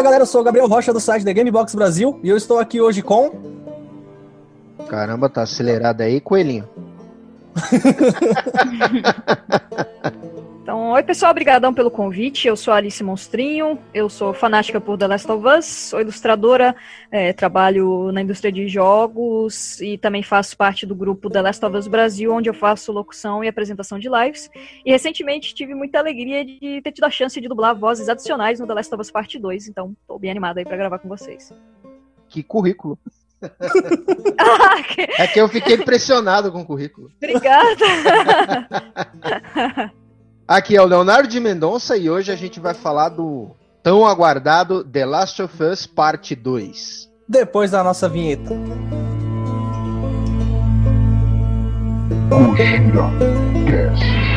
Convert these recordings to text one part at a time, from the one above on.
Fala galera, eu sou o Gabriel Rocha do site The Gamebox Brasil e eu estou aqui hoje com. Caramba, tá acelerado aí, coelhinho. Oi pessoal, obrigadão pelo convite. Eu sou a Alice Monstrinho, eu sou fanática por The Last of Us, sou ilustradora, é, trabalho na indústria de jogos e também faço parte do grupo The Last of Us Brasil, onde eu faço locução e apresentação de lives. E recentemente tive muita alegria de ter tido a chance de dublar vozes adicionais no The Last of Us Parte 2, então estou bem animada aí para gravar com vocês. Que currículo. Ah, é que eu fiquei impressionado com o currículo. Obrigada. Aqui é o Leonardo de Mendonça e hoje a gente vai falar do tão aguardado The Last of Us Parte 2. Depois da nossa vinheta. Cast.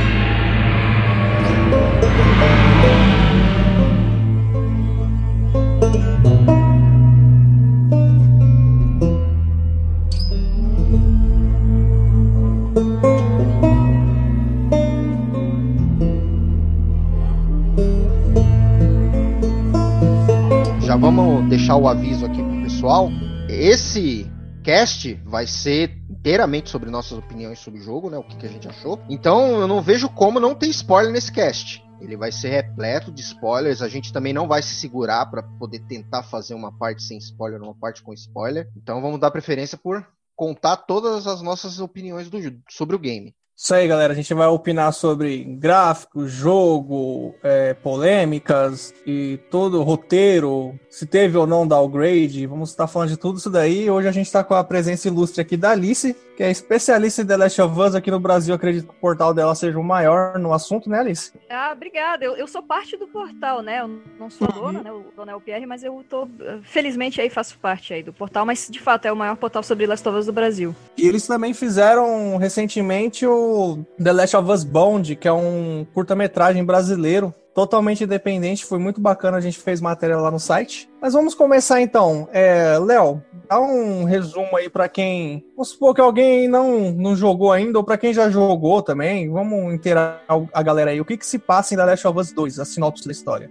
Já vamos deixar o aviso aqui pro pessoal. Esse cast vai ser inteiramente sobre nossas opiniões sobre o jogo, né? O que, que a gente achou. Então eu não vejo como não ter spoiler nesse cast. Ele vai ser repleto de spoilers. A gente também não vai se segurar para poder tentar fazer uma parte sem spoiler, uma parte com spoiler. Então vamos dar preferência por contar todas as nossas opiniões do, sobre o game. Isso aí, galera. A gente vai opinar sobre gráfico, jogo, é, polêmicas e todo o roteiro, se teve ou não downgrade. Vamos estar falando de tudo isso daí. Hoje a gente está com a presença ilustre aqui da Alice, que é especialista em The Last of Us aqui no Brasil. Acredito que o portal dela seja o maior no assunto, né, Alice? Ah, obrigada. Eu, eu sou parte do portal, né? Eu não sou uhum. dona, né? O dona é o Pierre, mas eu tô, felizmente, aí faço parte aí do portal. Mas, de fato, é o maior portal sobre Last of Us do Brasil. E eles também fizeram recentemente o The Last of Us Bond, que é um curta-metragem brasileiro, totalmente independente, foi muito bacana, a gente fez matéria lá no site. Mas vamos começar então. É, Léo, dá um resumo aí para quem. Vamos supor que alguém não, não jogou ainda, ou para quem já jogou também. Vamos inteirar a galera aí. O que, que se passa em The Last of Us 2, a sinopse da história?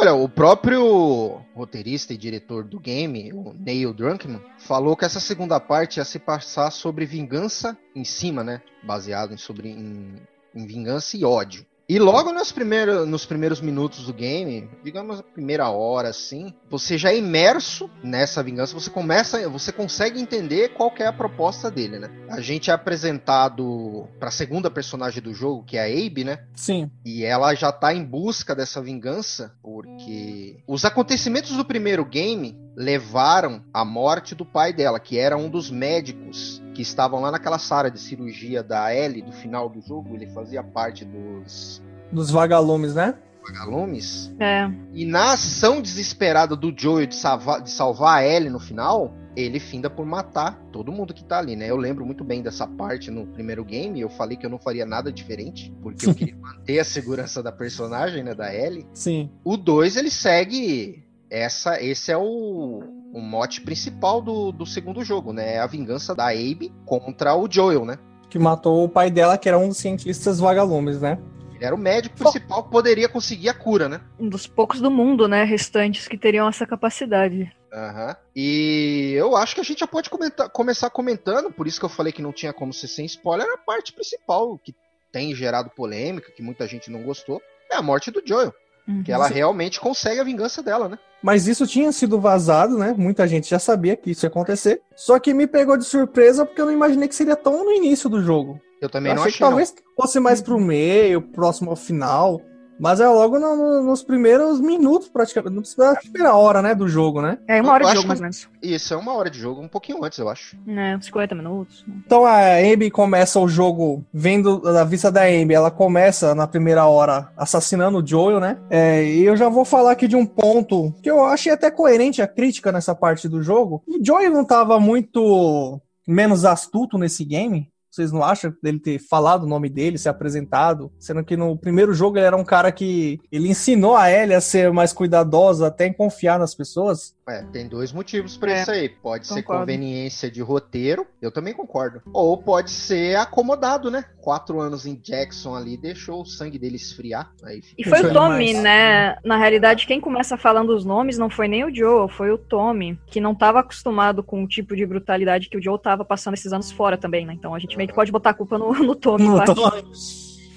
Olha, o próprio roteirista e diretor do game, o Neil Druckmann, falou que essa segunda parte ia se passar sobre vingança em cima, né? Baseado em, sobre, em, em vingança e ódio. E logo nos primeiros, nos primeiros minutos do game, digamos a primeira hora assim, você já é imerso nessa vingança, você começa, você consegue entender qual é a proposta dele, né? A gente é apresentado para a segunda personagem do jogo, que é a Abe, né? Sim. E ela já tá em busca dessa vingança porque os acontecimentos do primeiro game levaram à morte do pai dela, que era um dos médicos que estavam lá naquela sala de cirurgia da Ellie do final do jogo. Ele fazia parte dos. Dos vagalumes, né? Vagalumes. É. E na ação desesperada do Joel de salvar, de salvar a Ellie no final, ele finda por matar todo mundo que tá ali, né? Eu lembro muito bem dessa parte no primeiro game. Eu falei que eu não faria nada diferente, porque eu queria manter a segurança da personagem, né? Da Ellie. Sim. O 2 ele segue essa, esse é o, o mote principal do, do segundo jogo, né? É a vingança da Abe contra o Joel, né? Que matou o pai dela, que era um dos cientistas vagalumes, né? Ele era o médico principal que poderia conseguir a cura, né? Um dos poucos do mundo, né? Restantes que teriam essa capacidade. Uhum. E eu acho que a gente já pode comentar, começar comentando, por isso que eu falei que não tinha como ser sem spoiler, a parte principal que tem gerado polêmica, que muita gente não gostou, é a morte do Joel. Uhum. Que ela realmente consegue a vingança dela, né? Mas isso tinha sido vazado, né? Muita gente já sabia que isso ia acontecer. Só que me pegou de surpresa porque eu não imaginei que seria tão no início do jogo. Eu também eu não achei. achei que talvez fosse mais pro meio, próximo ao final. Mas é logo no, no, nos primeiros minutos, praticamente. Não precisa da primeira hora, né, do jogo, né? É uma hora eu de jogo, mais ou menos. Isso, é uma hora de jogo, um pouquinho antes, eu acho. É, uns 50 minutos. Então a Amy começa o jogo vendo da vista da Amy. Ela começa na primeira hora assassinando o Joel, né? É, e eu já vou falar aqui de um ponto que eu achei até coerente a crítica nessa parte do jogo. O Joel não tava muito menos astuto nesse game. Vocês não acham dele ter falado o nome dele, ser apresentado? Sendo que no primeiro jogo ele era um cara que ele ensinou a Ellie a ser mais cuidadosa, até em confiar nas pessoas. É, tem dois motivos para É, isso aí. Pode ser concordo. conveniência de roteiro, eu também concordo. Ou pode ser acomodado, né? Quatro anos em Jackson ali, deixou o sangue dele esfriar. Aí fica- E foi o Tommy, demais. né? Na realidade, quem começa falando os nomes não foi nem o Joe, foi o Tommy, que não estava acostumado com o tipo de brutalidade que o Joe estava passando esses anos fora também, né? Então a gente meio que pode botar a culpa no, no Tommy. No. Tommy.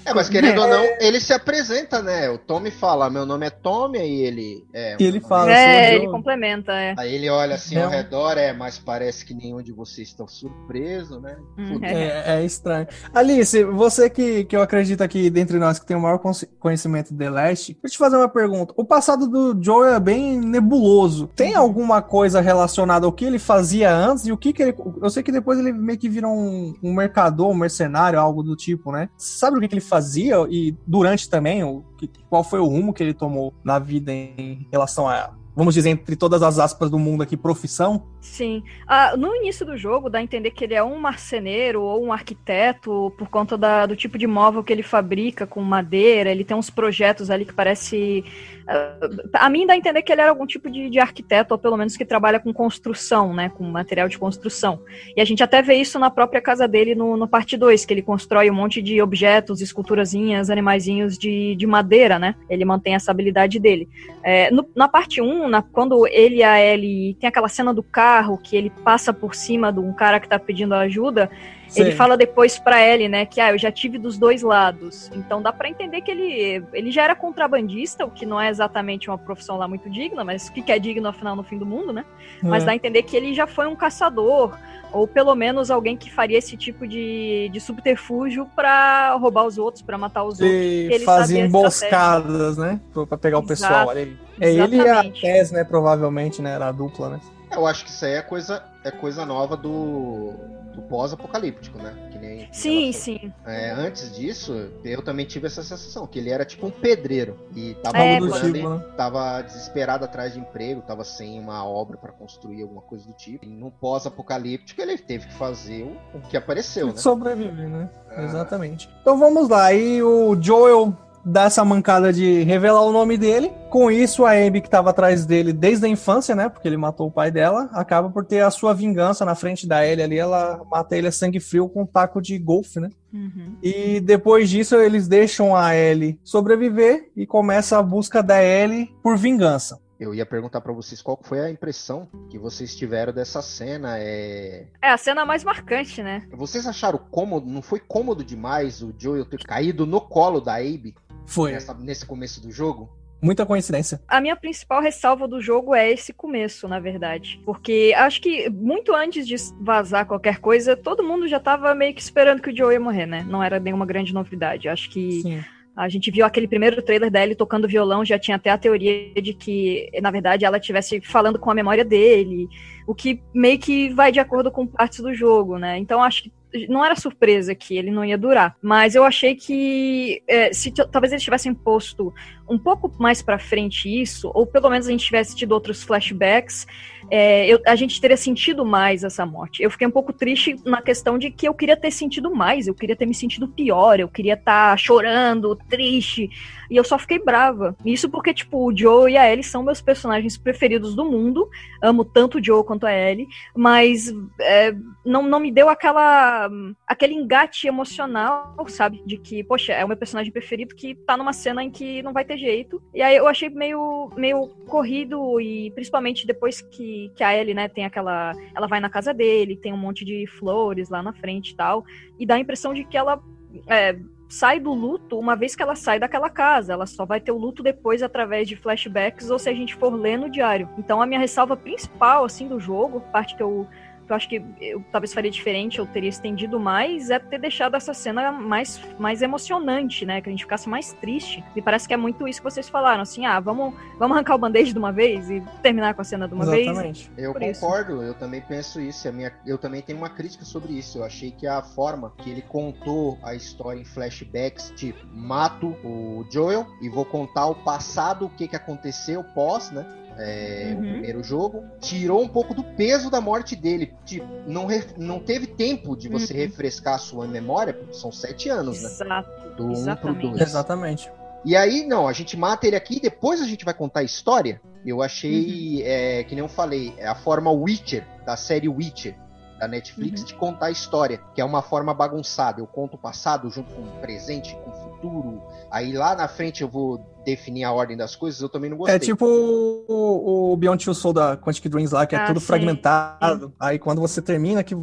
É, mas querendo ou não, ele se apresenta, né? O Tommy fala, meu nome é Tommy, aí ele. É, E ele fala, é- É, ele complementa, é. Aí ele olha assim É ao redor, é, mas parece que nenhum de vocês estão surpreso, né? Hum, Fudeu. É, é estranho. Alice, você que, que eu acredito aqui dentre nós que tem o maior conhecimento de The Last, deixa eu te fazer uma pergunta. O passado do Joe é bem nebuloso. Tem alguma coisa relacionada ao que ele fazia antes e o que, que ele. Eu sei que depois ele meio que virou um, um mercador, um mercenário, algo do tipo, né? Sabe o que, que ele fazia e durante também? O, qual foi o rumo que ele tomou na vida em relação a. Vamos dizer, entre todas as aspas do mundo aqui, profissão? Sim. Ah, no início do jogo, dá a entender que ele é um marceneiro ou um arquiteto por conta da- do tipo de móvel que ele fabrica com madeira. Ele tem uns projetos ali que parece. ah, a mim dá a entender que ele era algum tipo de, de arquiteto, ou pelo menos que trabalha com construção, né? Com material de construção. E a gente até vê isso na própria casa dele no, no parte 2, que ele constrói um monte de objetos, esculturazinhas, animaizinhos de, de madeira, né? Ele mantém essa habilidade dele. É, no- na parte 1, na- quando ele e a Ellie tem aquela cena do carro que ele passa por cima de um cara que tá pedindo ajuda, ele Sei. fala depois pra Ellie, né, que ah, eu já tive dos dois lados. Então dá pra entender que ele, ele já era contrabandista, o que não é exatamente uma profissão lá muito digna, mas o que, é digno afinal no fim do mundo, né? Mas É. dá a entender que ele já foi um caçador, ou pelo menos alguém que faria esse tipo de, de subterfúgio pra roubar os outros, pra matar os outros. Ele ele fazia emboscadas, né? Pra pra pegar o pessoal. Exato. Olha aí. É ele e a. Tess, né? Provavelmente, né? Era a dupla, né? Eu acho que isso aí é coisa, é coisa nova do, do pós-apocalíptico, né? Que nem, que Sim, sim. É, antes disso, eu também tive essa sensação, que ele era tipo um pedreiro. E tava, É, Algo do procurando- tipo, né? tava desesperado atrás de emprego, tava sem uma obra pra construir alguma coisa do tipo. E no pós-apocalíptico, ele teve que fazer o, que apareceu, né? Sobreviver, né? Ah. Exatamente. Então vamos lá. Aí o Joel dá essa mancada de revelar o nome dele. Com isso, a Abby, que estava atrás dele desde a infância, né? Porque ele matou o pai dela, acaba por ter a sua vingança na frente da Ellie ali. Ela mata ele a sangue frio com um taco de golfe, né? Uhum. E depois disso, eles deixam a Ellie sobreviver e começa a busca da Ellie por vingança. Eu ia perguntar pra vocês qual foi a impressão que vocês tiveram dessa cena. É... É a cena mais marcante, né? Vocês acharam cômodo? Não foi cômodo demais o Joel ter caído no colo da Abby Foi nessa- nesse começo do jogo? muita coincidência. A minha principal ressalva do jogo é esse começo, na verdade. Porque acho que muito antes de vazar qualquer coisa, todo mundo já tava meio que esperando que o Joe ia morrer, né? Não era nenhuma grande novidade. Acho que Sim. a gente viu aquele primeiro trailer dela tocando violão, já tinha até a teoria de que, na verdade, ela estivesse falando com a memória dele, o que meio que vai de acordo com partes do jogo, né? Então acho que não era surpresa que ele não ia durar, mas eu achei que é, se talvez eles tivessem posto um pouco mais pra frente isso, ou pelo menos a gente tivesse tido outros flashbacks, é, eu- a gente teria sentido mais essa morte. Eu fiquei um pouco triste na questão de que eu queria ter sentido mais, eu queria ter me sentido pior, eu queria estar chorando, triste, e eu só fiquei brava. Isso porque, tipo, o Joe e a Ellie são meus personagens preferidos do mundo, amo tanto o Joe quanto a Ellie, mas é, não, não me deu aquela aquele engate emocional, sabe? De que, poxa, é o meu personagem preferido que tá numa cena em que não vai ter jeito. E aí eu achei meio, meio corrido, e principalmente depois que, que a Ellie, né, tem aquela. Ela vai na casa dele, tem um monte de flores lá na frente e tal, e dá a impressão de que ela. é, sai do luto uma vez que ela sai daquela casa. Ela só vai ter o luto depois através de flashbacks ou se a gente for ler no diário. Então a minha ressalva principal assim do jogo, parte que eu que eu acho que eu talvez faria diferente, eu teria estendido mais, é ter deixado essa cena mais, mais emocionante, né? Que a gente ficasse mais triste. Me parece que é muito isso que vocês falaram, assim, ah, vamos, vamos arrancar o band-aid de uma vez e terminar com a cena de uma vez. Exatamente. Eu Por isso. concordo, eu também penso isso. A minha, eu também tenho uma crítica sobre isso. Eu achei que a forma que ele contou a história em flashbacks, tipo, mato o Joel e vou contar o passado, o que, que aconteceu pós, né? É, Uhum. O primeiro jogo tirou um pouco do peso da morte dele. Tipo, não, não teve tempo de você Uhum. refrescar a sua memória, porque são sete anos, né? Exato. Do 1 pro exatamente. 2. Exatamente. E aí, não, a gente mata ele aqui e depois a gente vai contar a história. Eu achei, uhum. é, que nem eu falei, é a forma Witcher, da série Witcher, da Netflix, uhum. de contar a história, que é uma forma bagunçada. Eu conto o passado junto com o presente, com o futuro. Aí lá na frente eu vou definir a ordem das coisas, eu também não gostei. É tipo o, o Beyond Two Soul da Quantic Dreams lá, que é ah, tudo sim. fragmentado. Sim. Aí quando você termina, que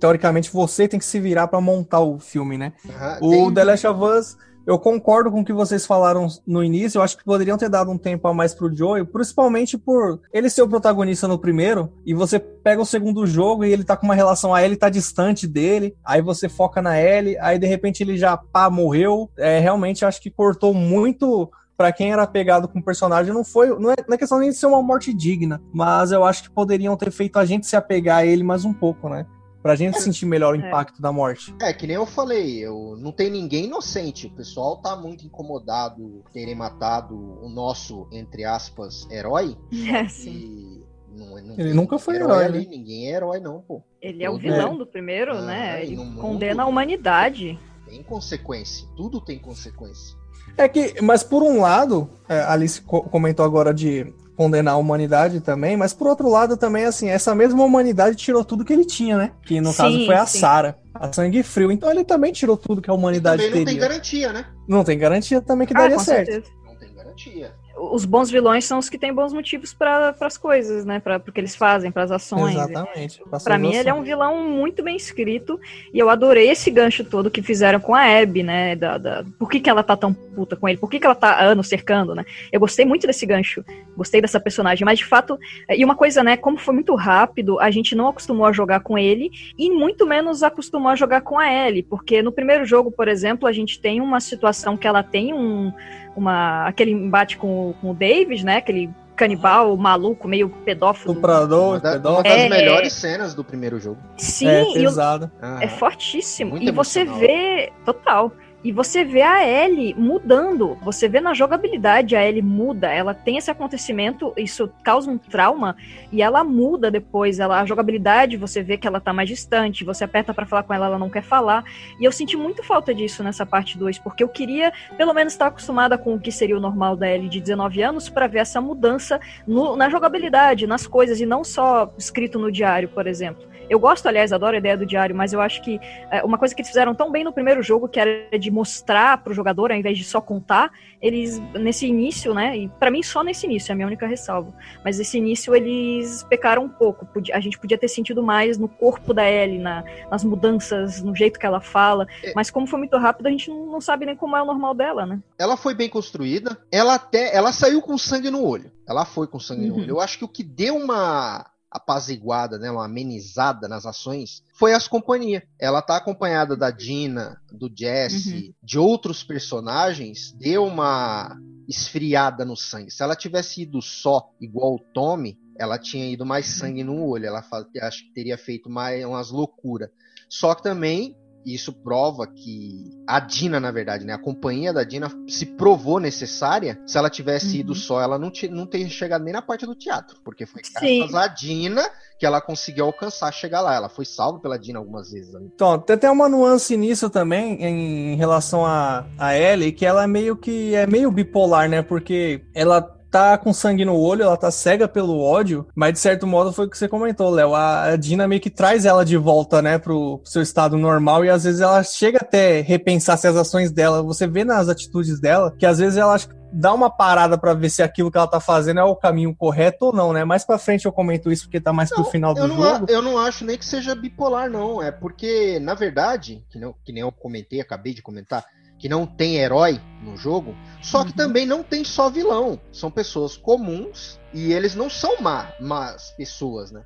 teoricamente você tem que se virar para montar o filme, né? Uhum, o tem... The Last of Us eu concordo com o que vocês falaram no início. Eu acho que poderiam ter dado um tempo a mais pro Joey, principalmente por ele ser o protagonista no primeiro, e você pega o segundo jogo e ele tá com uma relação a ele, tá distante dele, aí você foca na Ellie, aí de repente ele já pá, morreu. É, realmente acho que cortou muito para quem era pegado com o personagem, não foi. Não é, não é questão nem de ser uma morte digna, mas eu acho que poderiam ter feito a gente se apegar a ele mais um pouco, né? Pra gente sentir melhor o é. impacto é. da morte. É, que nem eu falei, eu, não tem ninguém inocente. O pessoal tá muito incomodado terem matado o nosso, entre aspas, herói. É, sim. Não, não ele nunca foi herói, herói né? Ninguém é herói, não, pô. Ele é o vilão é. do primeiro, ah, né? Ele condena a humanidade. Tem consequência. Tudo tem consequência. É que, mas por um lado, é, Alice comentou agora de condenar a humanidade também, mas por outro lado também, assim, essa mesma humanidade tirou tudo que ele tinha, né? Que no sim, caso foi a Sarah, a sangue frio. Então ele também tirou tudo que a humanidade e também não teria. não tem garantia, né? Não tem garantia também que ah, daria certo. Certeza. Não tem garantia os bons vilões são os que têm bons motivos para as coisas, né? Para o que eles fazem, para as ações. Exatamente. Para mim, ele é um vilão muito bem escrito e eu adorei esse gancho todo que fizeram com a Abby, né? Da, da... Por que, que ela tá tão puta com ele? Por que, que ela tá anos cercando, né? Eu gostei muito desse gancho, gostei dessa personagem, mas de fato, e uma coisa, né? Como foi muito rápido, a gente não acostumou a jogar com ele e muito menos acostumou a jogar com a Ellie, porque no primeiro jogo, por exemplo, a gente tem uma situação que ela tem um uma, aquele embate com, com o David, né? Aquele canibal maluco, meio pedófilo. Estuprador, uma, da, pedófilo. uma das é, melhores cenas do primeiro jogo. Sim, é, pesado. é fortíssimo. Muito e você vê, total, e você vê a Ellie mudando. Você vê na jogabilidade a Ellie muda. Ela tem esse acontecimento, isso causa um trauma e ela muda depois. Ela, a jogabilidade, você vê que ela tá mais distante. Você aperta para falar com ela, ela não quer falar. E eu senti muito falta disso nessa parte 2, porque eu queria pelo menos estar acostumada com o que seria o normal da Ellie de 19 anos para ver essa mudança no, na jogabilidade, nas coisas e não só escrito no diário, por exemplo. Eu gosto, aliás, adoro a ideia do diário, mas eu acho que é, uma coisa que eles fizeram tão bem no primeiro jogo, que era de mostrar pro jogador, ao invés de só contar, eles, nesse início, né, e para mim só nesse início, é a minha única ressalva, mas nesse início eles pecaram um pouco, a gente podia ter sentido mais no corpo da Ellie, na, nas mudanças, no jeito que ela fala, é. mas como foi muito rápido, a gente não, não sabe nem como é o normal dela, né. Ela foi bem construída, ela até, ela saiu com sangue no olho, ela foi com sangue uhum. no olho, eu acho que o que deu uma apaziguada, né, uma amenizada nas ações, foi as companhias. Ela tá acompanhada da Dina, do Jesse, uhum. de outros personagens, deu uma esfriada no sangue. Se ela tivesse ido só, igual o Tommy, ela tinha ido mais uhum. sangue no olho. Ela acho que teria feito mais umas loucuras. Só que também isso prova que a Dina, na verdade, né, a companhia da Dina se provou necessária. Se ela tivesse uhum. ido só, ela não, não teria chegado nem na parte do teatro, porque foi graças à Dina que ela conseguiu alcançar, chegar lá. Ela foi salva pela Dina algumas vezes. Né? Então, tem até uma nuance nisso também, em relação a, a Ellie, que ela é meio que é meio bipolar, né? Porque ela tá com sangue no olho, ela tá cega pelo ódio, mas de certo modo foi o que você comentou, Léo. A Dina meio que traz ela de volta, né, pro seu estado normal e às vezes ela chega até repensar se as ações dela, você vê nas atitudes dela, que às vezes ela dá uma parada para ver se aquilo que ela tá fazendo é o caminho correto ou não, né? Mais para frente eu comento isso porque tá mais não, pro final do não, jogo. Eu não acho nem que seja bipolar não, é porque na verdade, que, não, que nem eu comentei, acabei de comentar, que não tem herói no jogo, só que uhum. também não tem só vilão. São pessoas comuns e eles não são má, más pessoas, né?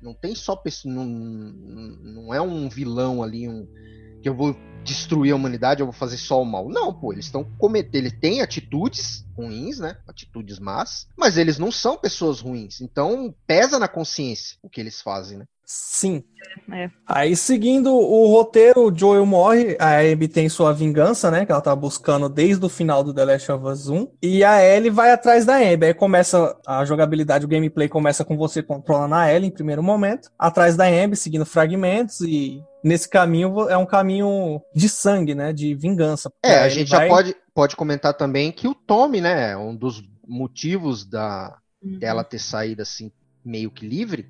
Não tem só pessoa, não, não é um vilão ali, um que eu vou destruir a humanidade, eu vou fazer só o mal. Não, pô, eles estão cometendo, eles têm atitudes ruins, né? Atitudes más, mas eles não são pessoas ruins. Então pesa na consciência o que eles fazem, né? Sim. É. Aí, seguindo o roteiro, o Joel morre, a Abby tem sua vingança, né? Que ela tá buscando desde o final do The Last of Us 1. E a Ellie vai atrás da Abby. Aí começa a jogabilidade, o gameplay começa com você controlando a Ellie em primeiro momento, atrás da Abby, seguindo fragmentos e nesse caminho é um caminho de sangue, né? De vingança. É, a gente vai... já pode, pode comentar também que o Tommy, né? Um dos motivos da, uhum. dela ter saído assim, meio que livre,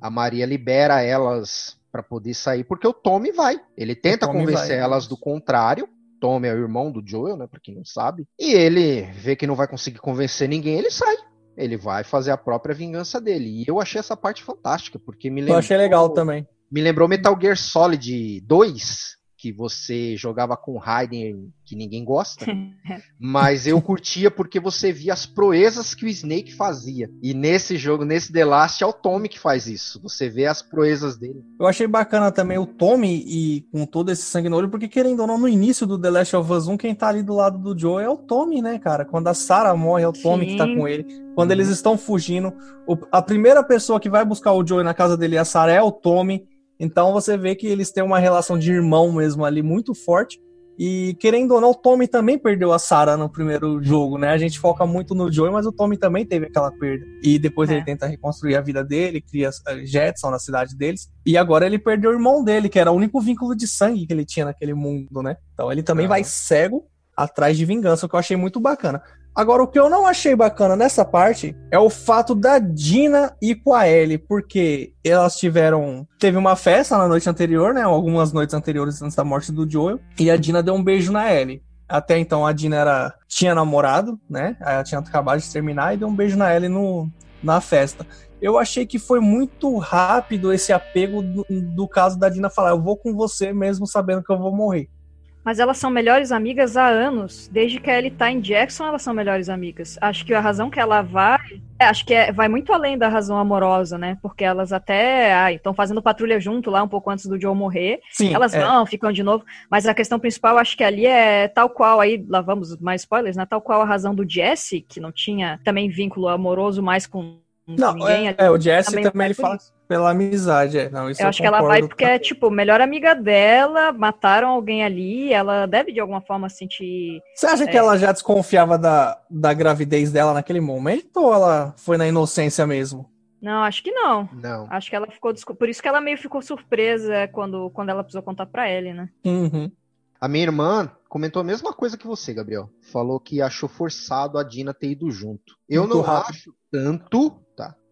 a Maria libera elas para poder sair, porque o Tommy vai. Ele tenta convencer vai, elas do contrário. Tommy é o irmão do Joel, né? Pra quem não sabe. E ele vê que não vai conseguir convencer ninguém, ele sai. Ele vai fazer a própria vingança dele. E eu achei essa parte fantástica, porque me lembrou. Eu achei legal também. Me lembrou Metal Gear Solid 2, que você jogava com Raiden, que ninguém gosta, mas eu curtia porque você via as proezas que o Snake fazia. E nesse jogo, nesse The Last, é o Tommy que faz isso. Você vê as proezas dele. Eu achei bacana também o Tommy e com todo esse sangue no olho, porque querendo ou não, no início do The Last of Us 1, quem tá ali do lado do Joe é o Tommy, né, cara? Quando a Sarah morre, é o Tommy Sim. que tá com ele. Quando eles estão fugindo, a primeira pessoa que vai buscar o Joe na casa dele, a Sarah, é o Tommy. Então você vê que eles têm uma relação de irmão mesmo ali muito forte. E querendo ou não, o Tommy também perdeu a Sarah no primeiro jogo, né? A gente foca muito no Joey, mas o Tommy também teve aquela perda. E depois é. ele tenta reconstruir a vida dele, cria Jetson na cidade deles. E agora ele perdeu o irmão dele, que era o único vínculo de sangue que ele tinha naquele mundo, né? Então ele também vai cego atrás de vingança, o que eu achei muito bacana. Agora, o que eu não achei bacana nessa parte é o fato da Dina ir com a Ellie, porque elas tiveram. Teve uma festa na noite anterior, né? Algumas noites anteriores antes da morte do Joel, e a Dina deu um beijo na Ellie. Até então a Dina era, tinha namorado, né? Ela tinha acabado de terminar e deu um beijo na Ellie no, na festa. Eu achei que foi muito rápido esse apego do, do caso da Dina falar: eu vou com você mesmo sabendo que eu vou morrer. Mas elas são melhores amigas há anos. Desde que a Ellie tá em Jackson, elas são melhores amigas. Acho que a razão que ela vai. É, acho que é, vai muito além da razão amorosa, né? Porque elas até estão fazendo patrulha junto lá um pouco antes do Joe morrer. Sim, elas é. vão, ficam de novo. Mas a questão principal, acho que ali é tal qual, aí lá vamos mais spoilers, né? Tal qual a razão do Jesse, que não tinha também vínculo amoroso mais com não, ninguém. É, é, o Jesse também, também ele fala pela amizade, é. Não, eu acho que ela vai porque é, tipo, melhor amiga dela, mataram alguém ali, ela deve de alguma forma sentir. Você acha é... que ela já desconfiava da, da gravidez dela naquele momento ou ela foi na inocência mesmo? Não, acho que não. Não. Acho que ela ficou. Por isso que ela meio ficou surpresa quando, quando ela precisou contar pra ele, né? Uhum. A minha irmã comentou a mesma coisa que você, Gabriel. Falou que achou forçado a Dina ter ido junto. Eu Muito não rápido. acho tanto,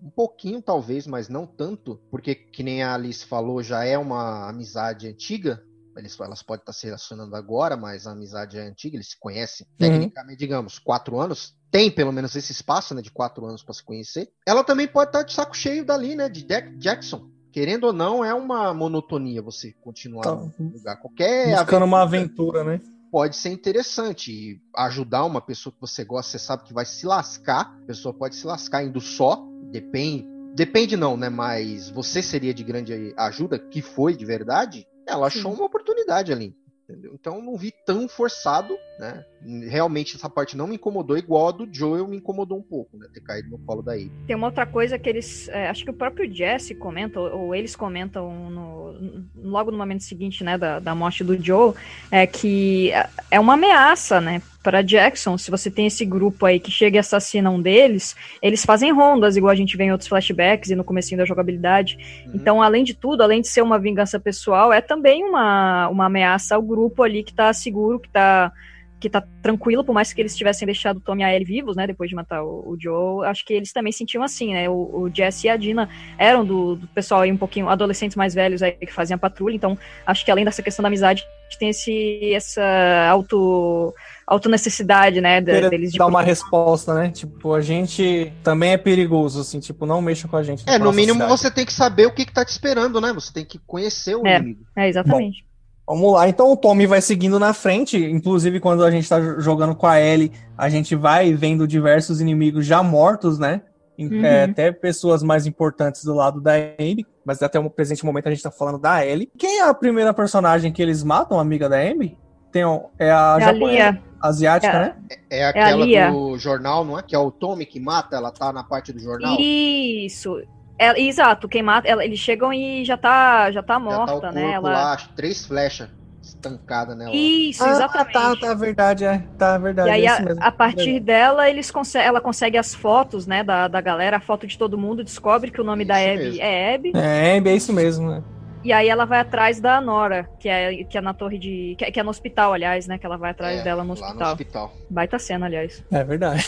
um pouquinho, talvez, mas não tanto, porque, que nem a Alice falou, já é uma amizade antiga. Eles, elas podem estar se relacionando agora, mas a amizade é antiga, eles se conhecem uhum. tecnicamente, digamos, quatro anos. Tem pelo menos esse espaço né, de quatro anos para se conhecer. Ela também pode estar de saco cheio dali, né? De Jackson. Querendo ou não, é uma monotonia você continuar tá. no lugar. Qualquer. Buscando aventura, uma aventura, né? pode ser interessante e ajudar uma pessoa que você gosta, você sabe que vai se lascar, a pessoa pode se lascar indo só, depende, depende não, né? Mas você seria de grande ajuda, que foi de verdade. Ela achou Sim. uma oportunidade ali. Entendeu? Então não vi tão forçado, né? Realmente essa parte não me incomodou igual a do Joel me incomodou um pouco, né? Ter caído no colo da. Tem uma outra coisa que eles, é, acho que o próprio Jesse comenta, ou, ou eles comentam no, logo no momento seguinte, né, da, da morte do Joe, é que é, é uma ameaça, né? para Jackson, se você tem esse grupo aí que chega e assassina um deles, eles fazem rondas, igual a gente vê em outros flashbacks e no comecinho da jogabilidade. Uhum. Então, além de tudo, além de ser uma vingança pessoal, é também uma, uma ameaça ao grupo ali que tá seguro, que tá que tá tranquilo, por mais que eles tivessem deixado o Tommy e a Ellie vivos, né, depois de matar o, o, Joe, acho que eles também sentiam assim, né, o, o Jesse e a Dina eram do, do, pessoal aí um pouquinho, adolescentes mais velhos aí que faziam patrulha, então acho que além dessa questão da amizade, tem esse, essa auto autonecessidade, né, da, deles de dar uma resposta, né? Tipo, a gente também é perigoso, assim, tipo, não mexa com a gente. É, no mínimo cidade. você tem que saber o que, que tá te esperando, né? Você tem que conhecer o é, inimigo. É, exatamente. Bom, vamos lá, então o Tommy vai seguindo na frente, inclusive quando a gente tá jogando com a Ellie, a gente vai vendo diversos inimigos já mortos, né? Uhum. É, até pessoas mais importantes do lado da Amy, mas até o presente momento a gente tá falando da Ellie. Quem é a primeira personagem que eles matam, amiga da Amy? Tem, é a é japonesa, a asiática, é, né? É, é aquela é do jornal, não é? Que é o Tommy que mata, ela tá na parte do jornal. Isso. É, exato, quem mata, ela, eles chegam e já tá, já tá morta, já tá né? Ela... lá, três flechas estancada nela. Isso, ah, exatamente. Tá, tá, verdade, é. Tá, verdade. E aí, a, a, partir dela, eles consegue, ela consegue as fotos, né, da, da galera, a foto de todo mundo, descobre que o nome isso da Abby mesmo. é Abby. É, Abby, é isso mesmo, né? E aí ela vai atrás da Nora, que é, que é na torre de. Que é, que é no hospital, aliás, né? Que ela vai atrás É, dela no lá hospital. no hospital. Baita cena, aliás. É verdade.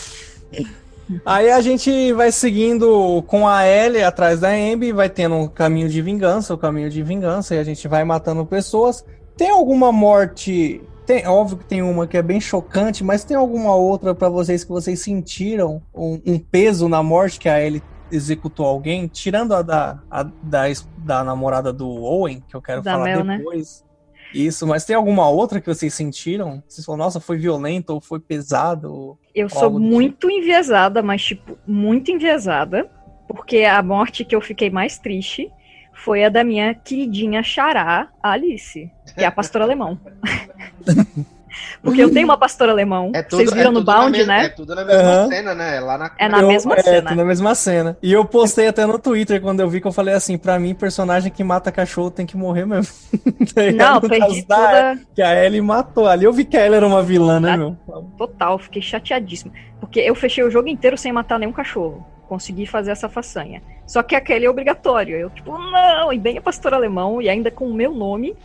Aí a gente vai seguindo com a Ellie atrás da Amber, vai tendo um caminho de vingança, o caminho de vingança, e a gente vai matando pessoas. Tem alguma morte? Tem, óbvio que tem uma que é bem chocante, mas tem alguma outra pra vocês que vocês sentiram um, um peso na morte que a Ellie executou alguém, tirando a da, a da, da namorada do Owen, que eu quero Da falar Mel, né? Isso, mas tem alguma outra que vocês sentiram? Vocês falaram, nossa, foi violento ou foi pesado? ou- Eu sou do muito enviesada, mas, tipo, muito enviesada. Porque a morte que eu fiquei mais triste foi a da minha queridinha Xará, a Alice, que é a pastora alemão. porque eu tenho uma pastora alemão. É tudo, Vocês viram é no tudo na Bound, mesma- né? É tudo na mesma Aham. cena, né? Lá na É na Eu- mesma é, cena. tô na mesma cena. E eu postei até no Twitter quando eu vi que eu falei assim, pra mim, personagem que mata cachorro tem que morrer mesmo. Tá Não? No perdi da toda. Que a Ellie matou. Ali eu vi que a Ellie era uma vilã, né, Ah. meu? Total, fiquei chateadíssima. Porque eu fechei o jogo inteiro sem matar nenhum cachorro. Consegui fazer essa façanha. Só que aquele é obrigatório. Eu, tipo, não, e bem a pastor alemão, e ainda com o meu nome.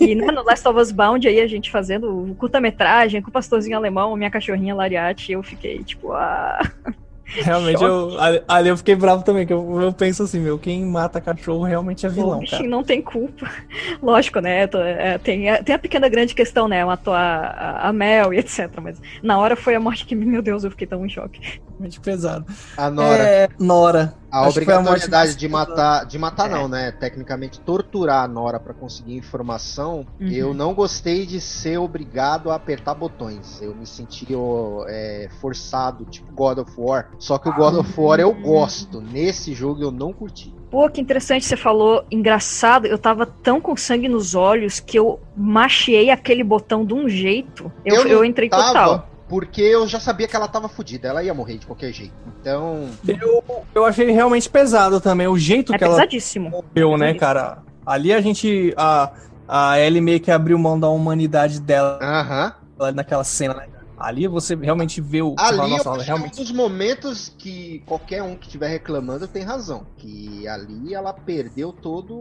E né, no Last of Us Bound, aí a gente fazendo curta-metragem com o pastorzinho alemão, minha cachorrinha Lariate, eu fiquei, tipo, ah. Realmente, eu, ali, eu fiquei bravo também, que eu, eu penso assim, meu, quem mata cachorro realmente é o vilão, bichinho cara. não tem culpa. Lógico, né? tô- é, tem, a- tem a pequena grande questão, né? Matou a, a, a Mel e etc. Mas na hora foi a morte que, meu Deus, eu fiquei tão em choque. Realmente pesado. A Nora. É, Nora. A Acho obrigatoriedade de matar, de matar É. não, né? Tecnicamente torturar a Nora pra conseguir informação. Uhum. Eu não gostei de ser obrigado a apertar botões. Eu me senti ó, é, forçado, tipo God of War. Só que o God of War eu gosto. Nesse jogo eu não curti. Pô, que interessante você falou. Engraçado, eu tava tão com sangue nos olhos que eu machiei aquele botão de um jeito. Eu, Eu eu entrei Tava, total. Porque eu já sabia que ela tava fodida. Ela ia morrer de qualquer jeito. Então, Eu, eu achei realmente pesado também, o jeito É que ela pesadíssimo. morreu, né, cara? Ali a gente. A, a Ellie meio que abriu mão da humanidade dela aham. naquela cena, né? Ali você realmente vê o. Ali fala, eu Nossa, ela acho que é um realmente. dos momentos que qualquer um que estiver reclamando tem razão. Que ali ela perdeu todo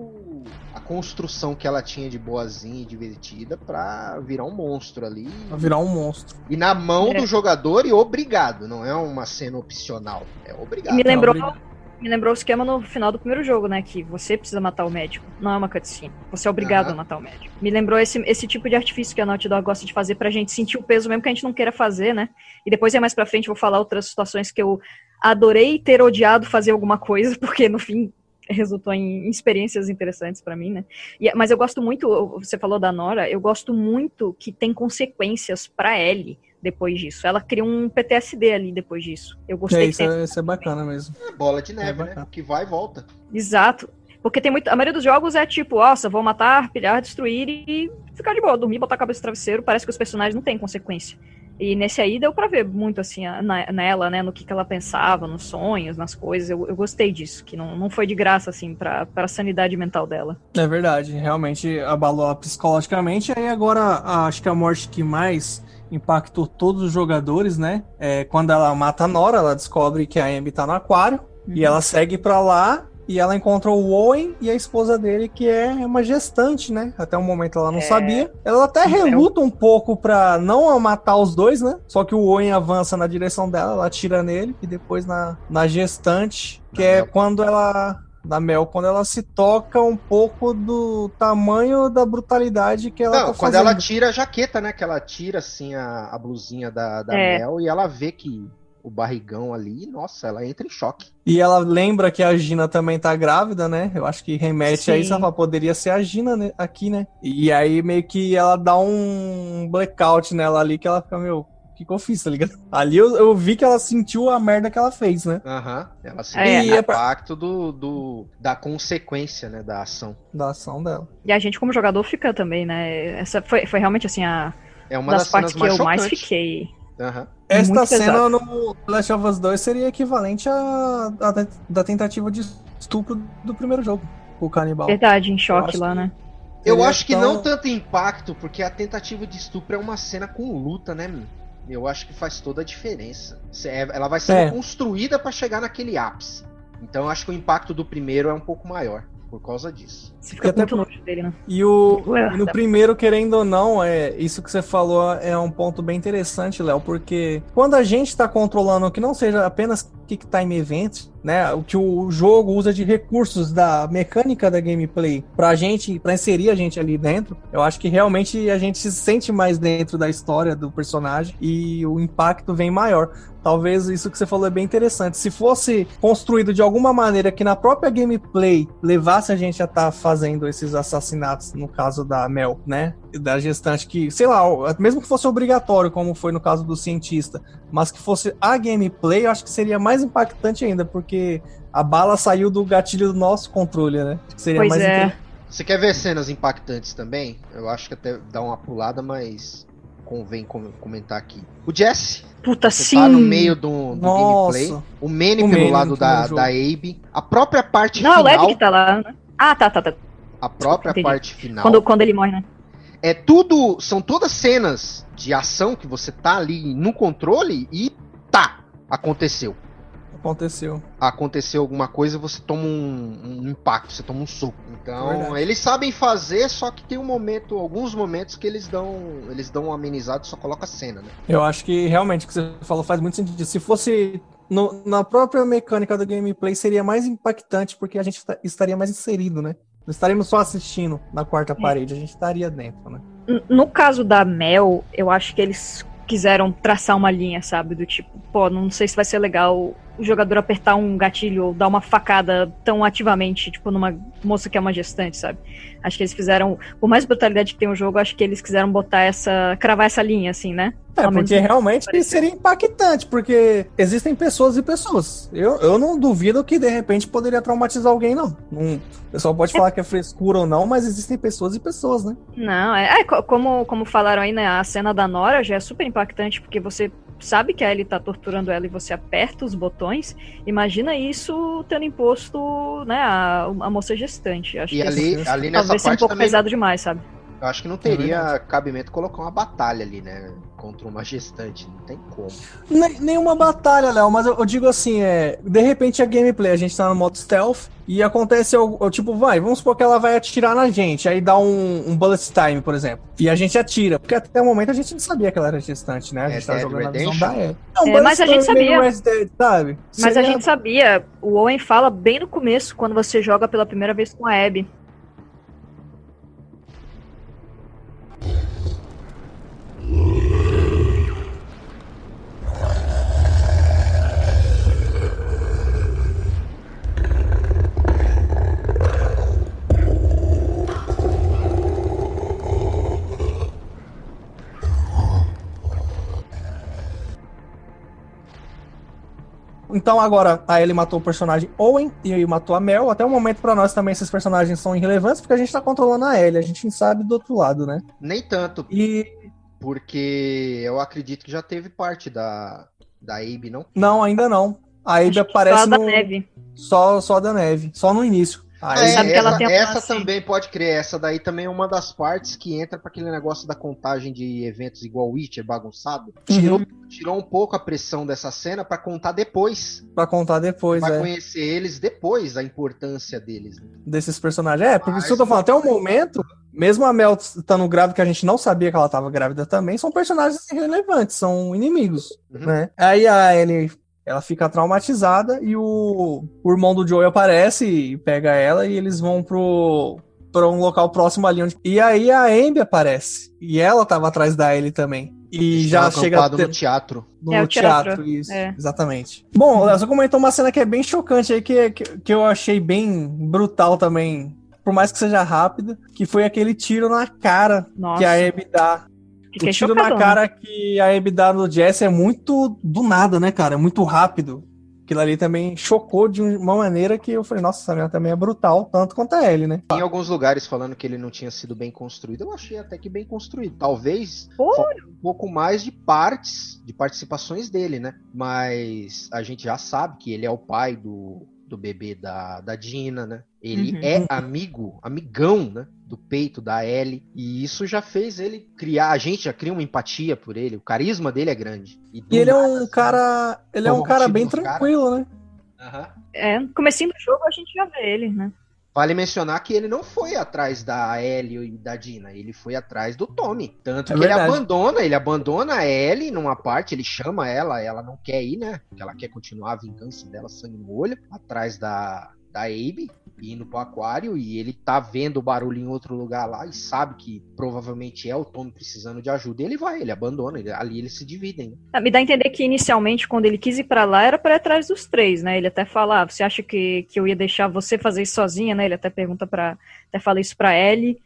a construção que ela tinha de boazinha e divertida pra virar um monstro ali. Vai virar um monstro. E na mão É. do jogador e obrigado, não é uma cena opcional. É obrigado. Me lembrou, obrigado. me lembrou o esquema no final do primeiro jogo, né? Que você precisa matar o médico. Não é uma cutscene. Você é obrigado Aham. a matar o médico. Me lembrou esse, esse tipo de artifício que a Naughty Dog gosta de fazer pra gente sentir o peso, mesmo que a gente não queira fazer, né? E depois, aí mais pra frente, eu vou falar outras situações que eu adorei ter odiado fazer alguma coisa, porque no fim resultou em experiências interessantes pra mim, né? E- mas eu gosto muito, você falou da Nora, eu gosto muito que tem consequências pra Ellie depois disso. Ela cria um PTSD ali depois disso. Eu gostei É, que isso, é, isso é bacana mesmo. É bola de neve, É né? Que vai e volta. Exato. Porque tem muito. A maioria dos jogos é tipo, nossa, vou matar, pilhar, destruir e ficar de boa, dormir, botar a cabeça no travesseiro. Parece que os personagens não têm consequência. E nesse aí deu pra ver muito assim na- nela, né? No que, que ela pensava, nos sonhos, nas coisas. Eu, eu gostei disso, que não, não foi de graça, assim, pra, pra sanidade mental dela. É verdade, realmente abalou psicologicamente. Aí agora, acho que a morte que mais impactou todos os jogadores, né? É quando ela mata a Nora, ela descobre que a Amy tá no aquário. E ela segue pra lá e ela encontra o Owen e a esposa dele, que é uma gestante, né? Até o momento ela não É. sabia. Ela até É. reluta um pouco pra não matar os dois, né? Só que o Owen avança na direção dela, ela atira nele e depois na, na gestante, que Na é Mel. quando ela. Da Mel, quando ela se toca um pouco do tamanho da brutalidade que ela Não, tá quando ela tira a jaqueta, né? Que ela tira assim a, a blusinha da, da É. Mel e ela vê que o barrigão ali, nossa, ela entra em choque. E ela lembra que a Gina também tá grávida, né? Eu acho que remete a Sim. isso. Ela fala, poderia ser a Gina né, aqui, né? E aí meio que ela dá um blackout nela ali, que ela fica, meu, o que, que eu fiz, tá ligado? Ali eu, eu vi que ela sentiu a merda que ela fez, né? Aham. Ela sente É. o E é pra- impacto do, do, da consequência, né? Da ação. Da ação dela. E a gente, como jogador, fica também, né? Essa foi, foi realmente assim a É uma das das, partes que eu mais fiquei. Aham. Esta Muito cena pesado. no Last of Us 2 seria equivalente à à da, tentativa de estupro do primeiro jogo, o canibal. Verdade, em choque lá, que- né? Eu Seria acho que tão- não tanto impacto, porque a tentativa de estupro é uma cena com luta, né, meu? Eu acho que faz toda a diferença. É- Ela vai ser É. construída pra chegar naquele ápice. Então eu acho que o impacto do primeiro é um pouco maior. Por causa disso. Você fica até muito nojo dele, né? E o Ué, e no primeiro, querendo ou não, é isso que você falou é um ponto bem interessante, Léo, porque quando a gente tá controlando que não seja apenas Kick Time Events, né, o que o jogo usa de recursos da mecânica da gameplay pra gente, pra inserir a gente ali dentro, eu acho que realmente a gente se sente mais dentro da história do personagem e o impacto vem maior. Talvez isso que você falou é bem interessante. Se fosse construído de alguma maneira que na própria gameplay levasse a gente a estar fazendo esses assassinatos, no caso da Mel, né? Da gestante, que, sei lá, mesmo que fosse obrigatório, como foi no caso do cientista, mas que fosse a gameplay, eu acho que seria mais impactante ainda, porque a bala saiu do gatilho do nosso controle, né? Acho que Seria Pois mais é. Você quer ver cenas impactantes também? Eu acho que até dá uma pulada, mas convém com- comentar aqui. O Jesse, Puta, você sim. tá no meio do, do gameplay. O Manny O pelo Manny lado da, da Abe. A própria parte Não, é o final. Ed que tá lá, né? Ah, tá, tá, tá. A própria Entendi. parte final. Quando, quando ele morre, né? É tudo. São todas cenas de ação que você tá ali no controle e tá. Aconteceu. Aconteceu. Aconteceu alguma coisa você toma um, um impacto, você toma um soco. Então, Verdade. eles sabem fazer, só que tem um momento, alguns momentos que eles dão. Eles dão um amenizado e só coloca a cena, né? Eu acho que realmente o que você falou faz muito sentido. Se fosse no- na própria mecânica do gameplay, seria mais impactante, porque a gente ta- estaria mais inserido, né? Não estaríamos só assistindo na quarta parede, a gente estaria dentro, né? No caso da Mel, eu acho que eles quiseram traçar uma linha, sabe? Do tipo, pô, não sei se vai ser legal o jogador apertar um gatilho ou dar uma facada tão ativamente, tipo, numa moça que é uma gestante, sabe? Acho que eles fizeram, por mais brutalidade que tem o jogo, acho que eles quiseram botar essa, cravar essa linha, assim, né? É, porque realmente seria impactante, porque existem pessoas e pessoas. Eu, eu não duvido que de repente poderia traumatizar alguém, não. não o pessoal pode falar que é frescura ou não, mas existem pessoas e pessoas, né? Não, é, é, co- como, como falaram aí, né? A cena da Nora já é super impactante, porque você sabe que a Ellie tá torturando ela e você aperta os botões. Imagina isso tendo imposto, né, a, a moça gestante. Acho E que ali, esse- ali nessa talvez seja um parte pouco também. pesado demais, sabe? Eu acho que não teria cabimento colocar uma batalha ali, né? Contra uma gestante. Não tem como. Nem- Nenhuma batalha, Léo, mas eu, eu digo assim, é. De repente a gameplay, a gente tá no modo stealth e acontece o, o tipo, vai, vamos supor que ela vai atirar na gente, aí dá um, um bullet time, por exemplo. E a gente atira, porque até o momento a gente não sabia que ela era gestante, né? A É gente tava Dead jogando na visão Redemption? da. Não, É, mas a gente sabia. Dead, sabe? Mas a Seria- gente sabia, o Owen fala bem no começo, quando você joga pela primeira vez com a Abby. Então agora a Ellie matou o personagem Owen e aí matou a Mel. Até o momento pra nós também esses personagens são irrelevantes porque a gente tá controlando a Ellie, a gente não sabe do outro lado, né? Nem tanto, E porque eu acredito que já teve parte da, da Abe, não? não, ainda não. A que aparece só a da no neve. só só da neve, só no início. Ah, Aí é, sabe que essa, ela tem a essa face. também pode crer. Essa daí também é uma das partes que entra pra aquele negócio da contagem de eventos igual Witcher bagunçado. Tirou, Uhum. tirou um pouco a pressão dessa cena pra contar depois. Pra contar depois, Vai é, conhecer eles depois, a importância deles. né? desses personagens. É, porque Mas isso eu tô falando, até o momento, mesmo a Mel estando grávida, que a gente não sabia que ela tava grávida também, são personagens irrelevantes, são inimigos, Uhum. né? Aí a Ellie, ela fica traumatizada e o, o irmão do Joey aparece e pega ela e eles vão pro para um local próximo ali onde... E aí a Amber aparece. E ela tava atrás da Ellie também. E já chega ter... no teatro. No É, teatro, teatro. isso, É. exatamente. Bom, Léo, você comentou uma cena que é bem chocante aí, que, que, que eu achei bem brutal também, por mais que seja rápida, que foi aquele tiro na cara Nossa, que a Abby dá. Fiquei o tiro chocadona. na cara que a no Jesse é muito do nada, né, cara? É muito rápido. Aquilo ali também chocou de uma maneira que eu falei, nossa, essa menina também é brutal, tanto quanto a Ellie, né? Em alguns lugares falando que ele não tinha sido bem construído, eu achei até que bem construído. Talvez um pouco mais de partes, de participações dele, né? Mas a gente já sabe que ele é o pai do, do bebê da, da Dina, né? Ele Uhum. é amigo, amigão, né? Do peito da Ellie. E isso já fez ele criar. A gente já cria uma empatia por ele. O carisma dele é grande. do E ele é nada, um assim, cara. Ele é um cara bem nos cara. tranquilo, né? aham. É, no comecinho do jogo a gente já vê ele, né? Vale mencionar que ele não foi atrás da Ellie e da Dina, ele foi atrás do Tommy. Tanto é que verdade. ele abandona, ele abandona a Ellie numa parte, ele chama ela, ela não quer ir, né? Porque ela quer continuar a vingança dela, sangue no olho, atrás da, da Abe indo pro aquário e ele tá vendo o barulho em outro lugar lá e sabe que provavelmente é o Tommy precisando de ajuda. E ele vai, ele abandona, ele, ali eles se dividem. Né? Me dá a entender que inicialmente, quando ele quis ir para lá, era para atrás dos três, né? Ele até fala, ah, você acha que, que eu ia deixar você fazer isso sozinha, né? Ele até pergunta para até fala isso pra Ellie.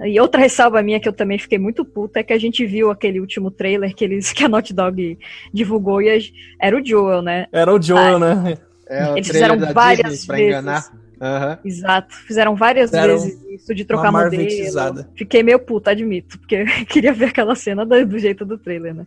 E outra ressalva minha que eu também fiquei muito puta é que a gente viu aquele último trailer que, eles, que a Naughty Dog divulgou e era o Joel, né? Era o Joel, né? É, eles fizeram várias vezes. Pra enganar. Uhum. Exato. Fizeram várias Fizeram vezes isso de trocar modelo. Fiquei meio puta, admito, porque queria ver aquela cena do, do jeito do trailer, né?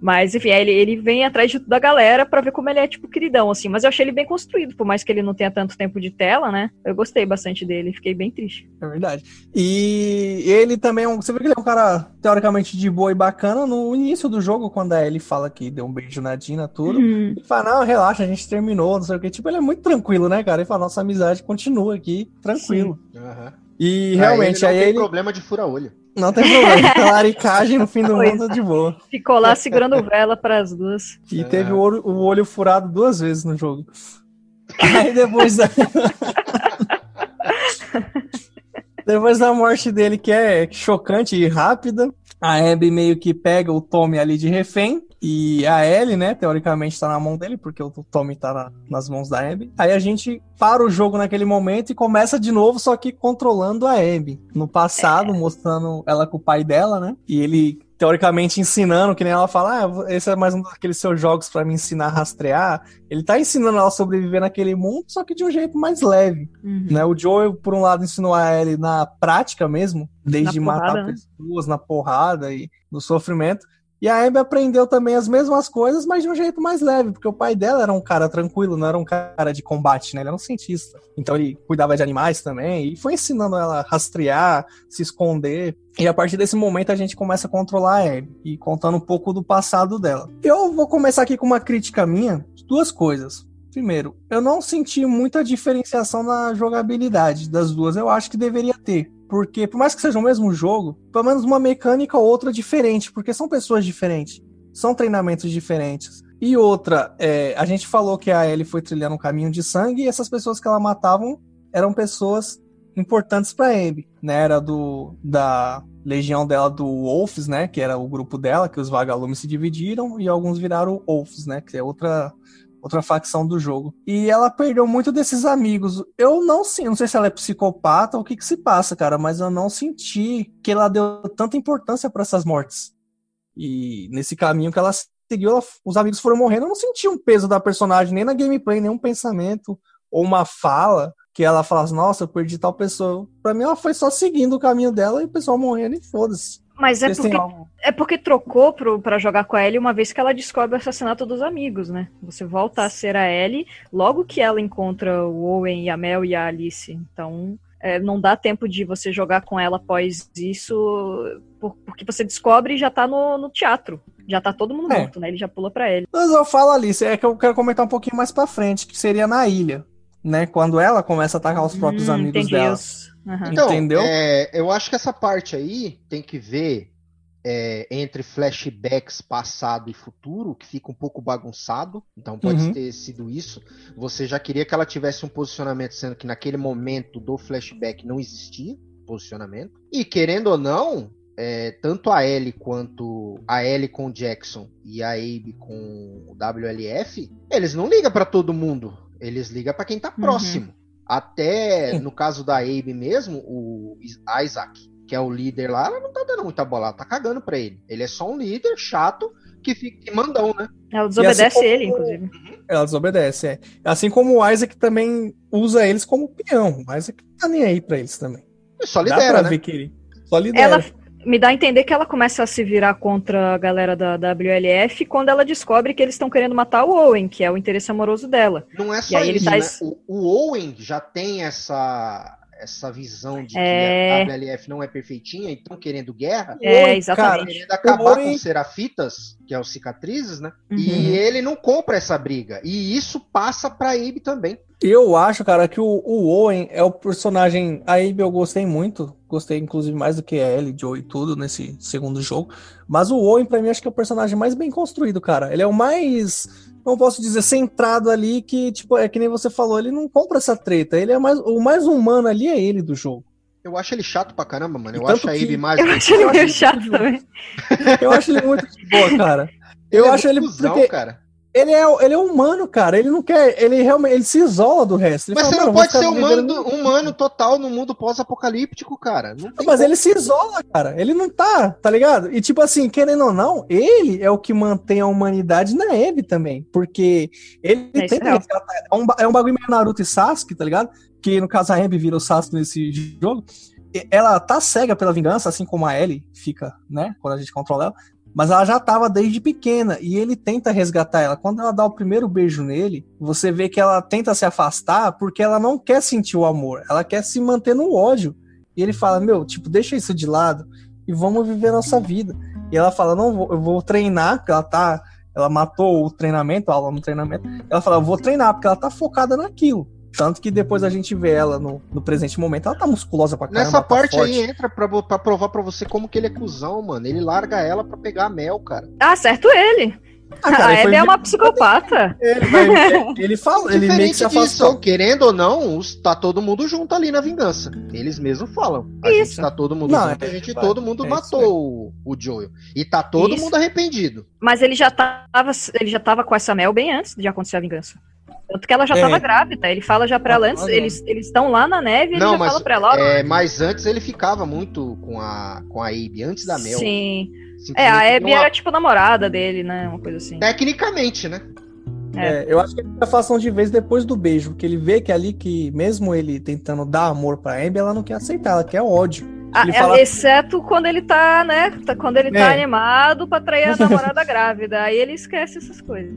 Mas, enfim, ele, ele vem atrás de, da galera para ver como ele é, tipo, queridão, assim. Mas eu achei ele bem construído, por mais que ele não tenha tanto tempo de tela, né? Eu gostei bastante dele, fiquei bem triste. É verdade. E ele também é um. Você vê que ele é um cara, teoricamente, de boa e bacana. No início do jogo, quando a Ellie fala que deu um beijo na Dina, tudo. Uhum. Ele fala, não, relaxa, a gente terminou, não sei o que. Tipo, ele é muito tranquilo, né, cara? Ele fala, nossa amizade continua aqui, tranquilo. Uhum. E realmente, aí ele. Não aí tem ele... problema de fura-olho. Não tem problema. Laricagem no fim do mundo de boa. Ficou lá segurando vela para as duas. E é. teve o olho, o olho furado duas vezes no jogo. Aí depois da. depois da morte dele, que é chocante e rápida, a Abby meio que pega o Tommy ali de refém. E a Ellie, né, teoricamente tá na mão dele, porque o Tommy tá na, nas mãos da Abby. Aí a gente para o jogo naquele momento e começa de novo, só que controlando a Abby. No passado, é. mostrando ela com o pai dela, né? E ele teoricamente ensinando, que nem ela fala, ah, esse é mais um daqueles seus jogos para me ensinar a rastrear. Ele tá ensinando ela a sobreviver naquele mundo, só que de um jeito mais leve, uhum. né? O Joel, por um lado, ensinou a Ellie na prática mesmo, desde na matar porrada, né? pessoas, na porrada e no sofrimento. E a Abby aprendeu também as mesmas coisas, mas de um jeito mais leve, porque o pai dela era um cara tranquilo, não era um cara de combate, né? Ele era um cientista. Então ele cuidava de animais também e foi ensinando ela a rastrear, se esconder. E a partir desse momento a gente começa a controlar a Abby e contando um pouco do passado dela. Eu vou começar aqui com uma crítica minha duas coisas. Primeiro, eu não senti muita diferenciação na jogabilidade das duas. Eu acho que deveria ter. Porque, por mais que seja o mesmo jogo, pelo menos uma mecânica ou outra diferente, porque são pessoas diferentes, são treinamentos diferentes. E outra, é, a gente falou que a Ellie foi trilhando um caminho de sangue e essas pessoas que ela matavam eram pessoas importantes para Abby, né? Era do da legião dela do Wolves, né? Que era o grupo dela, que os vagalumes se dividiram e alguns viraram Wolves, né? Que é outra outra facção do jogo. E ela perdeu muito desses amigos. Eu não sei, não sei se ela é psicopata ou o que que se passa, cara, mas eu não senti que ela deu tanta importância para essas mortes. E nesse caminho que ela seguiu, ela, os amigos foram morrendo, eu não senti um peso da personagem, nem na gameplay, nem um pensamento ou uma fala que ela falasse, nossa, eu perdi tal pessoa. Pra mim, ela foi só seguindo o caminho dela e o pessoal morrendo e foda-se. Mas é porque, é porque trocou pro, pra jogar com a Ellie uma vez que ela descobre o assassinato dos amigos, né? Você volta a ser a Ellie logo que ela encontra o Owen e a Mel e a Alice. Então, é, não dá tempo de você jogar com ela após isso, porque você descobre e já tá no, no teatro. Já tá todo mundo é. morto, né? Ele já pula pra ele. Mas eu falo, Alice, é que eu quero comentar um pouquinho mais pra frente, que seria na ilha, né? Quando ela começa a atacar os próprios hum, amigos entendi. dela. Uhum. Então, Entendeu? É, eu acho que essa parte aí tem que ver é, entre flashbacks passado e futuro, que fica um pouco bagunçado. Então pode uhum. ter sido isso. Você já queria que ela tivesse um posicionamento, sendo que naquele momento do flashback não existia posicionamento. E querendo ou não, é, tanto a Ellie quanto a Ellie com o Jackson e a Abe com o WLF, eles não ligam para todo mundo. Eles ligam para quem tá uhum. Até no caso da Abe mesmo, o Isaac, que é o líder lá, ela não tá dando muita bola, ela tá cagando pra ele. Ele é só um líder chato que fica que mandão, né? Ela desobedece assim como... ele, inclusive. Uhum. Ela desobedece, é. Assim como o Isaac também usa eles como peão. O Isaac tá nem aí pra eles também. Só lidera, Dá pra né? ver que ele só lidera. Ela me dá a entender que ela começa a se virar contra a galera da WLF quando ela descobre que eles estão querendo matar o Owen, que é o interesse amoroso dela. Não é só isso, tá... né? o, o, Owen já tem essa essa visão de É. que a WLF não é perfeitinha e estão querendo guerra. É, Oi, exatamente. Querendo acabar Oi. com serafitas, que é os cicatrizes, né? Uhum. E ele não compra essa briga. E isso passa pra Abe também. Eu acho, cara, que o, o Owen é o personagem. A Abby eu gostei muito. Gostei, inclusive, mais do que a Ellie, Joe e tudo nesse segundo jogo. Mas o Owen, pra mim, acho que é o personagem mais bem construído, cara. Ele é o mais. Não posso dizer centrado ali, que, tipo, é que nem você falou, ele não compra essa treta. Ele é mais. O mais humano ali é ele do jogo. Eu acho ele chato pra caramba, mano. Eu Tanto acho a que- Abe mais. Eu acho ele Eu meio acho chato também. Eu acho ele muito de boa, cara. Eu é acho ele. cuzão, porque cara. Ele é, ele é humano, cara. Ele não quer. Ele realmente. Ele se isola do resto. Ele Mas fala, você não "Mano, eu vou pode ser humano, do- humano total no mundo pós-apocalíptico, cara. Não tem Mas como. ele se isola, cara. Ele não tá, tá ligado? E tipo assim, querendo ou não, ele é o que mantém a humanidade na Eve também. Porque ele É, tem é real. é um, é um bagulho meio Naruto e Sasuke, tá ligado? Que no caso a Eve vira o Sasuke nesse jogo. E Ela tá cega pela vingança, assim como a Ellie fica, né? Quando a gente controla ela. Mas ela já tava desde pequena e ele tenta resgatar ela. Quando ela dá o primeiro beijo nele, você vê que ela tenta se afastar porque ela não quer sentir o amor, ela quer se manter no ódio. E ele fala: Meu, tipo, deixa isso de lado e vamos viver nossa vida. E ela fala: Não, eu vou treinar, porque ela tá. Ela matou o treinamento, a aula no treinamento. Ela fala: Eu vou treinar, porque ela tá focada naquilo. Tanto que depois a gente vê ela no, no presente momento, ela tá musculosa pra caramba. Nessa tá parte forte. aí entra pra, pra provar pra você como que ele é cuzão, mano. Ele larga ela pra pegar mel, cara. Ah, certo ele. Ah, cara, a ele foi é uma psicopata. Ele, vai- ele fala, ele meio que se Diferente disso, querendo ou não, os- tá todo mundo junto ali na vingança. Eles mesmos falam. A gente Isso. tá todo mundo Não, junto, é a gente verdade. todo mundo É matou o, o Joel. E tá todo Isso. mundo arrependido. Mas ele já tava, ele já tava com essa Mel bem antes de acontecer a vingança. Tanto que ela já É. tava grávida. Ele fala já pra ela antes. Ah, não. Eles eles estão lá na neve e ele Não, já mas, fala pra ela. É, mas antes ele ficava muito com a, com a Abe, antes da Mel. Sim. Simplesmente É, a Abby uma- era tipo namorada dele, né? Uma coisa assim. Tecnicamente, né? É, eu acho que ele se afastam de vez depois do beijo, porque ele vê que ali que, mesmo ele tentando dar amor pra Abby, ela não quer aceitar, ela quer ódio. Ele é, fala- Exceto quando ele tá, né? tá- Quando ele tá É. animado pra trair a namorada grávida. Aí ele esquece essas coisas.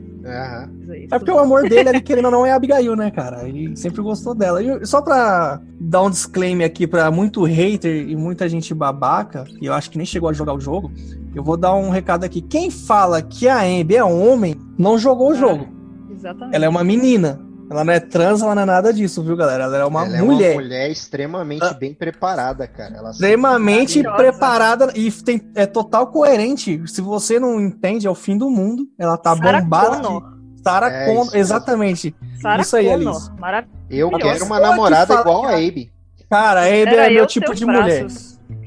Aí. É porque o amor dele, ali, querendo ou não, é a Abigail, né, cara? Ele sempre gostou dela. E só pra dar um disclaimer aqui pra muito hater e muita gente babaca, e eu acho que nem chegou a jogar o jogo, eu vou dar um recado aqui. Quem fala que a Amber é homem, não jogou o Ah, jogo. Exatamente. Ela é uma menina. Ela não é trans, ela não é nada disso, viu, galera? Ela é uma Ela mulher. é uma mulher extremamente Ah. bem preparada, cara. Ela extremamente preparada e tem, é total coerente. Se você não entende, é o fim do mundo. Ela tá Sarah bombada. Connor. de- Sarah É, Connor, exatamente. Sarah Isso aí, Connor. Alice. Maravilhosa. Eu quero uma namorada fala igual a Abe. Cara, a Quisera é meu eu tipo de os mulher.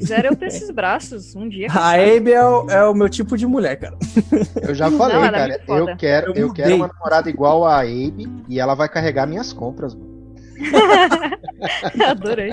Quisera eu ter esses braços um dia. A? Abby é o, é o meu tipo de mulher, cara. Eu já Não, falei, ela é cara. foda. Eu quero, Eu eu quero uma namorada igual a Abe e ela vai carregar minhas compras, mano. Adorei.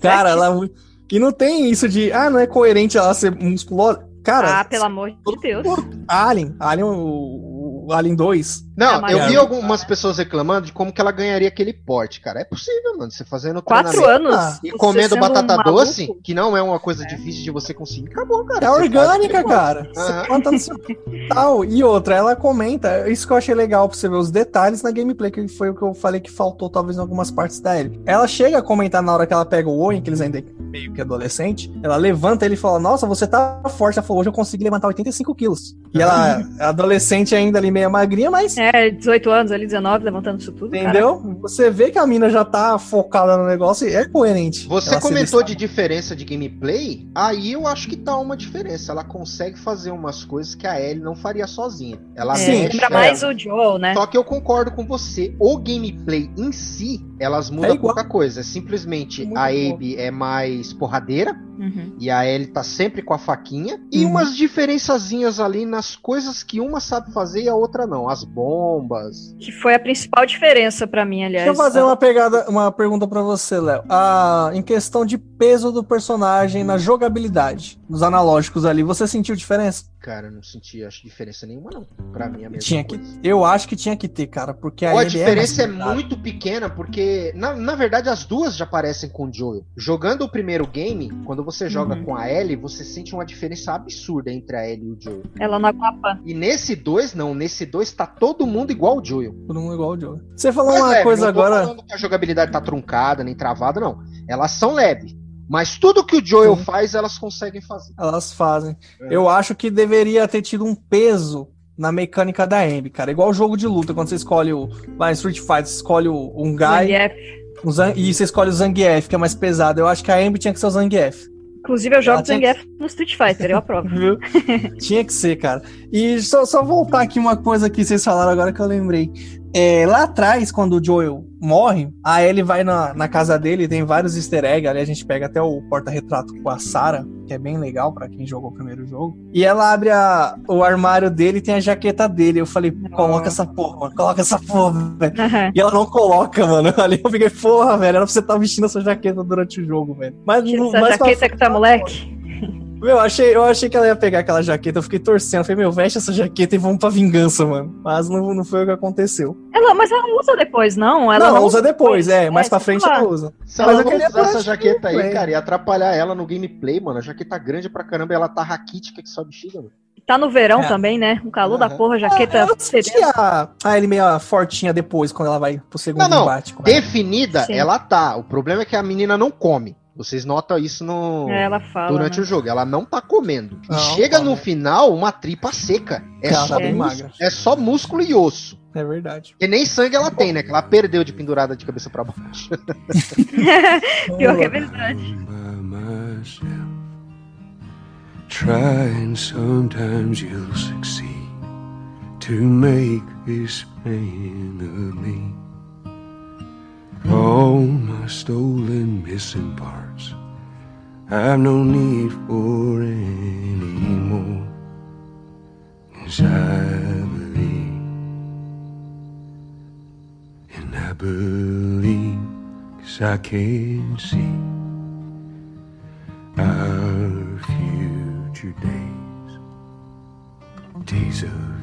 Cara, ela. E não tem isso de, ah, não é coerente ela ser musculosa. Cara, ah, pelo amor de Deus. Alien, Alien, o, o Alien 2. Não, É, eu vi algumas pessoas reclamando de como que ela ganharia aquele porte, cara. É possível, mano. Você fazendo Quatro anos. e você comendo batata um maluco. doce, que não é uma coisa difícil de você conseguir. Acabou, cara. É Você orgânica, faz cara. Você Aham. planta no seu quintal. E outra, ela comenta. Isso que eu achei legal pra você ver os detalhes na gameplay, que foi o que eu falei que faltou, talvez, em algumas partes da Ellie. Ela chega a comentar na hora que ela pega o Owen, que eles ainda é meio que adolescente. Ela levanta ele e fala: Nossa, você tá forte. Ela falou: Hoje eu consegui levantar 85 quilos. E ela é adolescente ainda ali, meio magrinha, mas. É, 18 anos ali, 19, levantando isso tudo. Entendeu? Você vê que a mina já tá focada no negócio e é coerente. Você comentou de diferença de gameplay, aí eu acho que tá uma diferença. Ela consegue fazer umas coisas que a Ellie não faria sozinha. Ela É, Sim, mexe, lembra mais o Joel, né? Só que eu concordo com você. O gameplay em si, elas mudam É pouca coisa. Simplesmente Muito a. Abe é mais porradeira Uhum. e a Ellie tá sempre com a faquinha. E Uhum. umas diferençazinhas ali nas coisas que uma sabe fazer e a outra não. As bombas. Que foi a principal diferença pra mim, aliás. Deixa eu fazer uma, pegada, uma pergunta pra você, Léo. Ah, em questão de peso do personagem na jogabilidade, nos analógicos ali, você sentiu diferença? Cara, eu não senti acho diferença nenhuma, não. Pra mim, é a mesma Tinha que, coisa. eu acho que tinha que ter, cara, porque a, Ou a Abby diferença é, pesada. muito pequena, porque, na, na verdade, as duas já parecem com o Joel. Jogando o primeiro game, quando você joga Uhum. com a Ellie, você sente uma diferença absurda entre a Ellie e o Joel. Ela na capa. E nesse dois, não. Nesse dois tá todo mundo igual o Joel. Todo mundo igual o Joe. Você falou Mas uma leve, coisa não tô agora. falando que a jogabilidade tá truncada, nem travada, não. Elas são leves. Mas tudo que o Joel Sim. faz, elas conseguem fazer. Elas fazem. É. Eu acho que deveria ter tido um peso na mecânica da Ambi, cara. Igual o jogo de luta, quando você escolhe o. Lá em Street Fighter, você escolhe o, um Guy Zangief. um Zan- e você escolhe o Zangief, que é mais pesado. Eu acho que a Ambi tinha que ser o Zangief. Inclusive, eu jogo Zangief no Street Fighter, eu aprovo. Viu? tinha que ser, cara. E só, só voltar aqui uma coisa que vocês falaram agora que eu lembrei. É, lá atrás, quando o Joel morre, a Ellie vai na, na casa dele, tem vários easter eggs, ali a gente pega até o porta-retrato com a Sarah, que é bem legal pra quem jogou o primeiro jogo. E ela abre a- o armário dele e tem a jaqueta dele. Eu falei, coloca essa porra, mano, coloca essa porra, velho. Aham. E ela não coloca, mano. Ali eu fiquei, porra, velho, era pra você estar vestindo essa jaqueta durante o jogo, velho. Mas essa pra jaqueta que tá moleque. Meu, eu achei, eu achei que ela ia pegar aquela jaqueta, eu fiquei torcendo. Eu falei, meu, veste essa jaqueta e vamos pra vingança, mano. Mas não, não foi o que aconteceu. Ela, mas ela usa depois, não? Ela não, usa depois, é, mais pra sei frente ela usa. Se Mas ela eu não usar essa jaqueta aí, cara, ia atrapalhar ela no gameplay, mano. A jaqueta grande pra caramba, ela tá raquítica que só bexiga, mano. Tá no verão É. também, né? Um calor da Aham. porra, jaqueta Eu fedendo. senti a, a ele meio fortinha depois, quando ela vai pro segundo Não, não. ela. Definida, Sim. ela tá. O problema é que a menina não come. Vocês notam isso no. É, ela fala. Durante né? o jogo, ela não tá comendo. E Não, chega come. no final uma tripa seca. É, Ela só bem músculo, é só músculo e osso. É verdade. E nem sangue ela tem, né? Que ela perdeu de pendurada de cabeça pra baixo. Pior que é verdade. Try and sometimes you'll succeed to make this man of me. All my stolen missing parts, I've no need for any more. Cause I believe, and I believe, cause I can see our future days, days of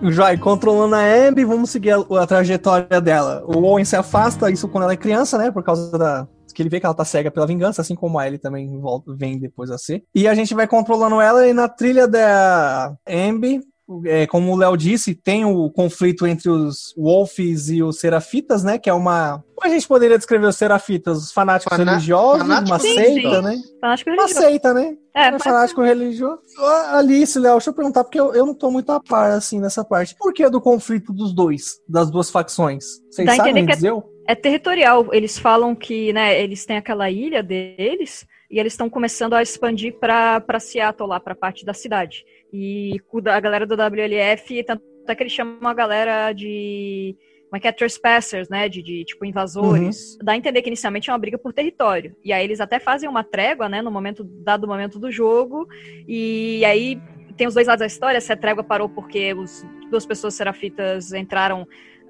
E controlando a Abby, vamos seguir a, a trajetória dela. O Owen se afasta, isso quando ela é criança, né? Por causa da. Que ele vê que ela tá cega pela vingança, assim como a Ellie também volta, vem depois a ser. E a gente vai controlando ela e na trilha da Ambi, é, como o Léo disse, tem o conflito entre os Wolves e os Serafitas, né? Que é uma. Como a gente poderia descrever os Serafitas? Os fanáticos Fana- religiosos, fanáticos uma Sim, seita, sim. né? Fanático Uma religioso. seita, né? É, É fanático religioso. Ah, Alice, Léo, deixa eu perguntar, porque eu, eu não tô muito a par, assim, nessa parte. Por que do conflito dos dois, das duas facções? Vocês Dá sabem é- dizer? é territorial. Eles falam que, né, eles têm aquela ilha deles e eles estão começando a expandir para para Seattle lá, para parte da cidade. E a galera do WLF, tanto é que eles chamam a galera de como é que é trespassers, né, de, de tipo invasores. Dá a entender que inicialmente é uma briga por território. E aí eles até fazem uma trégua, né, no momento dado momento do jogo. E aí tem os dois lados da história, se a trégua parou porque os duas pessoas serafitas entraram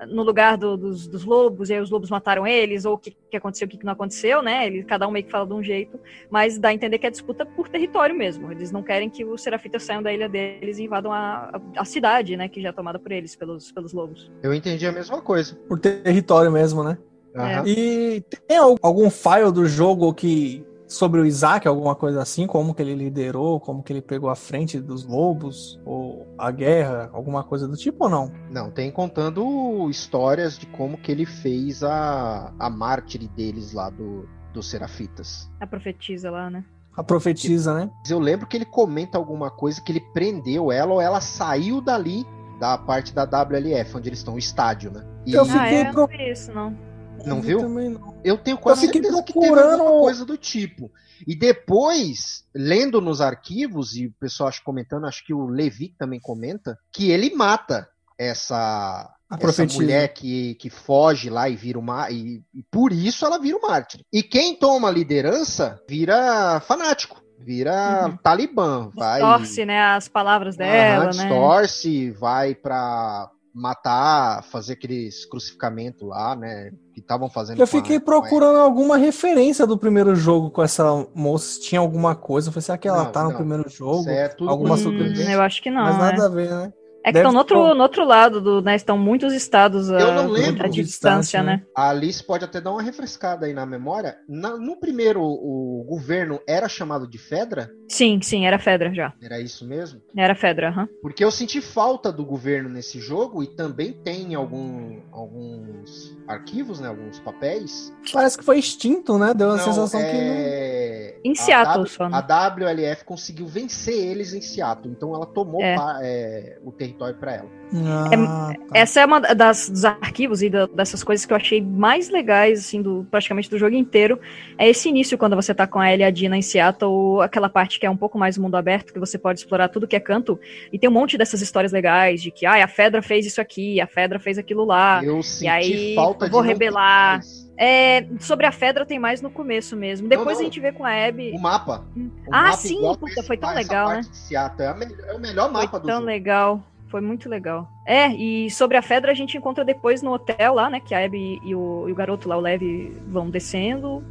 no lugar do- dos, dos lobos, e aí os lobos mataram eles, ou o que, que aconteceu, o que, que não aconteceu, né? Ele, cada um meio que fala de um jeito, mas dá a entender que é disputa por território mesmo. Eles não querem que os serafitas saiam da ilha deles e invadam a, a, a cidade, né? Que já é tomada por eles, pelos, pelos lobos. Eu entendi a mesma coisa. Por território mesmo, né? Aham. E tem al- algum file do jogo que sobre o Isaac, alguma coisa assim, como que ele liderou, como que ele pegou a frente dos lobos, ou a guerra, alguma coisa do tipo ou não? Não, tem contando histórias de como que ele fez a, a mártire deles lá do, dos Serafitas. A profetisa lá, né? A profetisa, né? Mas eu lembro que ele comenta alguma coisa que ele prendeu ela ou ela saiu dali da parte da WLF, onde eles estão, o estádio, né? E Eu Ah, fiquei é? pro- Não vi isso, não. Não Eu viu? não. eu tenho quase fiquei certeza que teve procurando- alguma coisa do tipo. E depois, lendo nos arquivos, e o pessoal acho comentando, acho que o Levi também comenta, que ele mata essa, essa mulher que, que foge lá e vira uma. E, e por isso ela vira o mártir. E quem toma a liderança vira fanático. Vira Uhum. talibã. Vai, Distorce, né? As palavras dela, né? distorce, vai pra matar, fazer aqueles crucificamentos lá, né? Que estavam fazendo. Eu fiquei a procurando alguma referência do primeiro jogo com essa moça, se tinha alguma coisa. Eu falei, será que ela Não, tá no não. primeiro jogo? É alguma sobrevivência? eu acho que não. Mas é. nada a ver, né? É que Deve estão no outro, no outro lado, do, né? Estão muitos estados a, Eu não lembro a de distância, distância, né? A Alice pode até dar uma refrescada aí na memória. Na- no primeiro, o governo era chamado de Fedra? Sim, sim, era Fedra já. Era isso mesmo? Era Fedra, aham. Porque eu senti falta do governo nesse jogo e também tem algum, alguns arquivos, né? Alguns papéis. Parece que foi extinto, né? Deu a Não, sensação que não. é... Em a Seattle W- só, né? A WLF conseguiu vencer eles em Seattle, então ela tomou É. pa- é, o território para ela. Ah, tá. Essa é uma das, dos arquivos e da- dessas coisas que eu achei mais legais, assim, do, praticamente do jogo inteiro. É esse início, quando você tá com a Ellie e a Dina em Seattle, aquela parte que é um pouco mais mundo aberto, que você pode explorar tudo que é canto. E tem um monte dessas histórias legais, de que, ah, a Fedra fez isso aqui, a Fedra fez aquilo lá. eu Ah, aí, eu vou não rebelar. É, sobre a Fedra tem mais no começo mesmo. Depois não. a gente vê com a Abby. O mapa. O Ah, mapa sim, puta, foi tão legal, né? É, é o melhor Foi mapa do tão jogo. legal. Foi muito legal. É, e sobre a Fedra a gente encontra depois no hotel lá, né? Que a Abby e o, e o garoto lá, o Levi, vão descendo.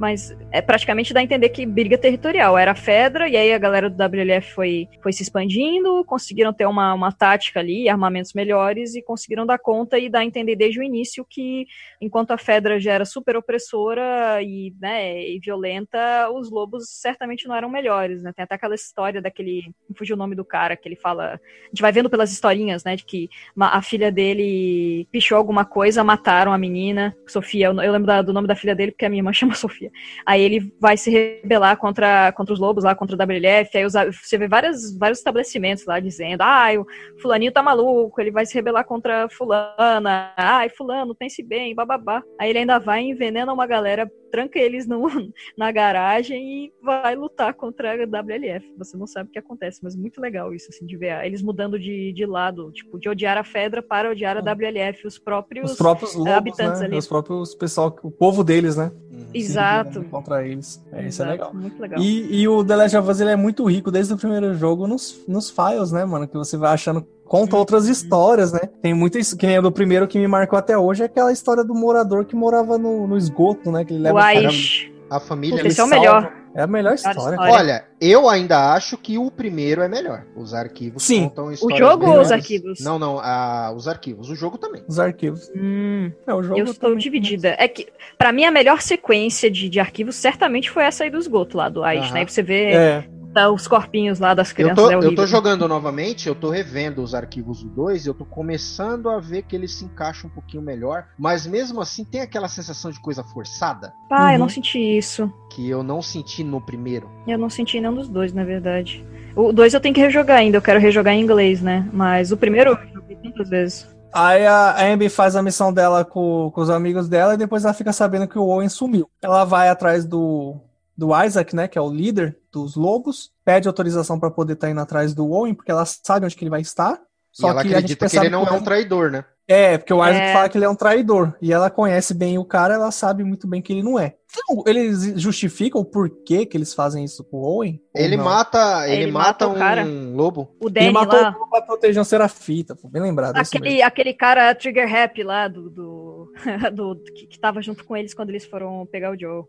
Mas é praticamente dá a entender que briga territorial. Era a Fedra, e aí a galera do WLF foi, foi se expandindo, conseguiram ter uma, uma tática ali, armamentos melhores, e conseguiram dar conta e dar a entender desde o início que, enquanto a Fedra já era super opressora e, né, e violenta, os lobos certamente não eram melhores, né? Tem até aquela história daquele. Me fugiu o nome do cara, que ele fala. A gente vai vendo pelas historinhas, né? De que ma- a filha dele pichou alguma coisa, mataram a menina, Sofia. Eu, eu lembro da- do nome da filha dele porque a minha irmã chama Sofia. Aí ele vai se rebelar contra, contra os lobos lá, contra o WLF. Aí você vê várias, vários estabelecimentos lá dizendo: ah, o fulaninho tá maluco, ele vai se rebelar contra fulana. Ai, fulano, pense bem, bababá. Aí ele ainda vai e envenena uma galera, tranca eles no, na garagem e vai lutar contra a WLF. Você não sabe o que acontece, mas muito legal isso, assim, de ver eles mudando de, de lado, tipo, de odiar a Fedra para odiar a WLF, os próprios. Os próprios lobos, habitantes né? ali. Os próprios pessoal, o povo deles, né? Uhum. Exato. Contra eles. É, isso é Exato, legal. Muito legal. E, e o The Last of Us ele é muito rico desde o primeiro jogo nos, nos files, né, mano? Que você vai achando. Conta outras histórias, né? Tem muita. Que nem a do primeiro que me marcou até hoje é aquela história do morador que morava no, no esgoto, né? Que ele leva. o. A família. Esse é o melhor. É a melhor história. história. Olha, eu ainda acho que o primeiro é melhor. Os arquivos Sim. contam histórias jogo ou os melhores. arquivos? Não, não, ah, os arquivos. O jogo também. Os arquivos. Hum, É, o jogo eu estou dividida. É que, pra mim, a melhor sequência de, de arquivos certamente foi essa aí do esgoto lá do Aish, Aham. né? E você vê É. tá, os corpinhos lá das Eu crianças. tô, é eu tô jogando novamente, eu tô revendo os arquivos do 2 e eu tô começando a ver que eles se encaixam um pouquinho melhor, mas mesmo assim tem aquela sensação de coisa forçada Ah, eu não Uhum. senti isso. que eu não senti no primeiro. Eu não senti nenhum dos dois, na verdade. O dois eu tenho que rejogar ainda, eu quero rejogar em inglês, né? Mas o primeiro eu joguei tantas vezes. Aí a a Abby faz a missão dela com, com os amigos dela e depois ela fica sabendo que o Owen sumiu. Ela vai atrás do, do Isaac, né, que é o líder dos lobos, pede autorização pra poder estar indo atrás do Owen, porque ela sabe onde que ele vai estar. e ela a gente acredita que ele não é o um traidor, né? É, porque o Isaac É. fala que ele é um traidor. E ela conhece bem o cara, ela sabe muito bem que ele não é. Então, eles justificam o porquê que eles fazem isso com o Owen? Ele mata, ele, Ele mata, mata o cara. um lobo. O Ele Danny matou lá, o pra proteger um serafita, pô, bem lembrado. é aquele, aquele cara trigger happy lá do, do, do- que, que tava junto com eles quando eles foram pegar o Joe.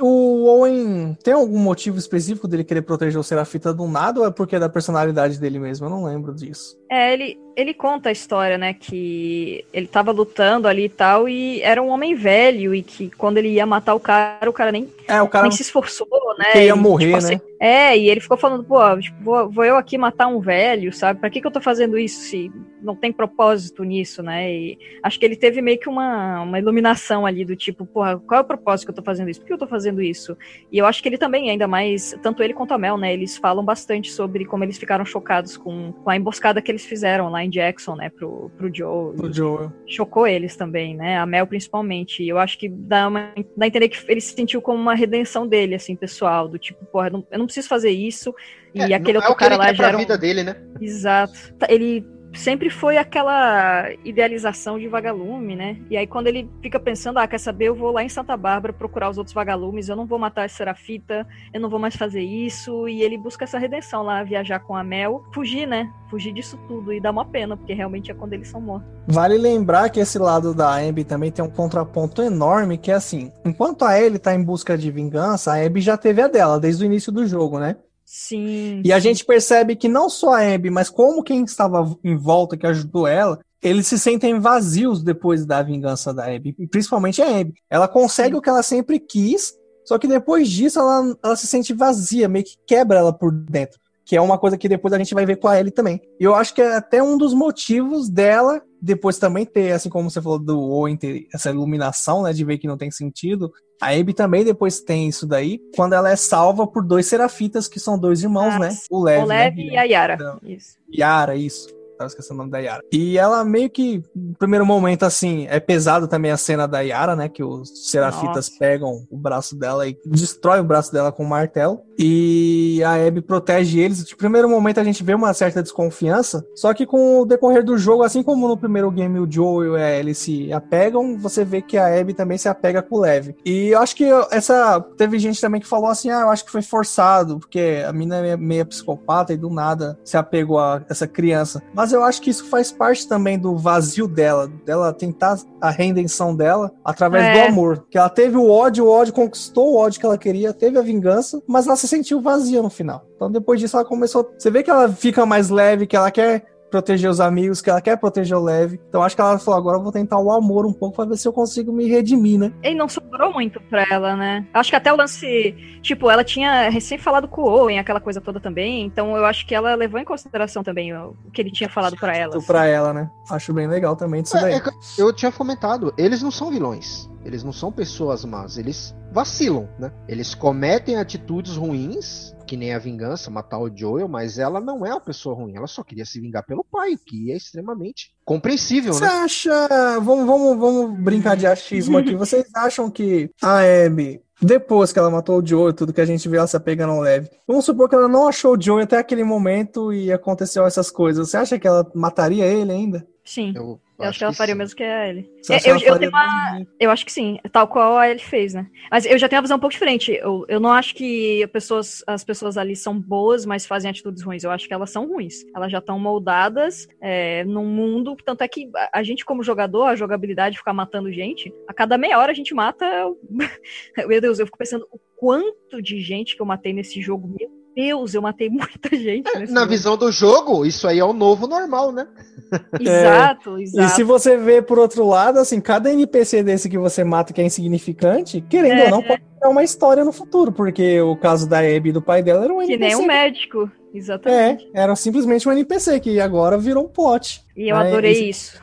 O Owen tem algum motivo específico dele querer proteger o Serafita do nada ou é porque é da personalidade dele mesmo? Eu não lembro disso. É, ele, ele conta a história, né, que ele tava lutando ali e tal, e era um homem velho, e que quando ele ia matar o cara, o cara nem, É, o cara nem se esforçou, né? que ia e, morrer, tipo, né? assim, é, e ele ficou falando, pô, tipo, vou, vou eu aqui matar um velho, sabe? Pra que, que eu tô fazendo isso se não tem propósito nisso, né? E acho que ele teve meio que uma, uma iluminação ali do tipo, porra, qual é o propósito que eu tô fazendo isso? Por que eu tô fazendo isso? E eu acho que ele também, ainda mais, tanto ele quanto a Mel, né? Eles falam bastante sobre como eles ficaram chocados com, com a emboscada que eles fizeram lá em Jackson, né? Pro, pro Joe. Pro Joel. Chocou eles também, né? A Mel principalmente. E eu acho que dá, uma, dá a entender que ele se sentiu como uma redenção dele, assim, pessoal. Do tipo, porra, eu não, eu não preciso fazer isso. E É, aquele não é outro ele cara lá quer já era um... vida dele, né? Exato. Tá, Ele sempre foi aquela idealização de vagalume, né? E aí quando ele fica pensando, ah, quer saber, eu vou lá em Santa Bárbara procurar os outros vagalumes, eu não vou matar a Serafita, eu não vou mais fazer isso, e ele busca essa redenção lá, viajar com a Mel, fugir, né? Fugir disso tudo e dá uma pena, porque realmente é quando eles são mortos. Vale lembrar que esse lado da Abby também tem um contraponto enorme, que é assim, enquanto a Ellie tá em busca de vingança, a Abby já teve a dela desde o início do jogo, né? Sim. E a gente percebe que não só a Abby, mas como quem estava em volta que ajudou ela, eles se sentem vazios depois da vingança da Abby, principalmente a Abby. Ela consegue Sim. o que ela sempre quis, só que depois disso ela, ela se sente vazia, meio que quebra ela por dentro que é uma coisa que depois a gente vai ver com a Ellie também. E eu acho que é até um dos motivos dela depois também ter, assim como você falou do Owen ter essa iluminação, né, de ver que não tem sentido. A Abby também depois tem isso daí, quando ela é salva por dois serafitas, que são dois irmãos, ah, né? O Lev, o Lev né? e a Yara. Então, isso. Yara, isso tava esquecendo o nome da Yara. E ela meio que, no primeiro momento, assim, é pesado também a cena da Yara, né? Que os serafitas Nossa. pegam o braço dela e destrói o braço dela com um martelo. E a Abby protege eles. No primeiro momento a gente vê uma certa desconfiança, só que com o decorrer do jogo, assim como no primeiro game o Joe e a Ellie se apegam, você vê que a Abby também se apega com o Lev. E eu acho que essa. Teve gente também que falou assim: ah, eu acho que foi forçado, porque a mina é meio psicopata e do nada se apegou a essa criança. Mas mas eu acho que isso faz parte também do vazio dela, dela tentar a redenção dela através é. do amor. Que ela teve o ódio, o ódio conquistou o ódio que ela queria, teve a vingança, mas ela se sentiu vazia no final. Então depois disso ela começou. Você vê que ela fica mais leve, que ela quer proteger os amigos, que ela quer proteger o Leve. Então acho que ela falou: agora eu vou tentar o amor um pouco pra ver se eu consigo me redimir, né? E não sobrou muito pra ela, né? Acho que até o lance. Tipo, ela tinha recém falado com o Owen, aquela coisa toda também. Então eu acho que ela levou em consideração também o que ele tinha falado pra ela. Assim. Pra ela, né? Acho bem legal também disso é, daí. É, eu tinha comentado, eles não são vilões. Eles não são pessoas más, eles vacilam, né? Eles cometem atitudes ruins que nem a vingança, matar o Joel, mas ela não é uma pessoa ruim, ela só queria se vingar pelo pai, o que é extremamente compreensível, Você né? acha. Vamos, vamos, vamos brincar de achismo aqui. Vocês acham que a Abby depois que ela matou o Joe, tudo que a gente viu ela se apegando leve. Vamos supor que ela não achou o Joe até aquele momento e aconteceu essas coisas. Você acha que ela mataria ele ainda? Sim. Eu eu acho, acho que ela faria sim. o mesmo que a Ellie. É, eu, eu, tenho uma, eu acho que sim, tal qual a Ellie fez, né? Mas eu já tenho uma visão um pouco diferente. Eu, eu não acho que pessoas, as pessoas ali são boas, mas fazem atitudes ruins. Eu acho que elas são ruins. Elas já estão moldadas é, num mundo. Tanto é que a gente, como jogador, a jogabilidade de ficar matando gente, a cada meia hora a gente mata. Meu Deus, eu fico pensando o quanto de gente que eu matei nesse jogo. Meu Deus, eu matei muita gente. É, na jogo. visão do jogo, isso aí é o novo normal, né? Exato, é. exato. E se você vê por outro lado, assim, cada NPC desse que você mata que é insignificante, querendo é. ou não, pode ter uma história no futuro, porque o caso da Abby e do pai dela era um NPC. Que nem um médico, exatamente. É, era simplesmente um NPC, que agora virou um plot. E eu adorei isso.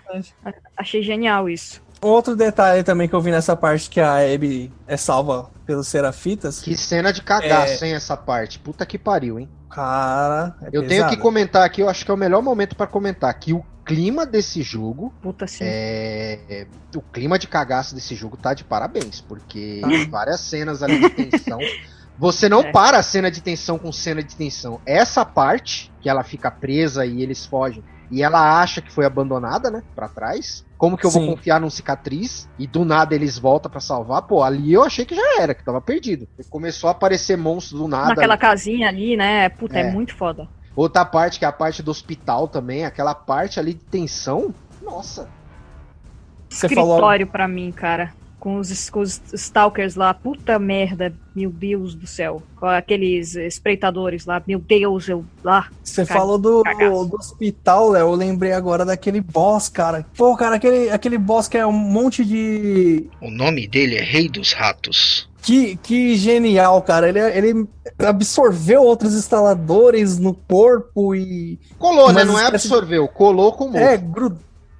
Achei genial isso. Outro detalhe também que eu vi nessa parte que a Abby é salva pelos Serafitas. Que cena de cagaço, é... hein, essa parte. Puta que pariu, hein? Cara. É eu pesado. tenho que comentar aqui, eu acho que é o melhor momento para comentar que o clima desse jogo. Puta sim. É... O clima de cagaço desse jogo tá de parabéns, porque ah. várias cenas ali de tensão. Você não é. para a cena de tensão com cena de tensão. Essa parte, que ela fica presa e eles fogem, e ela acha que foi abandonada, né, para trás. Como que eu Sim. vou confiar num cicatriz e do nada eles voltam para salvar? Pô, ali eu achei que já era, que tava perdido. Começou a aparecer monstros do nada. Naquela ali. casinha ali, né? Puta, é. é muito foda. Outra parte que é a parte do hospital também, aquela parte ali de tensão. Nossa. Você Escritório falou... para mim, cara com os, com os stalkers lá, puta merda, meu Deus do céu. Com aqueles espreitadores lá, meu Deus, eu lá. Você falou do, do hospital, Léo, eu lembrei agora daquele boss, cara. Pô, cara, aquele, aquele boss que é um monte de. O nome dele é Rei dos Ratos. Que, que genial, cara. Ele, ele absorveu outros instaladores no corpo e. Colou, né? Não é absorveu, colou com o É, grudou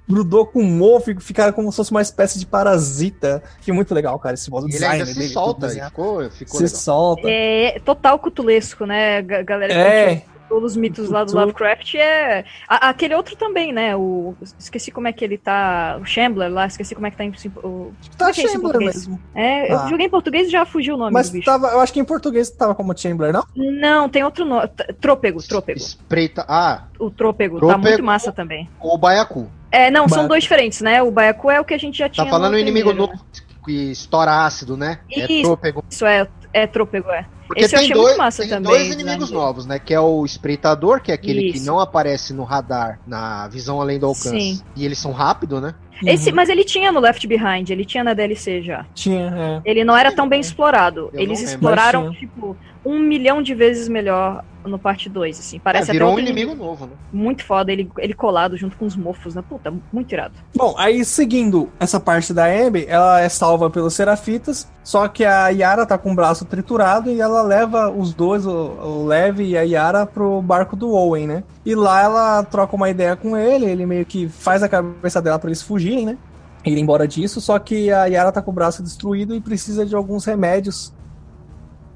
grudou com um mofo e ficaram como se fosse uma espécie de parasita. Que muito legal, cara, esse modo design ele se solta, ficou, ficou se legal. solta. É total cutulesco, né, galera? É. Todos os mitos lá do. Lovecraft é. a- aquele outro também, né? O. Esqueci como é que ele tá. O Chambler lá, esqueci como é que tá em. O, Tá é é português? mesmo. é, eu Ah. joguei em português e já fugiu o nome Mas do bicho. tava, eu acho que em português tava como Chamber, não? Não, tem outro nome. Trôpego, Trôpego. Espreita. Ah, O Trôpego, tá muito massa também. o Baiacu. É, não, são dois diferentes, né? O Baiacu é o que a gente já tinha. Tá falando no inimigo primeiro, novo que estoura ácido, né? É Isso. trôpego. né? Isso é, é Trôpego, é. Porque Esse eu tem achei muito dois, tem também, dois o inimigos design novos, né? Que é o espreitador, que é aquele que Isso. não aparece no radar, na visão além do alcance. Sim. E eles são rápidos, né? Esse, Uhum. mas ele tinha no Left Behind, ele tinha na DLC já. Tinha, é. Ele não era tão bem explorado. Eu Eles exploraram, tipo, um milhão de vezes melhor no parte 2, assim. Parece É, até virou um outro inimigo novo, né? muito foda, ele, ele colado junto com os mofos, né? Puta, muito irado. Bom, aí seguindo essa parte da Abby, ela é salva pelos Serafitas, só que a Yara tá com o braço triturado e ela leva os dois, o, o Lev e a Yara, pro barco do Owen, né? E lá ela troca uma ideia com ele, ele meio que faz a cabeça dela pra eles fugirem, né? Ir embora disso, só que a Yara tá com o braço destruído e precisa de alguns remédios.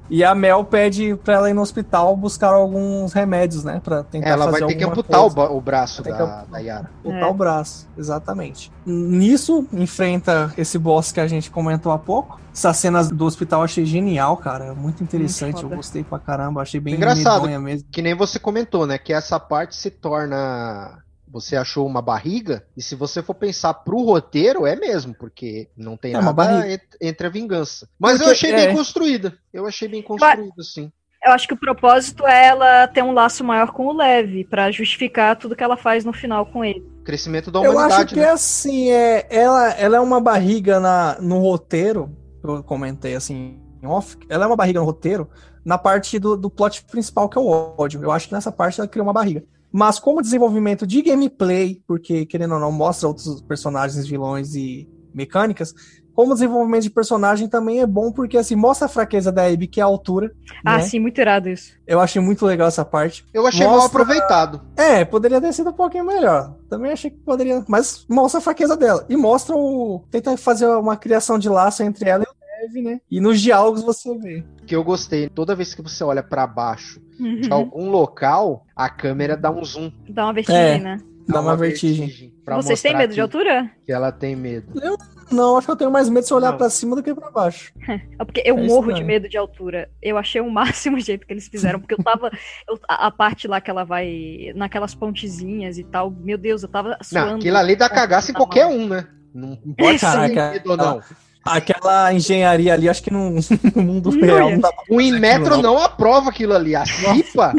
E a Mel pede pra ela ir no hospital buscar alguns remédios, né? Pra tentar Ela fazer vai ter que amputar o, coisa. o braço da, que da Yara. Botar É. o braço, exatamente. Nisso, enfrenta esse boss que a gente comentou há pouco. Essas cenas do hospital eu achei genial, cara. Muito interessante. eu foda. gostei pra caramba. Achei bem Engraçado. mesmo. Que nem você comentou, né? Que essa parte se torna. Você achou uma barriga, e se você for pensar pro roteiro, é mesmo, porque não tem É uma nada entre a vingança. Mas eu Porque, achei é. bem construída. Eu achei bem construída, sim. Eu acho que o propósito é ela ter um laço maior com o Lev, pra justificar tudo que ela faz no final com ele. Crescimento da Eu acho humanidade, que né? é assim, é, ela, ela é uma barriga na, no roteiro. Eu comentei assim em off. Ela é uma barriga no roteiro na parte do, do plot principal, que é o ódio. Eu acho que nessa parte ela cria uma barriga. Mas como desenvolvimento de gameplay, porque querendo ou não, mostra outros personagens, vilões e mecânicas, como desenvolvimento de personagem também é bom, porque assim, mostra a fraqueza da Abby, que é a altura. Ah, né? sim, muito irado isso. Eu achei muito legal essa parte. Eu achei mal Mostra- aproveitado. É, poderia ter sido um pouquinho melhor. Também achei que poderia. Mas mostra a fraqueza dela. E mostra o. Tenta fazer uma criação de laço entre ela e o Lev, né? E nos diálogos você vê. Que eu gostei. Toda vez que você olha pra baixo de Uhum. algum local, a câmera dá um zoom. Dá uma vertigem, É. né? Dá uma vertigem. pra Vocês têm medo de altura? Que ela tem medo. Não, acho que eu tenho mais medo se eu olhar pra cima do que pra baixo. É porque eu É morro de medo de altura. Eu achei o máximo o jeito que eles fizeram, porque eu tava. eu- a, a parte lá que ela vai. naquelas pontezinhas e tal. Meu Deus, eu tava suando. Não, aquilo ali dá cagaço em qualquer um, né? Não importa se tem Caraca, medo ou não. Aquela engenharia ali, acho que no, no mundo Não, real não dá pra O Inmetro não aprova aquilo ali. A CIPA.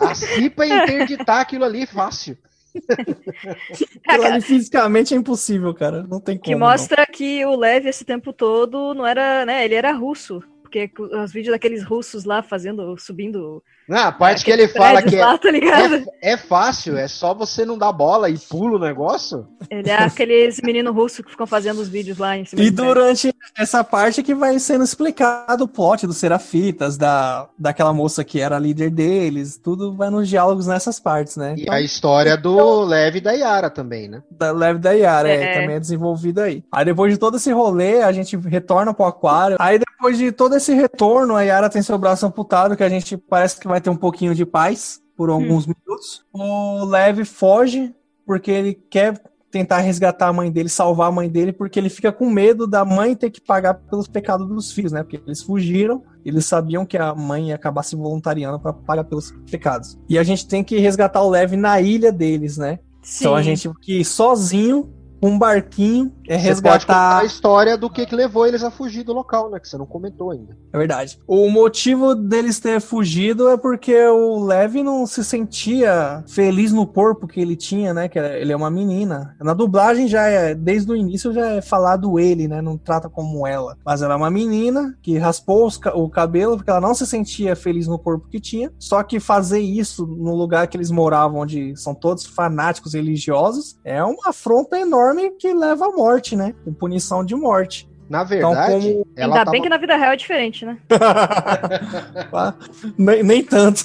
a CIPA é interditar aquilo ali fácil. Aquilo ali fisicamente é impossível, cara. Não tem como. Que mostra que o Lev esse tempo todo não era, né? Ele era russo. Porque os vídeos daqueles russos lá fazendo, subindo. Ah, a parte que aqueles ele fala que é, lá, tá é, é fácil, é só você não dar bola e pula o negócio. Ele é aqueles meninos russos que ficam fazendo os vídeos lá em cima E do prédio. durante essa parte que vai sendo explicado o plot dos Serafitas, da, daquela moça que era a líder deles, tudo vai nos diálogos nessas partes, né? E a história do Lev e da Yara também, né? da Leve da Yara, é. É. também é desenvolvida aí. Aí depois de todo esse rolê, a gente retorna pro aquário. Aí depois de todo esse retorno, a Yara tem seu braço amputado, que a gente parece que vai ter um pouquinho de paz por alguns minutos. O Leve foge, porque ele quer tentar resgatar a mãe dele, salvar a mãe dele, porque ele fica com medo da mãe ter que pagar pelos pecados dos filhos, né? Porque eles fugiram, eles sabiam que a mãe ia acabar se voluntariando para pagar pelos pecados. E a gente tem que resgatar o Leve na ilha deles, né? Então a Sim. gente que sozinho, um barquinho, é Você resgatar. a história do que, que levou eles a fugir do local, né? Que você não comentou ainda. É verdade. O motivo deles ter fugido é porque o Levi não se sentia feliz no corpo que ele tinha, né? Que ele é uma menina. Na dublagem já é, desde o início já é falado ele, né? Não trata como ela. Mas ela é uma menina que raspou o cabelo porque ela não se sentia feliz no corpo que tinha. Só que fazer isso no lugar que eles moravam, onde são todos fanáticos religiosos, é uma afronta enorme que leva à morte, né? Com punição de morte. Na Então, verdade, como- ela Ainda tava... bem que na vida real é diferente, né? nem, nem tanto.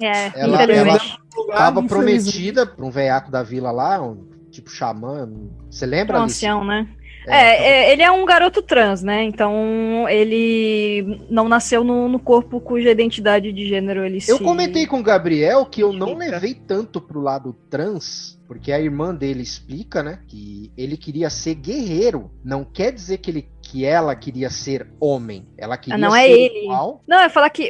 É, Ela- infelizmente. tava prometida pra um veiaco da vila lá, um tipo xamã. Você lembra, Um ancião, né? É, é, ele é um garoto trans, né? Então ele não nasceu no, no corpo cuja identidade de gênero ele se. Eu comentei com o Gabriel que eu não levei tanto pro lado trans, porque a irmã dele explica, né, que ele queria ser guerreiro. Não quer dizer que ele que ela queria ser homem. Ela queria Ah, não ser é ele. igual. Não, é falar que,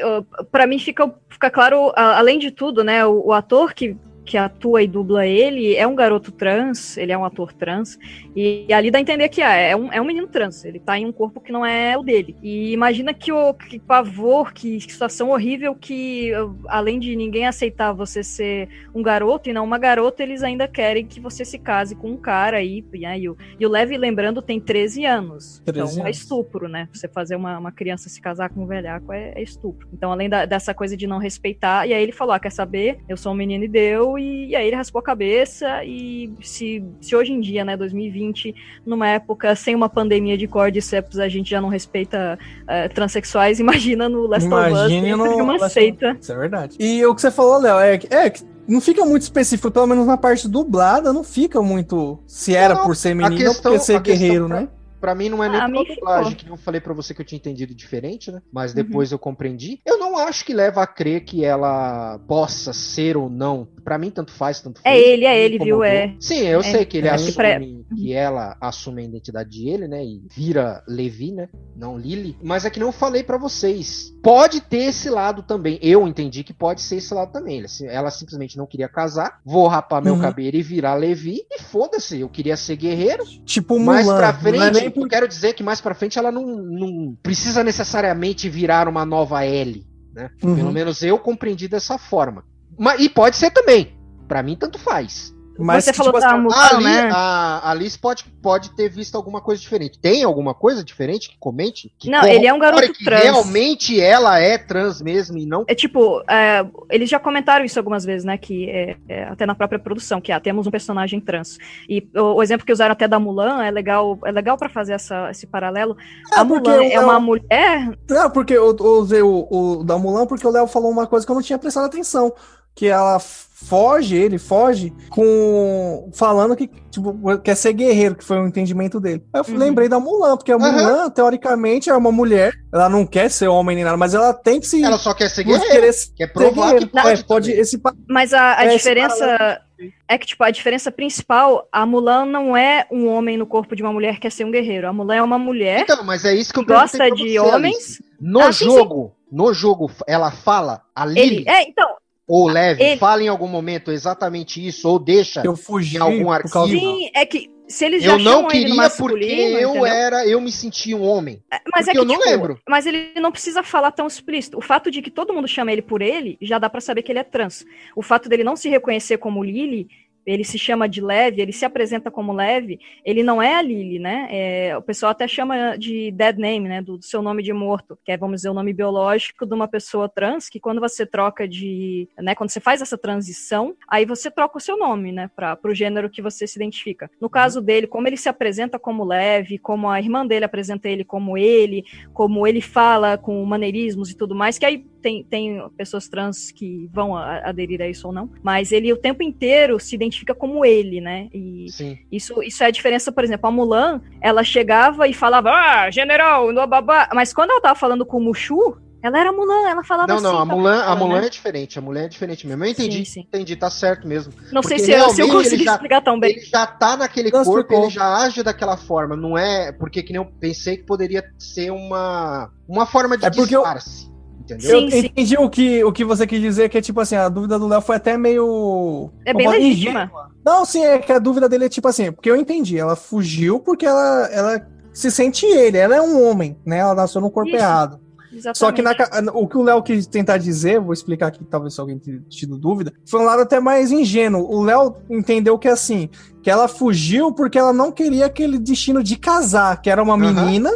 pra mim, fica, fica claro, além de tudo, né? O, o ator que, que atua e dubla ele é um garoto trans, ele é um ator trans, e, ali dá a entender que ah, é, um, é um menino trans, ele tá em um corpo que não é o dele. E imagina que, o, que pavor, que situação horrível que, além de ninguém aceitar você ser um garoto e não uma garota, eles ainda querem que você se case com um cara aí, né? E o, e o Levi, lembrando, tem 13 anos. 13 então é anos. estupro, né? Você fazer uma, uma criança se casar com um velhaco é, é estupro. Então, além da- dessa coisa de não respeitar, e aí ele falou: ah, quer saber? Eu sou um menino e deu, e, e aí ele raspou a cabeça. E se, se hoje em dia, né, 2020, numa época sem uma pandemia de cordyceps, a gente já não respeita eh, transexuais, imagina no Last of Us, no uma Last seita. Isso é verdade. E o que você falou, Léo, é que é que não fica muito específico, pelo menos na parte dublada, não fica muito se era Não, por ser menino questão- ou por ser guerreiro, pra- né? Pra mim não é nem Ah, pela dublagem, que eu falei pra você que eu tinha entendido diferente, né? Mas Uhum. depois eu compreendi. Eu não acho que leva a crer que ela possa ser ou não. Pra mim tanto faz, tanto É faz. ele, é ele, viu? É. Sim, eu É. sei que ele É. assume, Que pra- que ela assume a identidade de ele, né? E vira Levi, né? Não Lily. Mas é que não eu falei pra vocês. Pode ter esse lado também. Eu entendi que pode ser esse lado também. Ela, simplesmente não queria casar. Vou rapar meu Uhum. cabelo e virar Levi. E foda-se, eu queria ser guerreiro. Tipo Mais Mulan. pra não é frente, nem eu por- quero dizer que mais pra frente ela não, não precisa necessariamente virar uma nova L, né? Uhum. Pelo menos eu compreendi dessa forma. Mas, e pode ser também. Pra mim, tanto faz. Mas Você que, falou tipo da assim, Mulan, A, Ali- né? a- a Alice pode, pode ter visto alguma coisa diferente. Tem alguma coisa diferente que comente? Que Não, ele é um garoto que trans. realmente ela é trans mesmo e não. É tipo, é, eles já comentaram isso algumas vezes, né? Que é, é, até na própria produção, que ah, temos um personagem trans. E o, o exemplo que usaram até da Mulan é legal, é legal para fazer essa, esse paralelo. É, a Mulan é uma mulher. Não, porque eu, eu usei o, o da Mulan porque o Léo falou uma coisa que eu não tinha prestado atenção. Que ela foge, ele foge, com. falando que tipo, quer ser guerreiro, que foi o entendimento dele. Aí eu Uhum. lembrei da Mulan, porque a. Mulan, teoricamente, é uma mulher. Ela não quer ser homem nem nada, mas ela tem que se. Ela só quer ser querer ser Quer provar guerreiro. que pode. É, pode esse Mas a, a É, diferença é que, tipo, a diferença principal, a Mulan não é um homem no corpo de uma mulher que quer ser um guerreiro. A Mulan é uma mulher Então, mas é isso que eu gosta de você, homens. Alice. No Ah, sim, jogo, no jogo, ela fala, a Lily Ele, é, então, ou Leve, ele- fala em algum momento exatamente isso, ou deixa. Eu fugi Em algum arquivo. sim, é que se eles já Eu não queria porque eu entendeu? era, eu me sentia um homem. Mas Porque é que, eu não tipo, lembro. Mas ele não precisa falar tão explícito. O fato de que todo mundo chama ele por ele, já dá pra saber que ele é trans. O fato dele não se reconhecer como Lily, ele se chama de Leve, ele se apresenta como Leve, ele não é a Lily, né? É, o pessoal até chama de dead name, né? Do, do seu nome de morto, que é, vamos dizer, o nome biológico de uma pessoa trans, que quando você troca de. né? Quando você faz essa transição, aí você troca o seu nome, né? Para o gênero que você se identifica. No caso dele, como ele se apresenta como Leve, como a irmã dele apresenta ele como ele, como ele fala com maneirismos e tudo mais, que aí tem, tem pessoas trans que vão a- aderir a isso ou não, mas ele o tempo inteiro se identifica como ele, né? E Sim. isso, isso é a diferença, por exemplo, a Mulan, ela chegava e falava, ah, general, no babá, mas quando ela tava falando com o Mushu, ela era Mulan, ela falava Não, assim. não, a com Mulan, a Mulan né? é diferente, a Mulan é diferente mesmo. Eu entendi, Sim, sim. entendi, tá certo mesmo. Não sei se eu, se eu realmente consegui ele já- explicar tão bem. Ele já tá naquele Não, corpo, ele já age daquela forma, não é porque que nem eu pensei que poderia ser uma uma forma de É porque eu- disfarce, entendeu? Sim, eu sim. entendi o que, o que você quis dizer, que é tipo assim, a dúvida do Léo foi até meio. É bem legítima. ingênua. Não, sim, é que a dúvida dele é tipo assim, porque eu entendi, ela fugiu porque ela, ela se sente ele, ela é um homem, né? Ela nasceu no corpo Isso. errado. Exatamente. Só que na o que o Léo quis tentar dizer, vou explicar aqui, talvez se alguém tenha tido dúvida, foi um lado até mais ingênuo. O Léo entendeu que assim, que ela fugiu porque ela não queria aquele destino de casar, que era uma Aham. menina.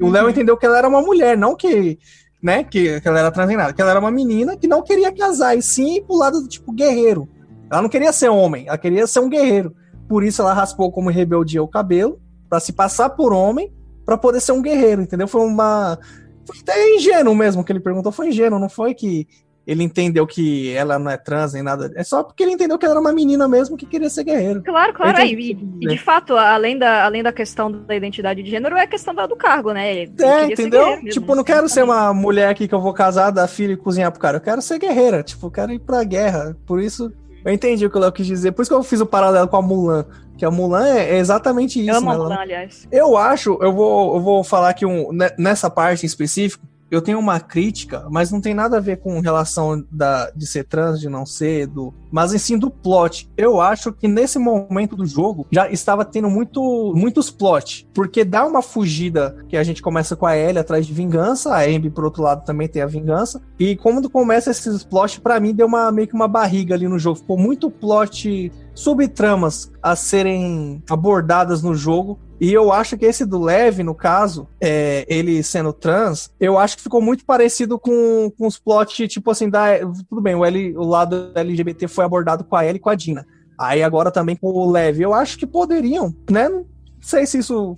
E o Léo Uhum. entendeu que ela era uma mulher, não que, né, que, que ela era trans nem nada, que ela era uma menina que não queria casar, e sim pro lado do tipo guerreiro. Ela não queria ser homem, ela queria ser um guerreiro. Por isso ela raspou como rebeldia o cabelo, pra se passar por homem, pra poder ser um guerreiro, entendeu? Foi uma foi até ingênuo mesmo que ele perguntou, foi ingênuo, não foi que ele entendeu que ela não é trans nem nada. É só porque ele entendeu que ela era uma menina mesmo que queria ser guerreiro. Claro, claro. É, e, e de fato, além da, além da questão da identidade de gênero, é a questão do cargo, né? Ele É, ser entendeu? tipo, não quero ser uma mulher aqui que eu vou casar, dar filho e cozinhar pro cara. Eu quero ser guerreira. Tipo, eu quero ir pra guerra. Por isso, eu entendi o que o Léo quis dizer. Por isso que eu fiz o paralelo com a Mulan. Que a Mulan é, é exatamente isso, Eu amo né? Mulan, aliás. Eu acho, eu vou, eu vou falar que um, ne- nessa parte em específico, eu tenho uma crítica, mas não tem nada a ver com relação da, de ser trans, de não ser, do, mas em sim do plot. Eu acho que nesse momento do jogo já estava tendo muito, muitos plot, porque dá uma fugida que a gente começa com a Ellie atrás de vingança, a Amber por outro lado também tem a vingança, e quando começa esses plot, pra mim deu uma meio que uma barriga ali no jogo, ficou muito plot subtramas a serem abordadas no jogo. E eu acho que esse do Leve, no caso, é, ele sendo trans, eu acho que ficou muito parecido com, com os plots, tipo assim, da. Tudo bem, o, L, o lado LGBT foi abordado com a Ellie e com a Dina. Aí agora também com o Leve. Eu acho que poderiam, né? Não sei se isso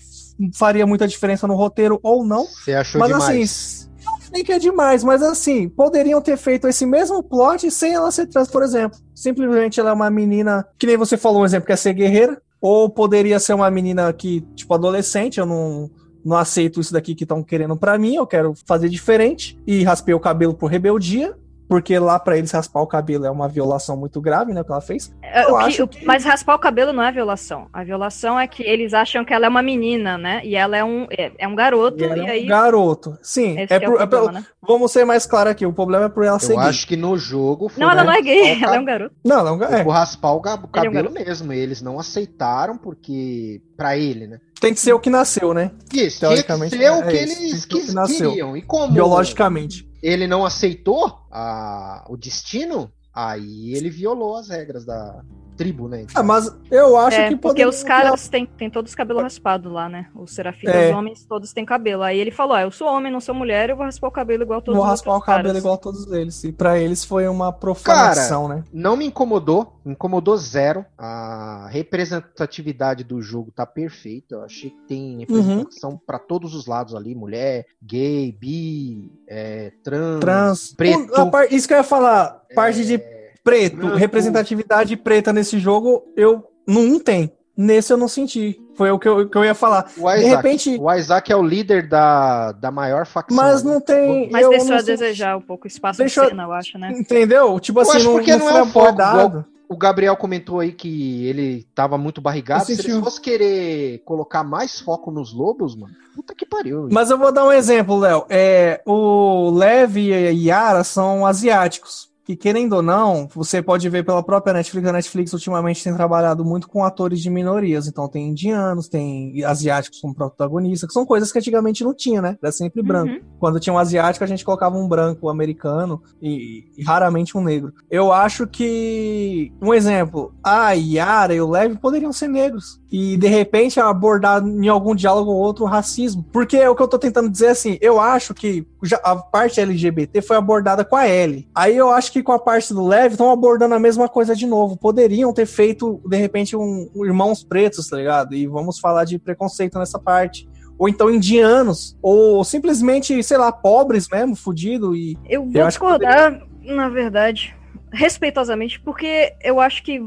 faria muita diferença no roteiro ou não. Você achou Mas demais? assim, não nem que é demais, mas assim, poderiam ter feito esse mesmo plot sem ela ser trans, por exemplo. Simplesmente ela é uma menina, que nem você falou um exemplo, quer ser guerreira, ou poderia ser uma menina que, tipo, adolescente, eu não, não aceito isso daqui que estão querendo pra mim, eu quero fazer diferente, e raspei o cabelo por rebeldia, porque lá pra eles raspar o cabelo é uma violação muito grave, né, que ela fez. É, Eu o que- acho que- Mas raspar o cabelo não é violação. A violação é que eles acham que ela é uma menina, né? E ela é um, é, é um garoto, E e, é um aí. garoto. Sim, é que é é pelo- problema, né? vamos ser mais claros aqui, o problema é por ela ser Eu gay. acho que no jogo foi Não, ela não é gay, raspar o ela é um garoto. Não, ela é um ga- Foi é. por raspar o é um cabelo garoto. mesmo. Eles não aceitaram porque. Pra ele, né? Tem que ser o que nasceu, né? Isso, que Teoricamente, ser o que isso, tem eles que ser o que quis- nasceu. queriam. E como Biologicamente. Ele não aceitou a- o destino, aí ele violou as regras da tribo, né? Ah, mas eu acho É, que porque os caras têm, têm todos os cabelos raspados lá, né? Os serafitas É. homens todos têm cabelo. Aí ele falou: ah, eu sou homem, não sou mulher, eu vou raspar o cabelo igual todos Vou os raspar o cabelo caras. igual a todos eles. E pra eles foi uma profanação, né? Não me incomodou, incomodou zero. A representatividade do jogo tá perfeita. Eu achei que tem representação pra todos os lados ali: mulher, gay, bi, é, trans, Trans. preto. A par- Isso que eu ia falar. Parte de preto, branco. representatividade preta nesse jogo, eu não tem. Nesse eu não senti. Foi o que eu, que eu ia falar. O De Isaac, repente- o Isaac é o líder da, da maior facção. Mas não tem. Mas eu deixou não a desejar um pouco espaço Deixou- de cena, eu acho, né? Entendeu? Tipo Eu assim, não, porque não não é o foco, abordado. O Gabriel comentou aí que ele tava muito barrigado. Se eles um- fossem querer colocar mais foco nos lobos, mano, puta que pariu. Mas eu vou dar um exemplo, Léo. É, o Levi e a Yara são asiáticos. Que querendo ou não, você pode ver pela própria Netflix. A Netflix ultimamente tem trabalhado muito com atores de minorias. Então tem indianos, tem asiáticos como protagonistas, que são coisas que antigamente não tinha, né? Era sempre branco. Uhum. Quando tinha um asiático, a gente colocava um branco americano e, e raramente um negro. Eu acho que, um exemplo, a Yara e o Levi poderiam ser negros. E de repente abordar em algum diálogo ou outro o racismo. Porque é o que eu tô tentando dizer assim, eu acho que a parte LGBT foi abordada com a L. Aí eu acho que com a parte do Levi estão abordando a mesma coisa de novo. Poderiam ter feito, de repente, um, um irmãos pretos, tá ligado? E vamos falar de preconceito nessa parte ou então indianos, ou simplesmente, sei lá, pobres mesmo, fudido e Eu vou Eu discordar, na verdade, respeitosamente, porque eu acho que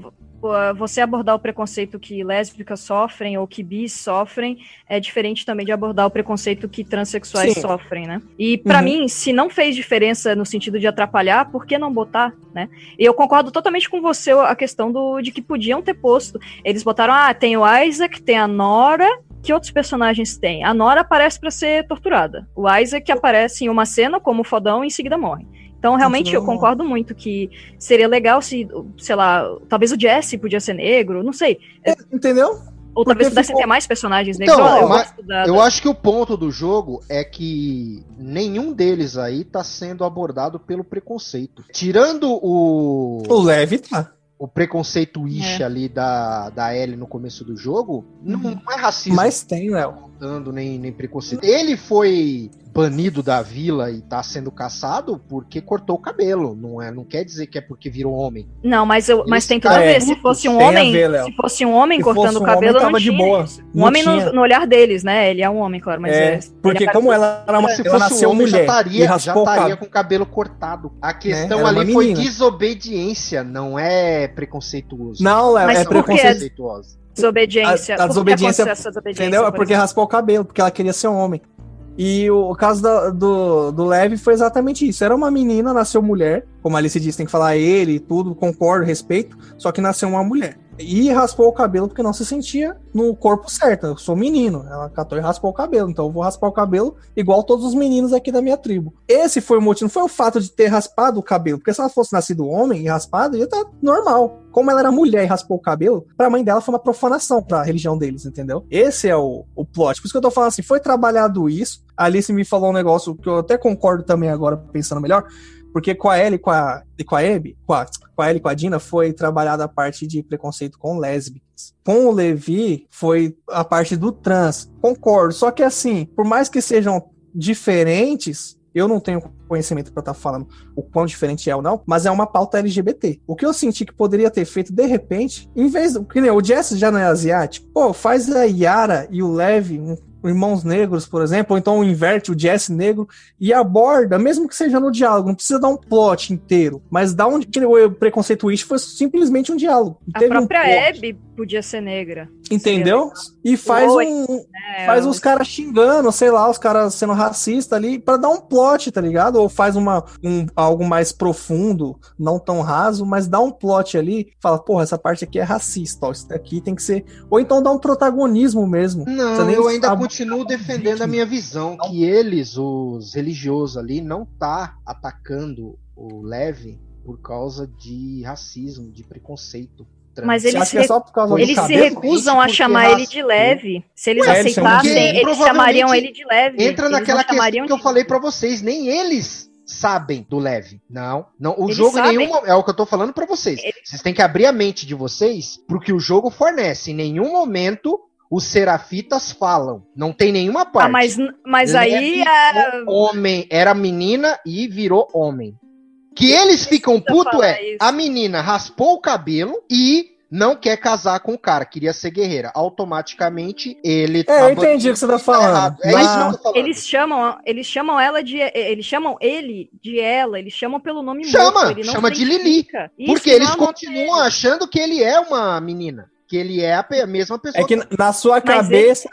você abordar o preconceito que lésbicas sofrem ou que bis sofrem é diferente também de abordar o preconceito que transexuais Sim. sofrem, né? E pra Uhum. mim, se não fez diferença no sentido de atrapalhar, por que não botar, né? E eu concordo totalmente com você a questão do de que podiam ter posto. Eles botaram, ah, tem o Isaac, tem a Nora, que outros personagens tem? A Nora aparece pra ser torturada. O Isaac aparece em uma cena como fodão e em seguida morre. Então, realmente, eu concordo muito que seria legal se, sei lá, talvez o Jesse podia ser negro, não sei. entendeu? Ou talvez Porque pudesse ficou- ter mais personagens negros. Então, eu mas gosto da- Eu acho que o ponto do jogo é que nenhum deles aí tá sendo abordado pelo preconceito. Tirando o, O Levi tá. o preconceito ish É. ali da, da Ellie no começo do jogo, não, Uhum. não é racismo Mas tem, Léo. nem, nem preconceito. Ele foi banido da vila e tá sendo caçado porque cortou o cabelo. Não, é, não quer dizer que é porque virou homem. Não, mas, eu, mas tem tudo a ficaram ver. Se fosse um a homem, ver, se fosse um homem Se cortando fosse o um cabelo, homem, não tava de tinha. boa. Um Não homem tinha. no, no olhar deles, né? Ele é um homem, claro, mas É, é. porque ele é como ela era uma, Se ela fosse um nasceu homem, já mulher e estaria, já estaria com o cabelo cortado. A questão era uma ali foi menina. desobediência, não é preconceituoso. Não, Léo, Mas é é- preconceituoso. desobediência. A- a desobediência, desobediência, Entendeu? É por porque raspou o cabelo, porque ela queria ser um homem. E o, caso do, do Levi foi exatamente isso. Era uma menina, nasceu mulher, como a Alice disse, tem que falar ele tudo, concordo, respeito, só que nasceu uma mulher. E raspou o cabelo porque não se sentia no corpo certo. Eu sou menino. Ela catou e raspou o cabelo. Então eu vou raspar o cabelo igual todos os meninos aqui da minha tribo. Esse foi o motivo. Não foi o fato de ter raspado o cabelo. Porque se ela fosse nascido homem e raspado, ia estar normal. Como ela era mulher e raspou o cabelo, pra mãe dela foi uma profanação pra religião deles, entendeu? Esse é o, o plot. Por isso que eu tô falando assim, foi trabalhado isso. A Alice me falou um negócio que eu até concordo também agora, pensando melhor. Porque com a Ellie com a, e com a Abby, com a, com a com a Dina, foi trabalhada a parte de preconceito com lésbicas. Com o Levi, foi a parte do trans. Concordo. Só que assim, por mais que sejam diferentes, eu não tenho conhecimento para estar falando o quão diferente é ou não, mas é uma pauta LGBT. O que eu senti que poderia ter feito, de repente, em vez do. Que nem o Jess já não é asiático, pô, faz a Yara e o Levi, um- irmãos negros, por exemplo, ou então inverte o Jess negro e aborda, mesmo que seja no diálogo, não precisa dar um plot inteiro, mas dá um. O preconceito Wish foi simplesmente um diálogo. A um própria plot, Abby podia ser negra. Entendeu? E faz Oi. um, É, faz os caras xingando, sei lá, os caras sendo racistas ali, pra dar um plot, tá ligado? Ou faz uma, um, algo mais profundo, não tão raso, mas dá um plot ali, fala, porra, essa parte aqui é racista, ó, isso daqui tem que ser. Ou então dá um protagonismo mesmo. Não, nem eu ainda saber- continuo defendendo a minha visão, que eles, os religiosos ali, não tá atacando o Leve por causa de racismo, de preconceito. Mas eles é só por causa do Eles se recusam a porque chamar ele de leve. Se eles Ué, eles aceitassem, Porque, eles chamariam ele de leve. Entra Eles naquela questão chamariam que eu de- falei pra vocês, nem eles sabem do leve. Não, não, o Eles jogo em sabem. nenhum é o que eu tô falando pra vocês. Eles- Vocês têm que abrir a mente de vocês pro que o jogo fornece. Em nenhum momento os serafitas falam. Não tem nenhuma parte. Ah, mas, mas Leve aí é, homem era menina e virou homem. Que eles ficam puto é isso. a menina raspou o cabelo e não quer casar com o cara, queria ser guerreira. Automaticamente ele É, eu tava- entendi o que você tá tá falando. errado. É Na- isso que eu tô falando. eles chamam, eles chamam ela de, eles chamam ele de ela, eles chamam pelo nome Chama, morto, ele não chama de Lili. Isso Porque não eles continuam dele. achando que ele é uma menina. Que ele é a mesma pessoa. É que na sua Mas cabeça,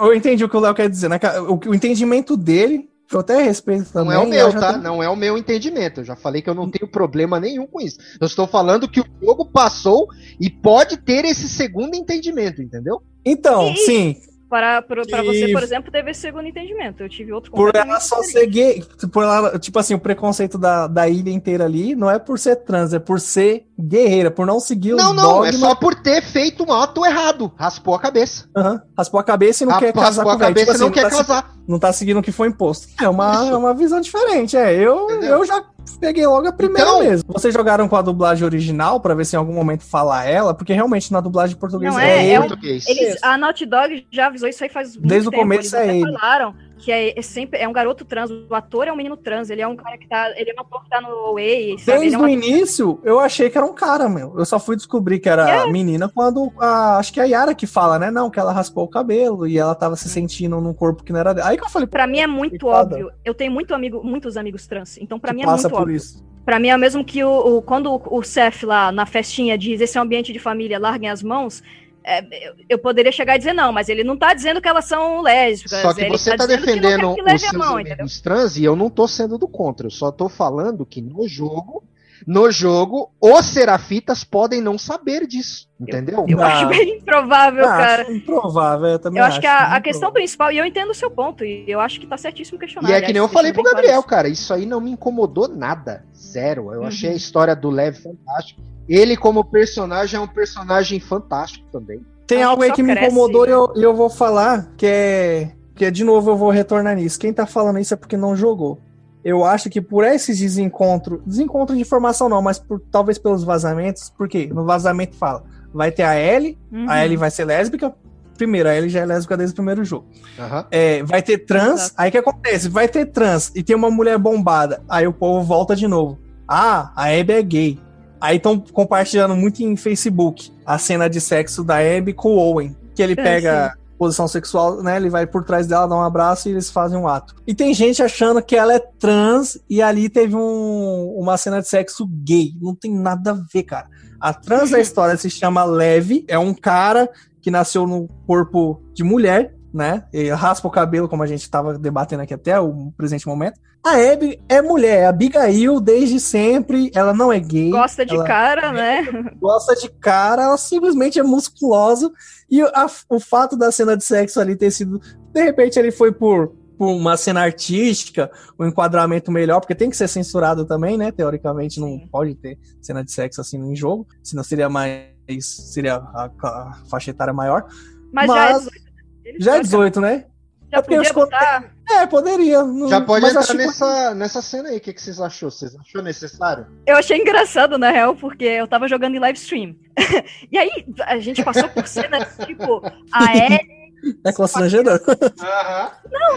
eu entendi o que o Léo quer dizer. né? O, o entendimento dele, que eu até respeito Não também. é o meu, tá? Não é o meu entendimento. Eu já falei que eu não tenho problema nenhum com isso. Eu estou falando que o jogo passou e pode ter esse segundo entendimento, entendeu? Então, E- sim, Para, para, para E- você, por exemplo, teve esse segundo entendimento. Eu tive outro por ela só ser gay, por ela, tipo assim, o preconceito da, da ilha inteira ali não é por ser trans, é por ser guerreira, por não seguir Não, os não, é dogmas. só por ter feito um ato errado. Raspou a cabeça. Aham, Raspou a cabeça e não quer Raspou casar com a cabeça Tipo e não assim, quer tá se- casar. não tá seguindo o que foi imposto. É uma, é uma visão diferente, é. Eu, Entendeu? eu já peguei logo a primeira Então- mesmo. Vocês jogaram com a dublagem original pra ver se em algum momento fala ela? Porque realmente na dublagem portuguesa Não, é, é, é um- Português. Eles, a Naughty Dog já avisou isso aí faz muito Desde o tempo. começo Eles é até ele. falaram que é, é sempre é um garoto trans. O ator é um menino trans. Ele é um cara que tá. Ele é um ator que tá no Way. Ele Desde é o início, eu achei que era um cara, meu. Eu só fui descobrir que era É. menina quando a, acho que é a Yara que fala, né? Não, que ela raspou o cabelo e ela tava se sentindo num corpo que não era dela. Aí que eu falei, Pra mim é muito óbvio. Eu tenho muito amigo, muitos amigos trans. Então pra que mim é passa muito por óbvio. isso. Pra mim é o mesmo que o, o- quando o, o Seth lá na festinha diz esse é um ambiente de família, larguem as mãos. É, eu, poderia chegar e dizer não, mas ele não tá dizendo que elas são lésbicas. Só que você tá, que não quer defendendo que leve os a mão, entendeu? trans e eu não tô sendo do contra. Eu só tô falando que no jogo, no jogo, os serafitas podem não saber disso. Entendeu? Eu Não. acho bem improvável, Ah, cara. acho improvável, eu também Eu acho que a, a questão principal, e eu entendo o seu ponto, e eu acho que tá certíssimo questionar. E é que nem eu falei pro claro Gabriel, cara, isso aí não me incomodou nada. Zero. Eu Uhum. achei a história do Lev fantástico. Ele, como personagem, é um personagem fantástico também. Tem Acho algo que aí que me cresce, incomodou e né? eu, e eu vou falar, que é. Que de novo eu vou retornar nisso. Quem tá falando isso é porque não jogou. Eu acho que por esses desencontros. Desencontro de informação não, mas por, talvez pelos vazamentos. Porque no vazamento fala: vai ter a Ellie, Uhum. a Ellie vai ser lésbica. primeiro, a Ellie já é lésbica desde o primeiro jogo. Aham. É, vai ter trans, Exato. aí o que acontece? Vai ter trans e tem uma mulher bombada. Aí o povo volta de novo. Ah, a Abby é gay. Aí estão compartilhando muito em Facebook a cena de sexo da Abby com o Owen. Que ele É, pega posição sexual, né? Ele vai por trás dela, dá um abraço e eles fazem um ato. E tem gente achando que ela é trans e ali teve um- uma cena de sexo gay. Não tem nada a ver, cara. A trans da história se chama Levi, é um cara que nasceu no corpo de mulher, né? Ele raspa o cabelo, como a gente estava debatendo aqui até o presente momento. A Abby é mulher, é Abigail desde sempre, ela não é gay. Gosta de cara, né? gosta de cara, ela simplesmente é musculosa. E a- o fato da cena de sexo ali ter sido. De repente ele foi por, por uma cena artística, um enquadramento melhor, porque tem que ser censurado também, né? Teoricamente não Sim. pode ter cena de sexo assim em jogo, senão seria mais. seria a, a faixa etária maior. Mas, já é Mas 18. Já é colocam- 18, né? Já É podia botar. É, poderia. não- Já pode mas entrar que- nessa, nessa cena aí. O que, que vocês achou? Vocês achou necessário? Eu achei engraçado, na real, porque eu tava jogando em live stream. e aí, a gente passou por cenas tipo, a Ellie. É constrangedor. Aham.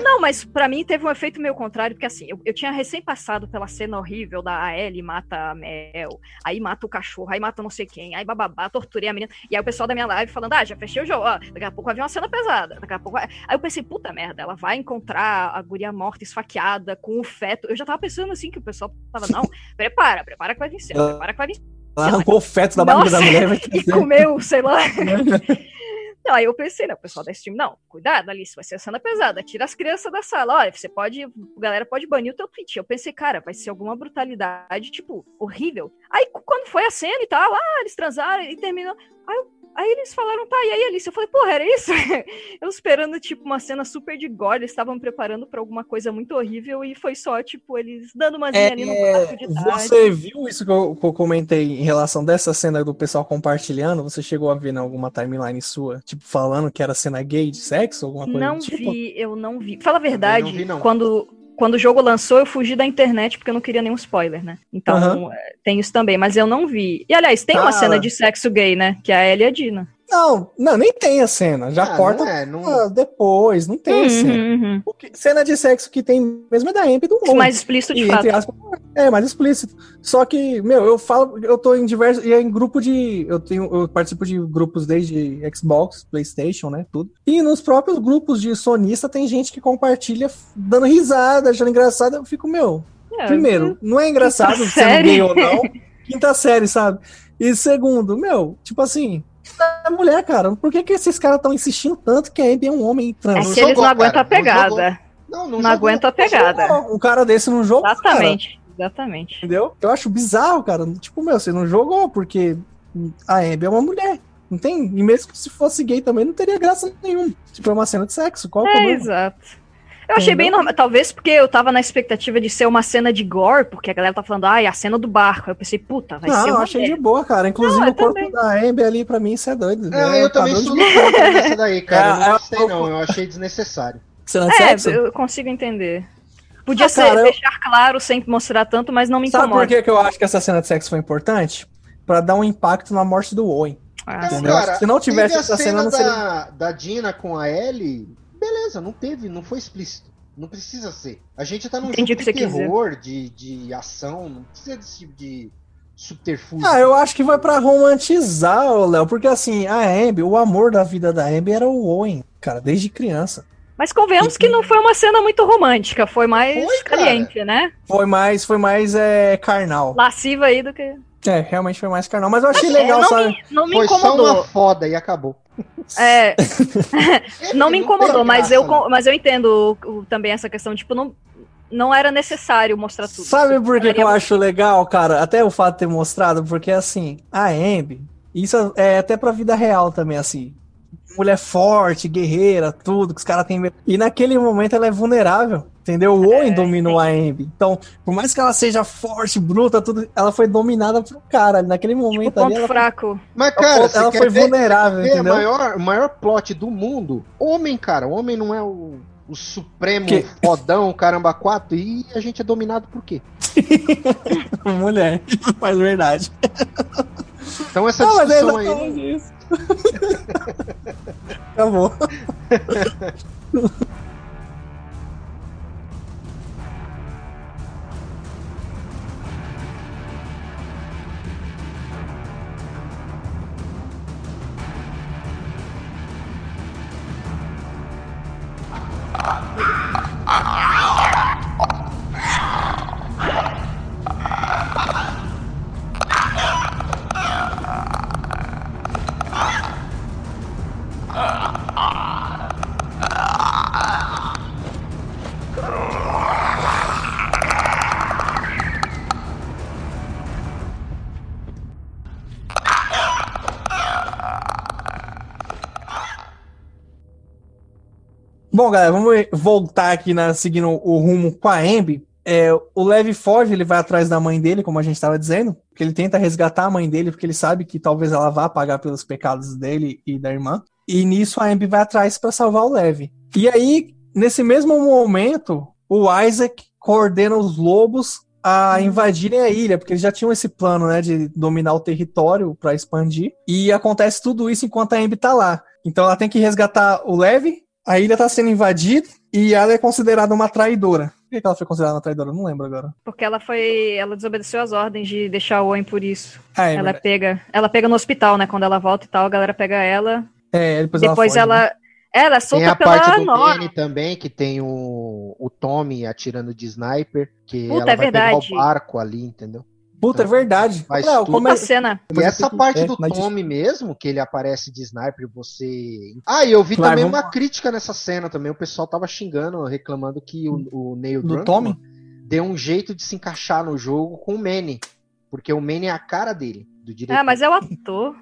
Não, mas pra mim teve um efeito meio contrário, porque assim, eu, eu tinha recém passado pela cena horrível da Ellie mata a Mel, aí mata o cachorro, aí mata não sei quem, aí bababá, torturei a menina. E aí o pessoal da minha live falando, ah, já fechei o jogo, ó, daqui a pouco vai vir uma cena pesada, daqui a pouco vai... Aí eu pensei, puta merda, ela vai encontrar a guria morta, esfaqueada, com o feto. Eu já tava pensando assim, que o pessoal tava, não, prepara, prepara que vai vir cena, prepara que vai vir Ela arrancou o feto da barriga da mulher. E comeu, sei lá. Não, aí eu pensei, né, o pessoal da stream, não, cuidado, Alice, vai ser cena pesada, tira as crianças da sala, olha, você pode, a galera pode banir o teu tweet. Eu pensei, cara, vai ser alguma brutalidade, tipo, horrível. Aí quando foi a cena e tal, ah, eles transaram e terminou, aí, eu- aí eles falaram, tá, e aí, Alice? Eu falei, porra, era isso? eu esperando, tipo, uma cena super de gore, eles estavam preparando pra alguma coisa muito horrível e foi só, tipo, eles dando uma zinha ali no quarto de tarde. É, Você viu isso que eu, que eu comentei em relação dessa cena do pessoal compartilhando? Você chegou a ver em alguma timeline sua, tipo, falando que era cena gay de sexo, alguma coisa Não do tipo? vi, eu não vi. Fala a verdade, não vi, não. quando, quando o jogo lançou, eu fugi da internet porque eu não queria nenhum spoiler, né? Então, é, tem isso também, mas eu não vi. E aliás, tem uma cena de sexo gay, né? Que é a Ellie e a Dina. Não, não, nem tem a cena. Já Ah, corta Não é, não... depois, não tem a cena. Uhum, uhum. O que- cena de sexo que tem mesmo é da Amp do Mon. Mais explícito de E, fato. aspas, é mais explícito. Só que, meu, eu falo, eu tô em diversos. E é em grupo de. Eu tenho, eu participo de grupos desde Xbox, Playstation, né? Tudo. E nos próprios grupos de sonista tem gente que compartilha dando risada, achando engraçado. Eu fico, meu, É, primeiro, não é engraçado sendo gay ou não. Quinta série, sabe? E segundo, meu, tipo assim. É mulher, cara. Por que, que esses caras estão insistindo tanto que a Abby é um homem trans? É não que eles jogou, não aguentam a pegada. Não, não, Não, jogou. aguentam a pegada. Um cara desse não jogou, cara. Exatamente. Exatamente. Entendeu? Eu acho bizarro, cara. Tipo, meu, você não jogou porque a Abby é uma mulher. Não tem. E mesmo que se fosse gay também, não teria graça nenhuma. Tipo, é uma cena de sexo. Qual o É, problema? exato. Eu achei bem Entendeu? normal. Talvez porque eu tava na expectativa de ser uma cena de gore, porque a galera tá falando, ai, a cena do barco. Eu pensei, puta, vai Não, ser eu uma achei de boa, cara. Inclusive, Não, eu o corpo também. da Amber ali, pra mim, isso é doido. É, É eu também padrão sou de dessa daí, cara. Eu É, não é, gostei, eu- não. Eu achei desnecessário. cena de É, sexo. eu consigo entender. Podia Ah, ser cara, eu- deixar claro sem mostrar tanto, mas não me Sabe incomoda. por que, que eu acho que essa cena de sexo foi importante? Pra dar um impacto na morte do Owen. Ah, Então, Entendeu? Se não tivesse essa cena, não seria- da, da Dina com a Ellie, não teve, não foi explícito. Não precisa ser. A gente tá num Entendi jogo o que de terror, de, de ação, não precisa desse tipo de subterfúgio. Ah, eu acho que vai pra romantizar, Léo, porque assim, a Abby, o amor da vida da Abby era o Owen, cara, desde criança. Mas convenhamos que não foi uma cena muito romântica, foi mais Foi, caliente, né? Foi mais, foi mais é, carnal. Lasciva aí do que. É, realmente foi mais carnal. Mas eu achei É, legal, não, sabe? me, não me Foi só incomodou. uma foda e acabou. É, não me incomodou, mas eu, né? mas eu entendo também essa questão, tipo, não, não era necessário mostrar tudo. Sabe por que, que eu acho legal, cara? Até o fato de ter mostrado, porque assim, a Ambi, isso é até pra vida real também, assim. Mulher forte, guerreira, tudo, que os caras têm medo. E naquele momento ela é vulnerável, entendeu? O Owen É, dominou a Ambi. Então, por mais que ela seja forte, bruta, tudo, ela foi dominada por um cara. Naquele Tipo, momento ali, ponto ela, fraco. Mas, cara, ela quer foi ver- vulnerável, ver entendeu? maior, o maior plot do mundo? Homem, cara. O homem não é o, o supremo Que- fodão, caramba, quatro. E a gente é dominado por quê? Mulher, mas verdade. Então essa Não, mas é discussão aí. exatamente isso. Bom, galera, vamos voltar aqui na, seguindo o rumo com a Ambi. É, o Levi Ford ele vai atrás da mãe dele, como a gente estava dizendo, porque ele tenta resgatar a mãe dele, porque ele sabe que talvez ela vá pagar pelos pecados dele e da irmã. E nisso a Ambi vai atrás para salvar o Levi. E aí, nesse mesmo momento, o Isaac coordena os lobos a invadirem a ilha, porque eles já tinham esse plano, né, de dominar o território para expandir. E acontece tudo isso enquanto a Ambi tá lá. Então ela tem que resgatar o Levi, a ilha tá sendo invadida e ela é considerada uma traidora. Por que ela foi considerada uma traidora? Eu não lembro agora. Porque ela foi. Ela desobedeceu as ordens de deixar o Owen por isso. Ah, é ela verdade. pega. Ela pega no hospital, né? Quando ela volta e tal, a galera pega ela. É, depois, depois ela. ela. foge, né? Ela é Tem solta a pela parte do Nora. Danny também, que tem o, o Tommy atirando de sniper, que Puta, ela é vai pegar verdade. o barco ali, entendeu? Puta, é verdade. Faz Não, tudo. é- cena. E essa parte é, do mas- Tommy mesmo, que ele aparece de sniper, você. Ah, e eu vi Vai, também vamos uma crítica nessa cena também. O pessoal tava xingando, reclamando que o, o Neil Do Tommy? deu um jeito de se encaixar no jogo com o Manny. Porque o Manny é a cara dele, do diretor. Ah, mas é o ator.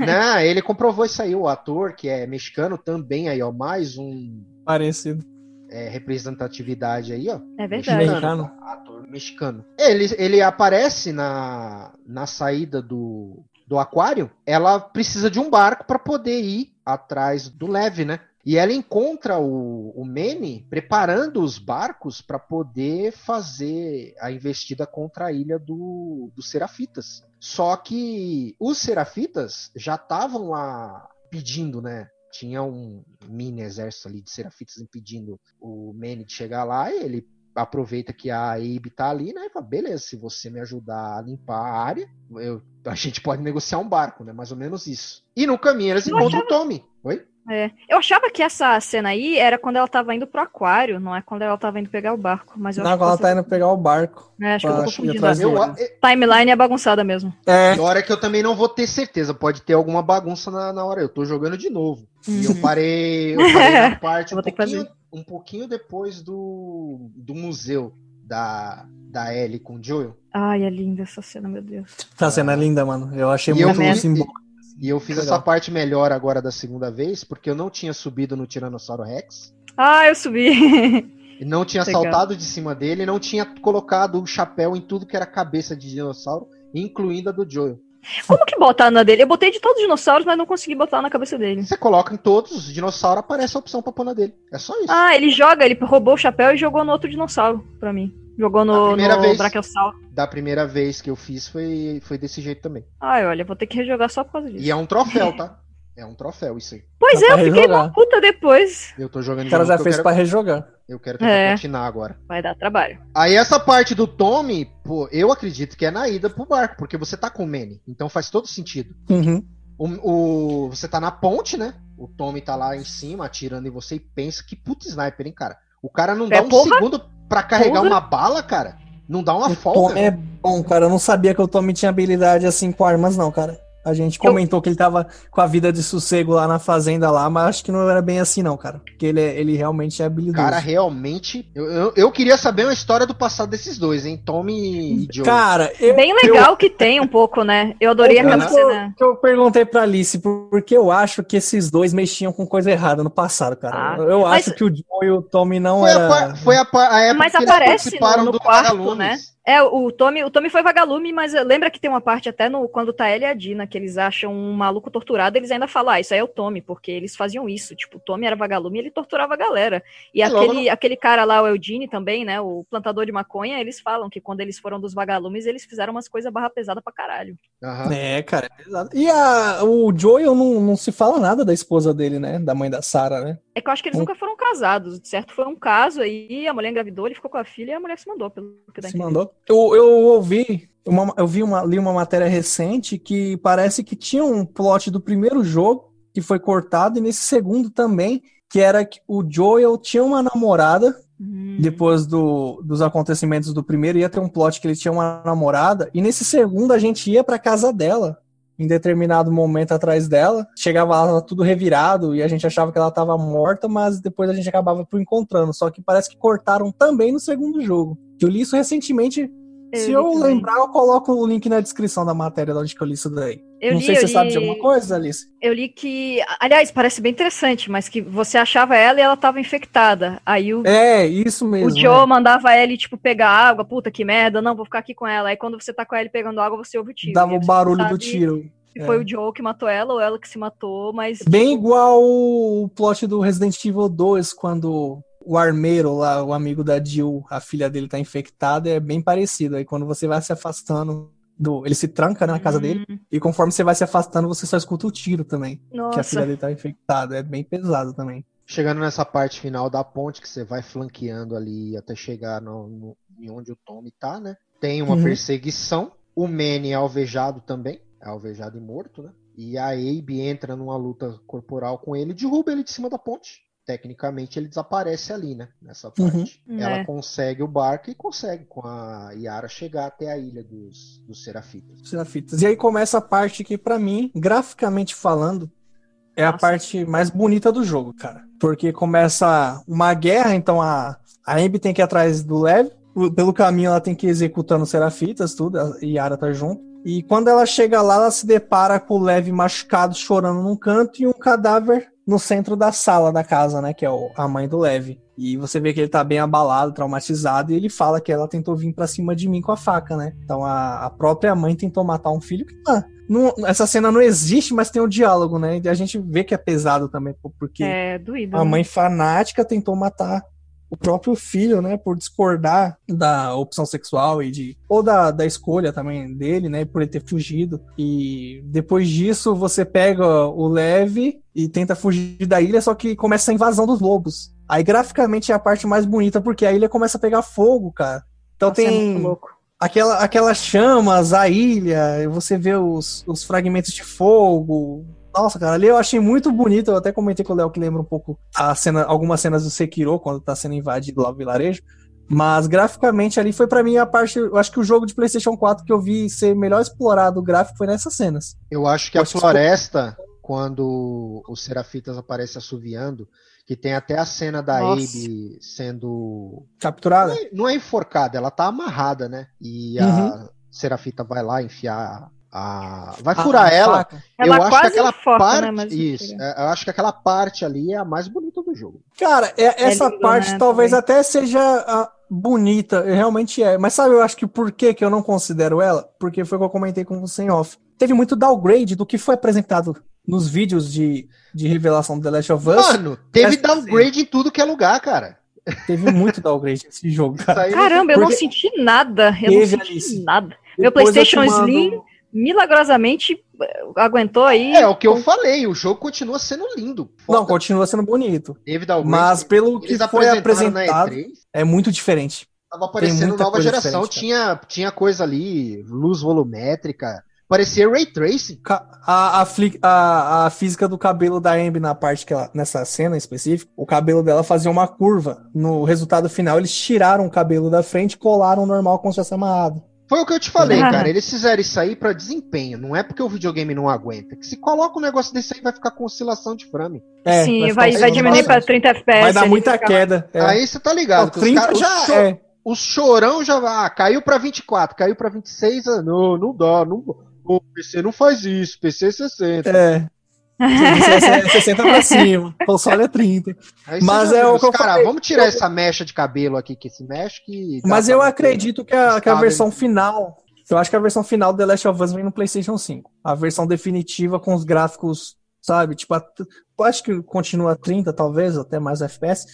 Não, ele comprovou isso aí, o ator, que é mexicano também, aí, ó. Mais um Parecido. É, representatividade aí, ó. É verdade. Mexicano. Ator mexicano. Ele, ele aparece na, na saída do, do aquário. Ela precisa de um barco para poder ir atrás do Leve, né? E ela encontra o, o Manny preparando os barcos para poder fazer a investida contra a ilha do, dos Serafitas. Só que os Serafitas já estavam lá pedindo, né? Tinha um mini exército ali de Serafitas impedindo o Manny de chegar lá e ele aproveita que a Abe tá ali, né? E fala, beleza, se você me ajudar a limpar a área, eu- a gente pode negociar um barco, né? Mais ou menos isso. E no caminho eles encontram o Tommy. Oi? É. Eu achava que essa cena aí era quando ela tava indo pro aquário, não é quando ela tava indo pegar o barco. Mas eu Não, quando ela tá indo pegar o barco. É, acho que eu pra tô confundindo. a Eu, Timeline é bagunçada mesmo. É. tem hora que eu também não vou ter certeza. Pode ter alguma bagunça na, na hora. Eu tô jogando de novo. E eu Uhum. parei, eu parei na parte Eu um vou ter que pouquinho, um pouquinho depois do, do museu da, da Ellie com o Joel. Ai, é linda essa cena, meu Deus. Essa cena é linda, mano. Eu achei E eu muito fiz- simbólico. E eu fiz Legal. essa parte melhor agora da segunda vez, porque eu não tinha subido no Tiranossauro Rex. Ah, eu subi. Não tinha Legal. saltado de cima dele, não tinha colocado o chapéu em tudo que era cabeça de dinossauro, incluindo a do Joel. Como que botar na dele? Eu botei de todos os dinossauros, mas não consegui botar na cabeça dele. Você coloca em todos os dinossauros, aparece a opção pra pôr na dele. É só isso. Ah, ele joga, ele roubou o chapéu e jogou no outro dinossauro pra mim. Jogou no, primeira no vez. Brachiosauro. Da primeira vez que eu fiz foi, foi desse jeito também. Ai, olha, vou ter que rejogar só por causa disso. E é um troféu, tá? É um troféu isso aí. Pois Dá é, eu fiquei uma puta depois. Eu tô jogando O cara já fez eu pra quero, rejogar. eu quero tentar É. platinar agora. Vai dar trabalho. Aí essa parte do Tommy, pô, eu acredito que é na ida pro barco, porque você tá com o Manny. Então faz todo sentido. Uhum. O, o- você tá na ponte, né? O Tommy tá lá em cima atirando em você e pensa que puta sniper, hein, cara? O cara não dá É, um porra. segundo pra carregar Porra. uma bala, cara. Não dá uma O folga. Tommy é bom, cara. Eu não sabia que o Tommy tinha habilidade assim com armas, não, cara. A gente comentou que ele tava com a vida de sossego lá na fazenda lá, mas acho que não era bem assim, não, cara. Porque ele, é- ele realmente é habilidoso. Cara, realmente. Eu, eu, eu queria saber uma história do passado desses dois, hein? Tommy e Joe. Cara, eu, Bem legal que tem um pouco, né? Eu adorei aquela eu, cena. que eu perguntei pra Alice, porque eu acho que esses dois mexiam com coisa errada no passado, cara. Ah, eu mas- acho que o Joe e o Tommy não foi, era. a, par- foi a, par- a época Mas que eles aparece participaram no- no do quarto, Vagalumes. né? É, o Tommy, o Tommy foi vagalume, mas lembra que tem uma parte até no quando tá ele e a Dina, que eles acham um maluco torturado, eles ainda falam, ah, isso aí é o Tommy, porque eles faziam isso. Tipo, o Tommy era vagalume e ele torturava a galera. E É, aquele, logo aquele cara lá, o Eugene também, né? O plantador de maconha, eles falam que quando eles foram dos vagalumes, eles fizeram umas coisas barra pesada pra caralho. Aham. É, cara, é pesado. E a, o Joel não, não se fala nada da esposa dele, né? Da mãe da Sarah, né? É que eu acho que eles Hum. nunca foram casados, certo? Foi um caso aí, a mulher engravidou, ele ficou com a filha e a mulher se mandou, pelo que dá a Se entender. mandou. Eu, eu ouvi, uma, eu vi uma, li uma matéria recente que parece que tinha um plot do primeiro jogo que foi cortado, e nesse segundo também, que era que o Joel tinha uma namorada, Hum. depois do, dos acontecimentos do primeiro, ia ter um plot que ele tinha uma namorada, e nesse segundo a gente ia pra casa dela. Em determinado momento atrás dela, chegava lá tava tudo revirado e a gente achava que ela tava morta, mas depois a gente acabava por encontrando. Só que parece que cortaram também no segundo jogo. Que eu li isso recentemente. Se li eu também. lembrar, eu coloco o link na descrição da matéria de onde que eu li isso daí. Eu Não li, sei se você sabe de li- alguma coisa, Alice. Eu li que. Aliás, parece bem interessante, mas que você achava ela e ela tava infectada. Aí o, É, isso mesmo. o Joe é. mandava ela, tipo, pegar água, puta que merda, não, vou ficar aqui com ela. Aí quando você tá com ela pegando água, você ouve o tiro. Dava E o barulho do tiro. Se foi É. o Joe que matou ela ou ela que se matou, mas. Bem igual o plot do Resident Evil 2, quando o armeiro lá, o amigo da Jill, a filha dele tá infectada, é bem parecido. Aí quando você vai se afastando do. Ele se tranca né, na casa dele, Hum, e conforme você vai se afastando, você só escuta o tiro também. Que a filha Nossa. dele tá infectada. É bem pesado também. Chegando nessa parte final da ponte, que você vai flanqueando ali até chegar no, no- em onde o Tommy tá, né? Tem uma Uhum. perseguição. O Manny é alvejado também. É alvejado e morto, né? E a Abe entra numa luta corporal com ele, derruba ele de cima da ponte. Tecnicamente ele desaparece ali, né? Nessa parte. Uhum. Ela É. consegue o barco e consegue com a Yara chegar até a ilha dos, dos Serafitas. Serafitas. E aí começa a parte que, pra mim, graficamente falando, é a Nossa. parte mais bonita do jogo, cara. Porque começa uma guerra, então a, a Ambi tem que ir atrás do Lev. Pelo caminho ela tem que ir executando os Serafitas, tudo, a Yara tá junto. E quando ela chega lá, ela se depara com o Lev machucado, chorando num canto, e um cadáver no centro da sala da casa, né? Que é o- a mãe do Lev. E você vê que ele tá bem abalado, traumatizado, e ele fala que ela tentou vir pra cima de mim com a faca, né? Então a, a própria mãe tentou matar um filho que. Ah, não- essa cena não existe, mas tem o diálogo, né? E a gente vê que é pesado também, porque É doído. a né? mãe fanática tentou matar o próprio filho, né, por discordar da opção sexual e de ou da, da escolha também dele, né, por ele ter fugido. E depois disso você pega o Leve e tenta fugir da ilha, só que começa a invasão dos lobos. Aí graficamente é a parte mais bonita porque a ilha começa a pegar fogo, cara. Então Nossa, é tem louco. aquela, aquelas chamas, a ilha, você vê os, os fragmentos de fogo. Nossa, cara, ali eu achei muito bonito. Eu até comentei com o Léo que lembra um pouco a cena, algumas cenas do Sekiro, quando tá sendo invadido lá o vilarejo. Mas graficamente ali foi pra mim a parte. Eu acho que o jogo de PlayStation 4 que eu vi ser melhor explorado o gráfico foi nessas cenas. Eu acho que a Acho que floresta, quando os Serafitas aparecem assoviando, que tem até a cena da Nossa. Abe sendo. Capturada? Não é, não é enforcada, ela tá amarrada, né? E a Serafita vai lá enfiar a. Vai furar A ela. faca. Ela eu acho que aquela parte. né, mas não isso, é, eu acho que aquela parte ali é a mais bonita do jogo. Cara, é- essa lindo, parte né, talvez também. até seja ah, bonita, realmente é. Mas sabe, eu acho que por que, que eu não considero ela? Porque foi o que eu comentei com você em off. Teve muito downgrade do que foi apresentado nos vídeos de, de revelação do The Last of Us. Mano, teve Essa downgrade em tudo que é lugar, cara. Teve muito downgrade nesse jogo, cara. Caramba, eu não senti nada. Eu não senti nada. Meu eu PlayStation mando- Slim milagrosamente eh, aguentou aí. É, o que eu falei, o jogo continua sendo lindo. Não, Foda. continua sendo bonito. Mas pelo que Eles foi apresentaram na apresentado, E3, é muito diferente. Tava aparecendo nova coisa geração, tinha, tinha coisa ali, luz volumétrica, parecia ray tracing. A, a, a- a física do cabelo da Ambi na parte que ela, nessa cena em específico, o cabelo dela fazia uma curva. No resultado final, eles tiraram o cabelo da frente e colaram normal como se fosse amarrado. Foi o que eu te falei, Ah. cara. Eles fizeram isso aí pra desempenho, não é porque o videogame não aguenta. Que se coloca um negócio desse aí, vai ficar com oscilação de frame. É, Sim, vai, um vai segundo diminuir bastante. pra 30 FPS. Vai dar muita fica- queda. é. Aí você tá ligado. Os 30 caras- já cho- é. o chorão já vai. Ah, caiu pra 24, caiu pra 26. ah, Não, não dá. Não, o PC não faz isso. PC é 60. É. é 60 pra cima. Console é 30. Aí Mas é o que eu cara, falei. vamos tirar essa mecha de cabelo aqui, que esse mexe que. Mas eu acredito que a, que a versão final. Eu acho que a versão final do The Last of Us vem no PlayStation 5. A versão definitiva com os gráficos, sabe? Tipo, a- acho que continua 30, talvez, até mais FPS.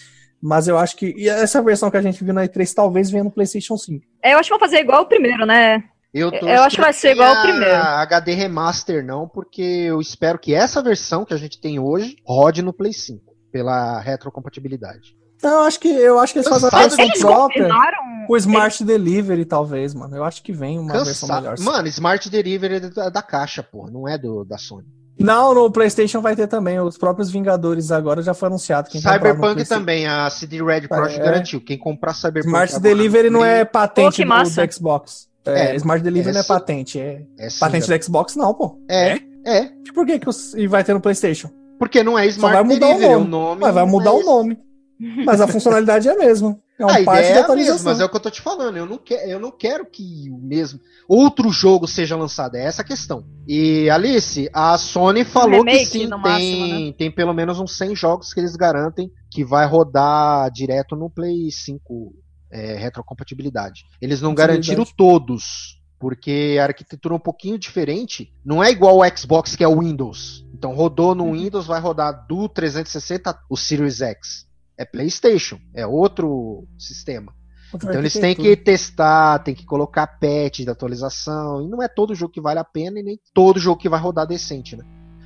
Mas eu acho que. E essa versão que a gente viu na E3 talvez venha no PlayStation 5. É, eu acho que vão fazer igual o primeiro, né? Eu, Eu torço acho que vai ser igual ao primeiro. HD Remaster não, porque eu espero que essa versão que a gente tem hoje rode no Play 5, pela retrocompatibilidade. Então, eu acho que, eu acho que eles fazem a versão Eles própria. O Smart Delivery, talvez, mano. Eu acho que vem uma versão Cansado. melhor. Mano, Smart Delivery é da, da caixa, pô, não é do, da Sony. Não, no PlayStation vai ter também. Os próprios Vingadores agora já foi anunciado. Quem Cyberpunk também, a CD Red Project É. garantiu. Quem comprar Cyberpunk Smart agora Delivery não é patente que do, do Xbox. É, É, Smart Delivery é não é sim. patente. É É, sim, patente já- do Xbox, não, pô. é, é, E Por que, que os- e vai ter no PlayStation? porque não é Smart vai mudar o Delivery, nome. o nome. Mas vai mudar é o nome. Mas a funcionalidade é a mesma. É um a parte ideia de é a mesma, atualização. mas é o que eu tô te falando. Eu não, que, eu não quero que o mesmo outro jogo seja lançado. É essa a questão. E Alice, a Sony falou que remake, sim, no tem, máximo, né? tem pelo menos uns 100 jogos que eles garantem que vai rodar direto no Play 5 é, retrocompatibilidade. Eles não garantiram todos. Porque a arquitetura é um pouquinho diferente. Não é igual o Xbox, que é o Windows. Então rodou no Windows, vai rodar do 360 o Series X. É PlayStation, é outro sistema. Outra Então eles têm que testar, tem que colocar patch de atualização. E não é todo jogo que vale a pena e nem todo jogo que vai rodar decente, né?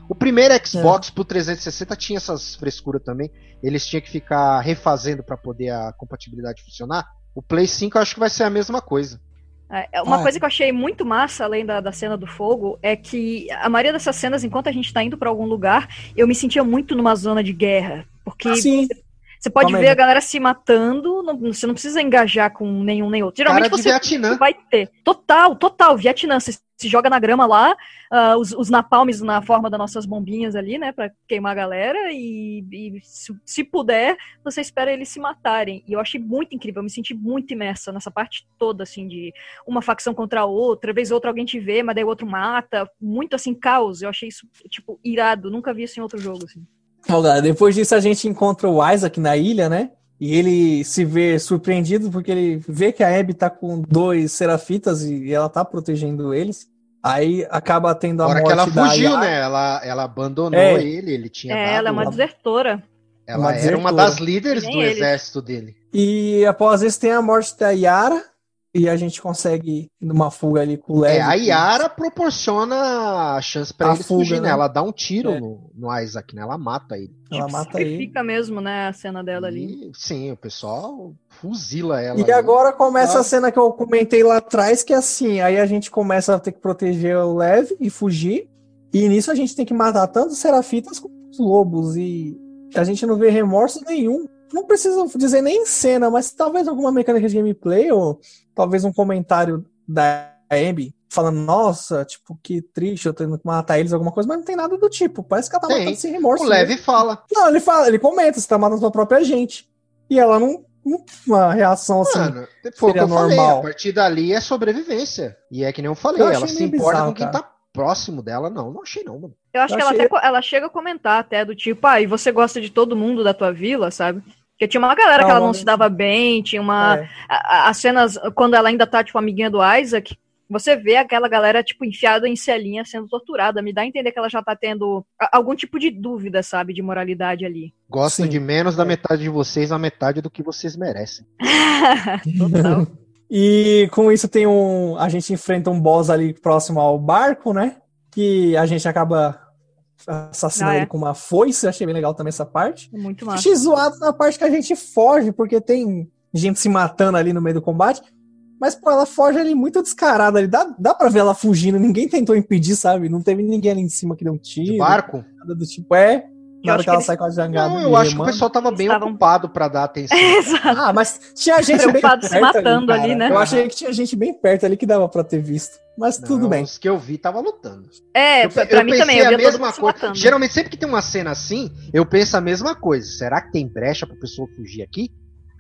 O primeiro Xbox pro 360 tinha essas frescuras também. Eles tinham que ficar refazendo para poder a compatibilidade funcionar. O Play 5 eu acho que vai ser a mesma coisa. É, Uma Ah, coisa que eu achei muito massa, além da, da cena do fogo, é que a maioria dessas cenas, enquanto a gente tá indo pra algum lugar, eu me sentia muito numa zona de guerra. Porque Sim, você pode Calma ver aí. a galera se matando, não- você não precisa engajar com nenhum nem outro. Geralmente você Vietnã. vai ter. Total, total. Vietnã, você se joga na grama lá, ah, os, os napalmes na forma das nossas bombinhas ali, né, pra queimar a galera, e, e se, se puder, você espera eles se matarem. E eu achei muito incrível, eu me senti muito imersa nessa parte toda, assim, de uma facção contra a outra, vez outra alguém te vê, mas daí o outro mata, muito assim, caos. Eu achei isso, tipo, irado, nunca vi isso em outro jogo, assim. Galera, depois disso a gente encontra o Isaac na ilha, né? E ele se vê surpreendido porque ele vê que a Abby tá com dois serafitas e ela tá protegendo eles. Aí acaba tendo a Na hora morte que ela da fugiu, Yara. né? Ela, ela abandonou É. ele, ele tinha É, dado... ela é uma desertora. ela uma era uma desertora. das líderes Nem do eles. exército dele. E após isso tem a morte da Yara. E a gente consegue numa fuga ali com o Levi. É, a que- Yara proporciona a chance pra A ele fuga, fugir, né? né? Ela dá um tiro É. no, no Isaac, né? Ela mata ele. Ela tipo, mata ele. sacrifica mesmo, né, a cena dela ali. E, sim, o pessoal fuzila ela. E ali. agora começa Ah. a cena que eu comentei lá atrás, que é assim, aí a gente começa a ter que proteger o Lev e fugir. E nisso a gente tem que matar tanto os serafitas como os lobos. E a gente não vê remorso nenhum. Não precisa dizer nem em cena, mas talvez alguma mecânica de gameplay, ou talvez um comentário da Abby falando, nossa, tipo, que triste, eu tendo que matar eles, alguma coisa, mas não tem nada do tipo. Parece que ela tá Tem. matando sem remorso. O. Levi fala. Não, ele fala, ele comenta, você tá matando sua própria gente. E ela não, uma reação assim. Mano, foi o que eu falei. normal. A partir dali é sobrevivência. E é que nem eu falei, Eu ela se importa bizarro, com quem cara. tá próximo dela. Não, não achei não, mano. Eu acho Eu que ela, achei- até co- ela chega a comentar até do tipo, ah, e você gosta de todo mundo da tua vila, sabe? Porque tinha uma galera que ela não se dava bem, tinha uma. É. As cenas, quando ela ainda tá, tipo, amiguinha do Isaac, você vê aquela galera, tipo, enfiada em celinha sendo torturada. Me dá a entender que ela já tá tendo algum tipo de dúvida, sabe, de moralidade ali. Gosto Sim. de menos da É. metade de vocês, a metade do que vocês merecem. Total. E com isso tem um. A gente enfrenta um boss ali próximo ao barco, né? Que a gente acaba assassinando Ah, é. ele com uma foice. Achei bem legal também essa parte. É Muito massa. Achei zoado na parte que a gente foge, porque tem gente se matando ali no meio do combate. Mas, pô, ela foge ali muito descarada ali. Dá, dá pra ver ela fugindo, ninguém tentou impedir, sabe? Não teve ninguém ali em cima que deu um De tiro. barco? Nada do tipo, é. Na hora acho que ela que sai com a jangada. Não, eu acho que o pessoal tava bem Estavam- ocupado pra dar atenção. Exato. Ah, mas tinha gente bem Preocupado se perto matando ali, cara. né? Eu achei que tinha gente bem perto ali que dava pra ter visto. Mas tudo Não, bem. Os que eu vi tava lutando. É, eu, pra, eu pra mim também, eu a via todo mesma se coisa. Geralmente, sempre que tem uma cena assim, eu penso a mesma coisa. Será que tem brecha pra pessoa fugir aqui?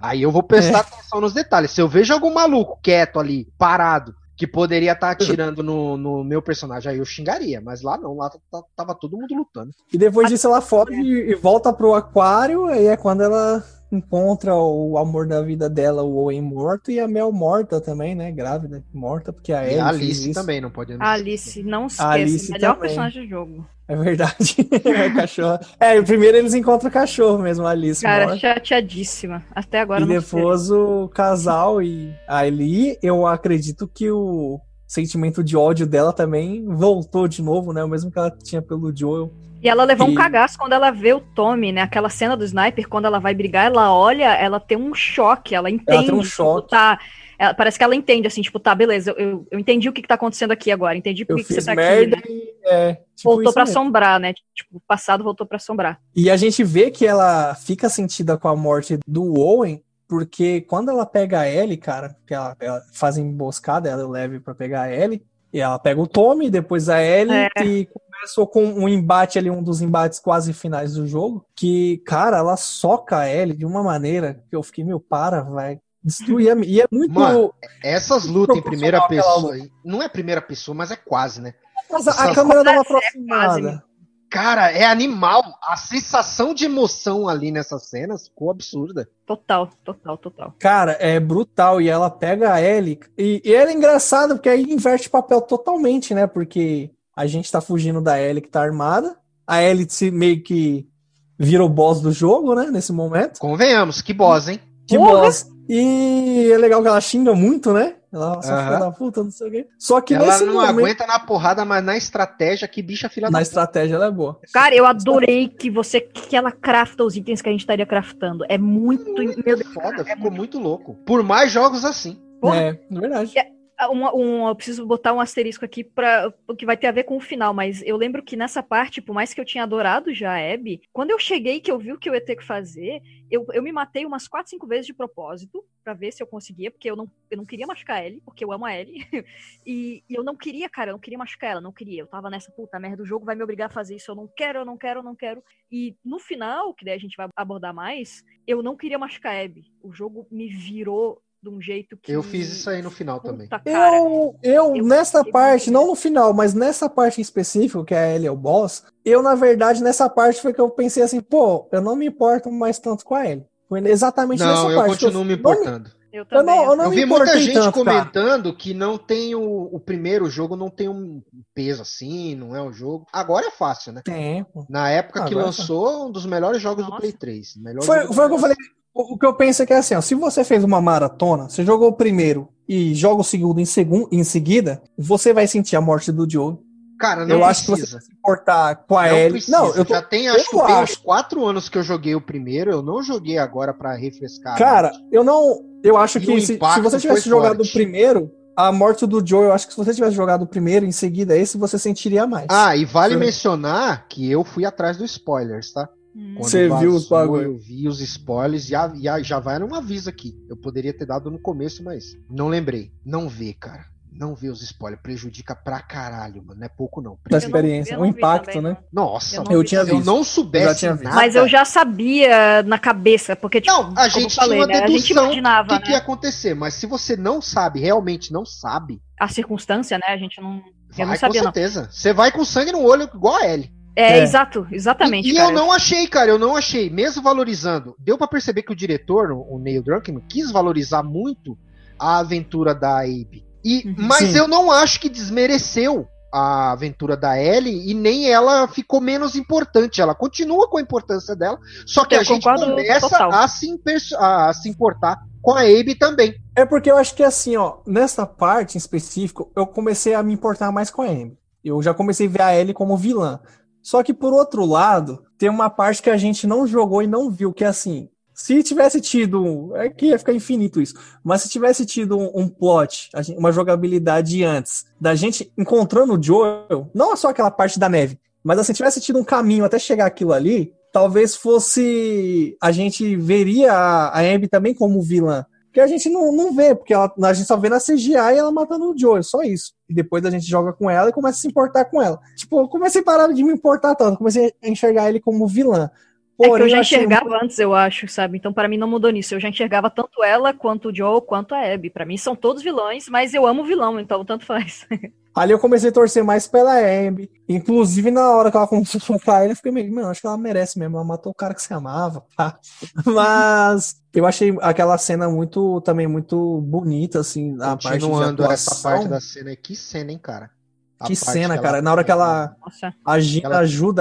Aí eu vou prestar É. atenção nos detalhes. Se eu vejo algum maluco quieto ali, parado, que poderia estar atirando no, no meu personagem. Aí eu xingaria, mas lá não, lá tava todo mundo lutando. E depois disso ela foge e volta pro aquário, aí é quando ela encontra o amor da vida dela, o Owen morto, e a Mel morta também, né? Grávida, morta, porque a Ellie. a Alice também, não pode A Alice, não esqueça, Alice melhor também. personagem do jogo. É verdade. é cachorro. É, primeiro eles encontram o cachorro mesmo, a Alice. Cara, morta. chateadíssima. Até agora e não E depois sei. o casal e a Ellie, eu acredito que o sentimento de ódio dela também voltou de novo, né? O mesmo que ela tinha pelo Joel. E ela levou e... um cagaço quando ela vê o Tommy, né? Aquela cena do sniper, quando ela vai brigar, ela olha, ela tem um choque, ela entende. Ela tem um tipo, choque. Tá, ela, parece que ela entende, assim, tipo, tá, beleza, eu, eu entendi o que, que tá acontecendo aqui agora, entendi por que, que você tá aqui. Né? E, é, tipo voltou pra mesmo. assombrar, né? Tipo, o passado voltou pra assombrar. E a gente vê que ela fica sentida com a morte do Owen, porque quando ela pega a Ellie, cara, que ela, ela faz emboscada, ela leve para pegar a Ellie, e ela pega o Tommy, depois a Ellie, é. e começou com um embate ali, um dos embates quase finais do jogo, que, cara, ela soca a Ellie de uma maneira que eu fiquei, meu, para, vai. Destruir a... E é muito. Mano, essas lutas em primeira pessoa. Não é primeira pessoa, mas é quase, né? Mas a, a câmera dá uma é aproximada. Cara, é animal. A sensação de emoção ali nessas cenas ficou absurda. Total, total, total. Cara, é brutal. E ela pega a Ellie. E, e ela é engraçada, porque aí inverte papel totalmente, né? Porque a gente tá fugindo da Ellie que tá armada. A Ellie se meio que vira o boss do jogo, né? Nesse momento. Convenhamos, que boss, hein? Que Porra. boss. E é legal que ela xinga muito, né? Ela nossa uhum. filha da puta, não sei o quê. Só que ela não momento... aguenta na porrada, mas na estratégia, que bicha filha na da Na estratégia ela é boa. Cara, eu adorei que você que ela crafta os itens que a gente estaria craftando. É muito, muito meu Deus, foda, cara, é ficou muito... muito louco. Por mais jogos assim. Porra. É, é verdade. É, um, um, eu preciso botar um asterisco aqui para o que vai ter a ver com o final, mas eu lembro que nessa parte, por mais que eu tinha adorado já a Abby, quando eu cheguei que eu vi o que eu ia ter que fazer, eu, eu me matei umas 4, 5 vezes de propósito para ver se eu conseguia, porque eu não, eu não queria machucar a Ellie, porque eu amo a Ellie, e, e, eu não queria, cara, eu não queria machucar ela, não queria. Eu tava nessa puta merda, o jogo vai me obrigar a fazer isso, eu não quero, eu não quero, eu não quero. E no final, que daí a gente vai abordar mais, eu não queria machucar a Abby. O jogo me virou de um jeito que. Eu fiz isso aí no final Puta, também. Cara, eu, eu, eu, nessa parte, não no final, mas nessa parte em específico, que é ele é o boss, eu, na verdade, nessa parte foi que eu pensei assim, pô, eu não me importo mais tanto com a Ellie. Foi exatamente não, nessa eu parte. Continuo eu continuo me importando. Eu, eu, não, eu, não eu vi muita gente tanto, comentando cara. que não tem o, o, primeiro jogo, não tem um peso assim, não é um jogo. Agora é fácil, né? Tempo. Na época Agora que lançou, um dos melhores jogos Nossa. do Play 3. Foi, foi o que eu falei. O que eu penso é que é assim, ó, se você fez uma maratona, você jogou o primeiro e joga o segundo em, segundo, em seguida, você vai sentir a morte do Joe. Cara, não eu precisa. acho que você vai se importar com a não Ellie. Precisa. Não, eu tô... já tem, acho que tem uns quatro anos que eu joguei o primeiro, eu não joguei agora para refrescar. Cara, eu não. Eu acho e que se, se, você tivesse jogado o primeiro, a morte do Joe, eu acho que se você tivesse jogado o primeiro, em seguida esse, você sentiria mais. Ah, e vale mencionar que eu fui atrás dos spoilers, tá? Você viu os bagulho? Eu vi os spoilers e já, já, já vai num aviso aqui. Eu poderia ter dado no começo, mas não lembrei. Não vê, cara. Não vê os spoilers. Prejudica pra caralho, mano. Não é pouco, não. Da experiência. o impacto, também, né? Nossa, eu, eu tinha visto. Eu não soubesse eu nada. Mas eu já sabia na cabeça, porque, tipo, não, a gente falei, tinha uma né? dedução do que, né? que ia acontecer. Mas se você não sabe, realmente não sabe... A circunstância, né? A gente não... Vai, eu não sabia, com certeza. Não. Você vai com sangue no olho igual a Ellie. É, é, exato, exatamente. E, e eu não achei, cara, eu não achei. Mesmo valorizando, deu para perceber que o diretor, o Neil Druckmann, quis valorizar muito a aventura da Abe. E, uhum. mas Sim. eu não acho que desmereceu a aventura da Ellie e nem ela ficou menos importante. Ela continua com a importância dela, só que eu a gente começa a se, a se importar com a Abe também. É porque eu acho que assim, ó, nessa parte em específico, eu comecei a me importar mais com a Abe. Eu já comecei a ver a Ellie como vilã. Só que por outro lado, tem uma parte que a gente não jogou e não viu, que é assim, se tivesse tido, é que ia ficar infinito isso, mas se tivesse tido um, um plot, uma jogabilidade antes, da gente encontrando o Joel, não só aquela parte da neve, mas assim, tivesse tido um caminho até chegar aquilo ali, talvez fosse, a gente veria a, a também como vilã, que a gente não, não vê, porque ela, a gente só vê na CGI ela matando o Joe, só isso. E depois a gente joga com ela e começa a se importar com ela. Tipo, eu comecei a parar de me importar tanto, comecei a enxergar ele como vilã. É que eu Porém, já achei enxergava antes, eu acho, sabe? Então, pra mim, não mudou nisso. Eu já enxergava tanto ela, quanto o Joe, quanto a Abby. Pra mim, são todos vilões, mas eu amo o vilão, então tanto faz. Ali eu comecei a torcer mais pela Abby. Inclusive, na hora que ela começou a focar ele, eu fiquei meio, mano, acho que ela merece mesmo. Ela matou o cara que você amava, pá. Mas eu achei aquela cena muito, também muito bonita, assim, a parte de Continuando essa atuação. parte da cena aí. Que cena, hein, cara? A Que cena, que cara. Na hora que ela, Nossa. a Gina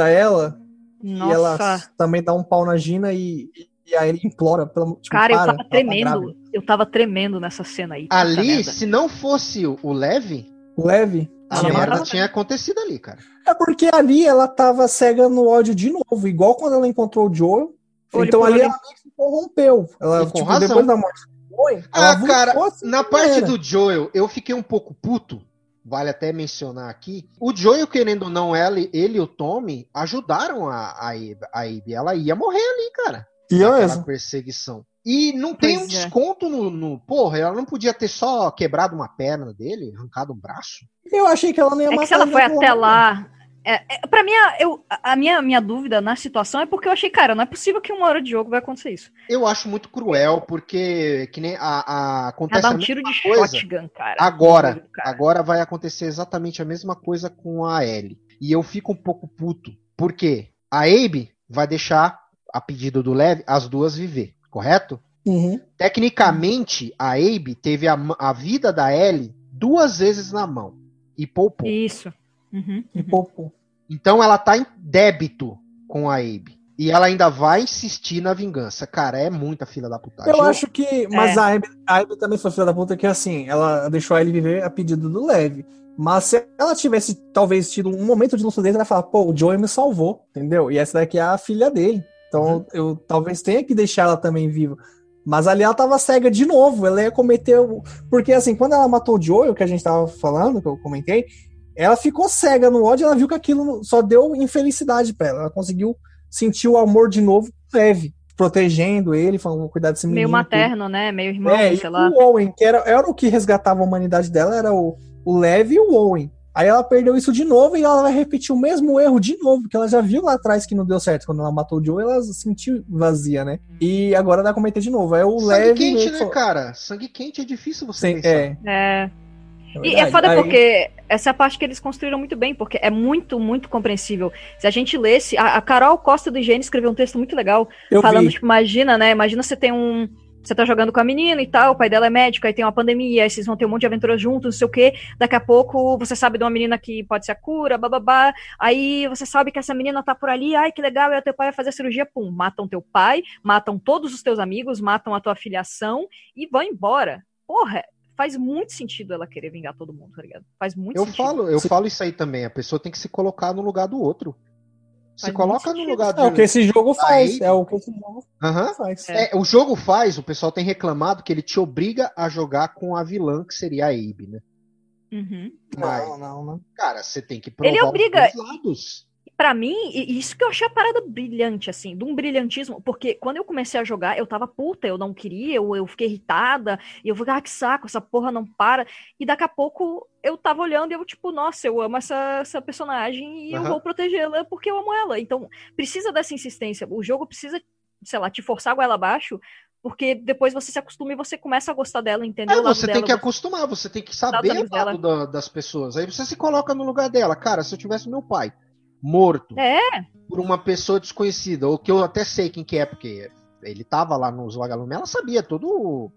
Ela- ela, e ela Nossa. também dá um pau na Gina e, e aí ele implora, pelo tipo, Cara, eu para, tava ela tá tremendo. grávida. eu tava tremendo nessa cena aí. Ali, se não fosse o o Leve, Leve. a merda tinha acontecido ali, cara. É porque ali ela tava cega no ódio de novo, igual quando ela encontrou o Joel. Olho então ali olho. ela meio que se corrompeu. Ela, com tipo, razão. depois da morte do Joel, ela Ah, cara, assim na que parte era. do Joel, eu fiquei um pouco puto. Vale até mencionar aqui. O Joel, querendo ou não, ela, ele e o Tommy ajudaram a, a, Abe, a Abe. Ela ia morrer ali, cara. E mesmo. perseguição. E não tem um Pois é. desconto no, no. Porra, ela não podia ter só quebrado uma perna dele, arrancado um braço. Eu achei que ela não ia É que matar se ela ele foi até lá. É, é, pra mim, a, eu, a minha, minha dúvida na situação é porque eu achei, cara, não é possível que uma hora de jogo vai acontecer isso. Eu acho muito cruel, porque que nem a, a acontece dá a um mesma tiro de coisa. shotgun, cara. Agora, cara. agora vai acontecer exatamente a mesma coisa com a Ellie. E eu fico um pouco puto. Por quê? A Abe vai deixar, a pedido do Lev, as duas viver, correto? Uhum. Tecnicamente, a Abe teve a, a vida da Ellie duas vezes na mão. E poupou. Isso. Uhum, E uhum. Então ela tá em débito com a Abe. E ela ainda vai insistir na vingança. Cara, é muita filha da putagem. Eu acho que. Mas É. a, Abby, a Abby também foi filha da puta, que assim, ela deixou ele viver a pedido do Leve. Mas se ela tivesse, talvez, tido um momento de lucidez, ela ia falar, pô, o Joey me salvou, entendeu? E essa daqui é a filha dele. Então Uhum. eu talvez tenha que deixar ela também viva. Mas ali ela tava cega de novo, ela ia cometer. o- Porque assim, quando ela matou o Joey, o que a gente tava falando, que eu comentei, ela ficou cega no ódio, ela viu que aquilo só deu infelicidade pra ela. Ela conseguiu sentir o amor de novo leve, protegendo ele, falando, vou cuidar desse menino. Meio materno, né? Meio irmão, É, e sei lá. o Owen, que era, era o que resgatava a humanidade dela, era o, o Lev e o Owen. Aí ela perdeu isso de novo e ela vai repetir o mesmo erro de novo, porque ela já viu lá atrás que não deu certo. Quando ela matou o Joe, ela se sentiu vazia, né? E agora vai cometer de novo. É o Sangue Lev. quente, meio que né, falou- cara? Sangue quente é difícil você Sim, pensar. é, É. é E é foda Aí- porque essa é a parte que eles construíram muito bem, porque é muito, muito compreensível. Se a gente lesse, a, a Carol Costa do IGN escreveu um texto muito legal, eu falando, vi. tipo, imagina, né? Imagina você tem um. Você tá jogando com a menina e tal, o pai dela é médico, aí tem uma pandemia, aí vocês vão ter um monte de aventuras juntos, não sei o quê. Daqui a pouco você sabe de uma menina que pode ser a cura, bababá. Aí você sabe que essa menina tá por ali, ai que legal, aí o teu pai vai fazer a cirurgia, pum, matam teu pai, matam todos os teus amigos, matam a tua filiação e vão embora. Porra, faz muito sentido ela querer vingar todo mundo, tá ligado? Faz muito Eu sentido. falo, eu Sim. falo isso aí também. A pessoa tem que se colocar no lugar do outro. Se Faz coloca no lugar de. É o que esse jogo faz. Aí- É o que esse jogo Aham. faz. É. É, o jogo faz, o pessoal tem reclamado que ele te obriga a jogar com a vilã, que seria a Abe, né? Uhum. Mas, Não, não, não. cara, você tem que provar Ele obriga- os dois lados. Pra mim, e- isso que eu achei a parada brilhante, assim, de um brilhantismo, porque quando eu comecei a jogar, eu tava puta, eu não queria, eu, eu fiquei irritada, e eu falei, ah, que saco, essa porra não para. E daqui a pouco eu tava olhando e eu, tipo, nossa, eu amo essa, essa personagem e eu Aham. vou protegê-la porque eu amo ela. Então, precisa dessa insistência. O jogo precisa, sei lá, te forçar a goela abaixo, porque depois você se acostuma e você começa a gostar dela, entender É, você dela. tem que acostumar, você tem que saber o lado da- das pessoas. Aí você se coloca no lugar dela. Cara, se eu tivesse meu pai morto É, por uma pessoa desconhecida, ou que eu até sei quem que é, porque ele tava lá nos vagalumes, ela sabia todo o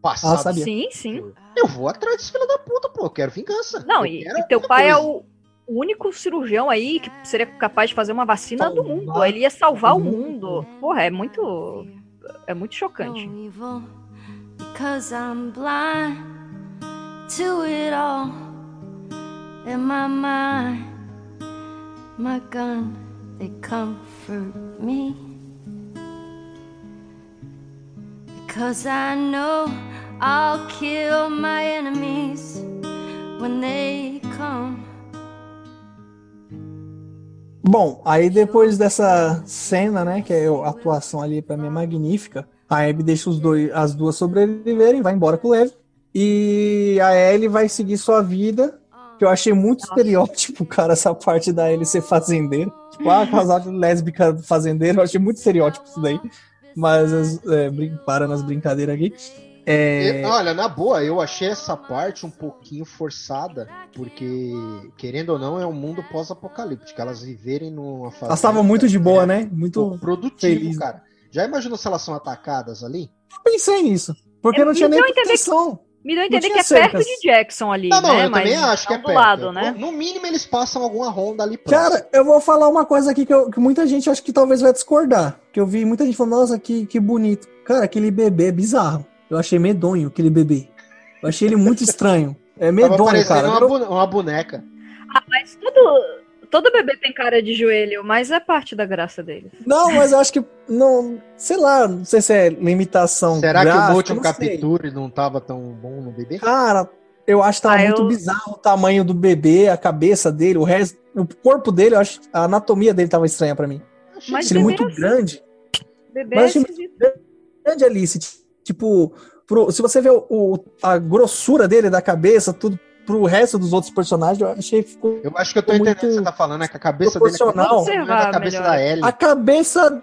passado. Ela sabia. sim, sim. Eu vou atrás desse filho da puta, pô. Eu quero vingança. Não, Eu e, quero e teu pai é coisa. o o único cirurgião aí que seria capaz de fazer uma vacina do Salvar mundo. Ele ia salvar o o mundo. mundo. Porra, é muito. É muito chocante. No evil, because I'm blind to it all. In my mind, my gun, they comfort me. Because I know I'll kill my enemies when they come. Bom, aí depois dessa cena, né, que é a atuação ali pra mim é magnífica, a Abby deixa os dois, as duas sobreviverem, vai embora com o Lev, e a Ellie vai seguir sua vida que eu achei muito estereótipo, cara, essa parte da ele ser fazendeiro. Tipo, ah, casal de lésbica fazendeiro, eu achei muito estereótipo isso daí. Mas é, para nas brincadeiras aqui. É, E, olha, na boa, eu achei essa parte um pouquinho forçada, porque, querendo ou não, é um mundo pós-apocalíptico. Elas viverem numa fazenda. elas estavam muito de boa, é, né? Muito. produtivo, feliz. cara. Já imaginou se elas são atacadas ali? Eu pensei nisso. Porque Eu- não tinha nem então eu entendi- proteção. Me deu a entender que é perto de Jackson ali, Não, não, né? eu Mas também acho que é não do perto. lado, né? No mínimo, eles passam alguma ronda ali próximo. Cara, eu vou falar uma coisa aqui que, eu- que muita gente acho que talvez vai discordar. Que eu vi muita gente falando, nossa, que, que bonito. Cara, aquele bebê é bizarro. Eu achei medonho aquele bebê. Eu achei ele muito estranho. É medonho, cara. uma, bu- uma boneca. Mas todo, todo bebê tem cara de joelho, mas é parte da graça dele. Não, mas eu acho que. Não, sei lá, não sei se é limitação. Será que o sei. Capture não tava tão bom no bebê? Cara, eu acho que tava Ah, muito eu- bizarro o tamanho do bebê, a cabeça dele, o resto. O corpo dele, eu acho. A anatomia dele tava estranha pra mim. Mas Ele muito é assim. grande. Bebê Mas é esquisito. grande Alice. Tipo, pro- se você vê o, o- a grossura dele da cabeça, tudo pro resto dos outros personagens, eu achei que ficou. Eu acho que eu tô entendendo o que você tá falando, é que a cabeça dele é a cabeça melhor. da Ellie. A cabeça.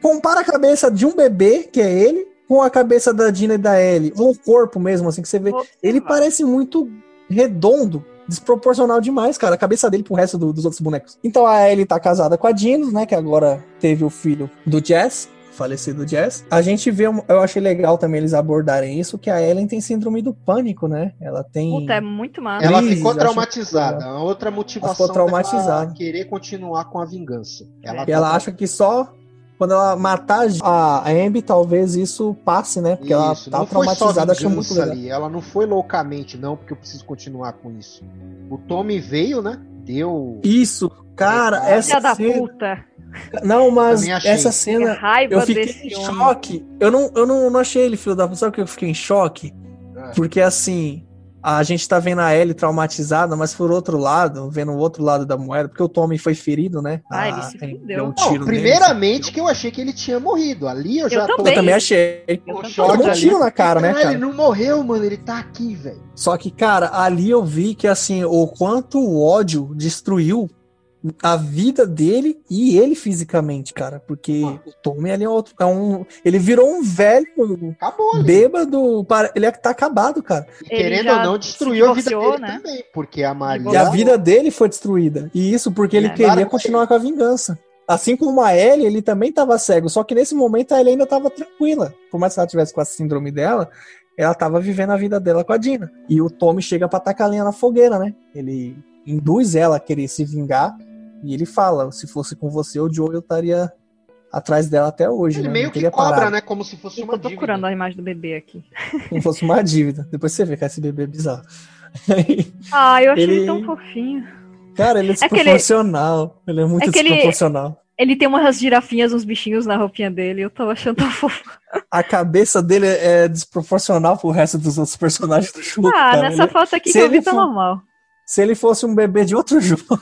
Compara a cabeça de um bebê, que é ele, com a cabeça da Dina e da Ellie. Ou o corpo mesmo, assim, que você vê. Ele parece muito redondo, desproporcional demais, cara, a cabeça dele pro resto do- dos outros bonecos. Então a Ellie tá casada com a Dinos, né, que agora teve o filho do Jess, falecido Jess. A gente vê, eu achei legal também eles abordarem isso, que a Ellen tem síndrome do pânico, né? Ela tem... Puta, é muito massa. Ela ficou traumatizada. A outra motivação ficou traumatizada. dela querer continuar com a vingança. Ela, E ela tá- acha que só quando ela matar a a Abby, talvez isso passe, né? Porque ela Isso, tá não traumatizada, acho muito legal. ali. Ela não foi loucamente, não, porque eu preciso continuar com isso. O Tommy veio, né? Deu. Isso, cara, essa Filha da cena... puta. Não, mas essa Que cena... raiva Eu fiquei desse em homem. choque. Eu não, eu não, não achei ele filho da puta. Sabe que eu fiquei em choque? Ah. Porque assim, a gente tá vendo a Ellie traumatizada, mas por outro lado, vendo o outro lado da moeda, porque o Tommy foi ferido, né? Ah, ele se tem- fudeu. deu um Não, tiro nele, primeiramente que eu achei que ele tinha morrido. Ali eu já tô. também. Eu também achei. Eu Tomou um tiro na cara, né, cara? Ele não morreu, mano. Ele tá aqui, velho. Só que, cara, ali eu vi que assim, o quanto o ódio destruiu a vida dele e ele fisicamente, cara. Porque o Tommy ali é, outro, é um. Ele virou um velho Acabou bêbado. para- Ele é que tá acabado, cara. Ele querendo ou não, destruiu a vida dele né? também. Porque a Maria. E a vida dele foi destruída. E isso porque ele É. queria Claro que continuar com a vingança. Assim como a Ellie, ele também estava cego. Só que nesse momento a Ellie ainda estava tranquila. Por mais que ela tivesse com a síndrome dela, ela estava vivendo a vida dela com a Dina. E o Tommy chega pra tacar lenha na fogueira, né? Ele induz ela a querer se vingar. E ele fala: se fosse com você, o Joe eu estaria atrás dela até hoje. Ele né? meio que cobra, parado. né? Como se fosse Eu uma tô procurando a imagem do bebê aqui. Como fosse uma dívida. Depois você vê que esse bebê é bizarro. Ah, eu achei ele, Ele- tão fofinho. Cara, ele é É que ele- desproporcional. Ele é muito É que ele- desproporcional. Ele tem umas girafinhas, uns bichinhos na roupinha dele. Eu tava achando tão fofo. a cabeça dele é desproporcional pro resto dos outros personagens do jogo. Ah, cara. nessa Ele- foto aqui se que eu vi ele tá for- normal. se ele fosse um bebê de outro jogo.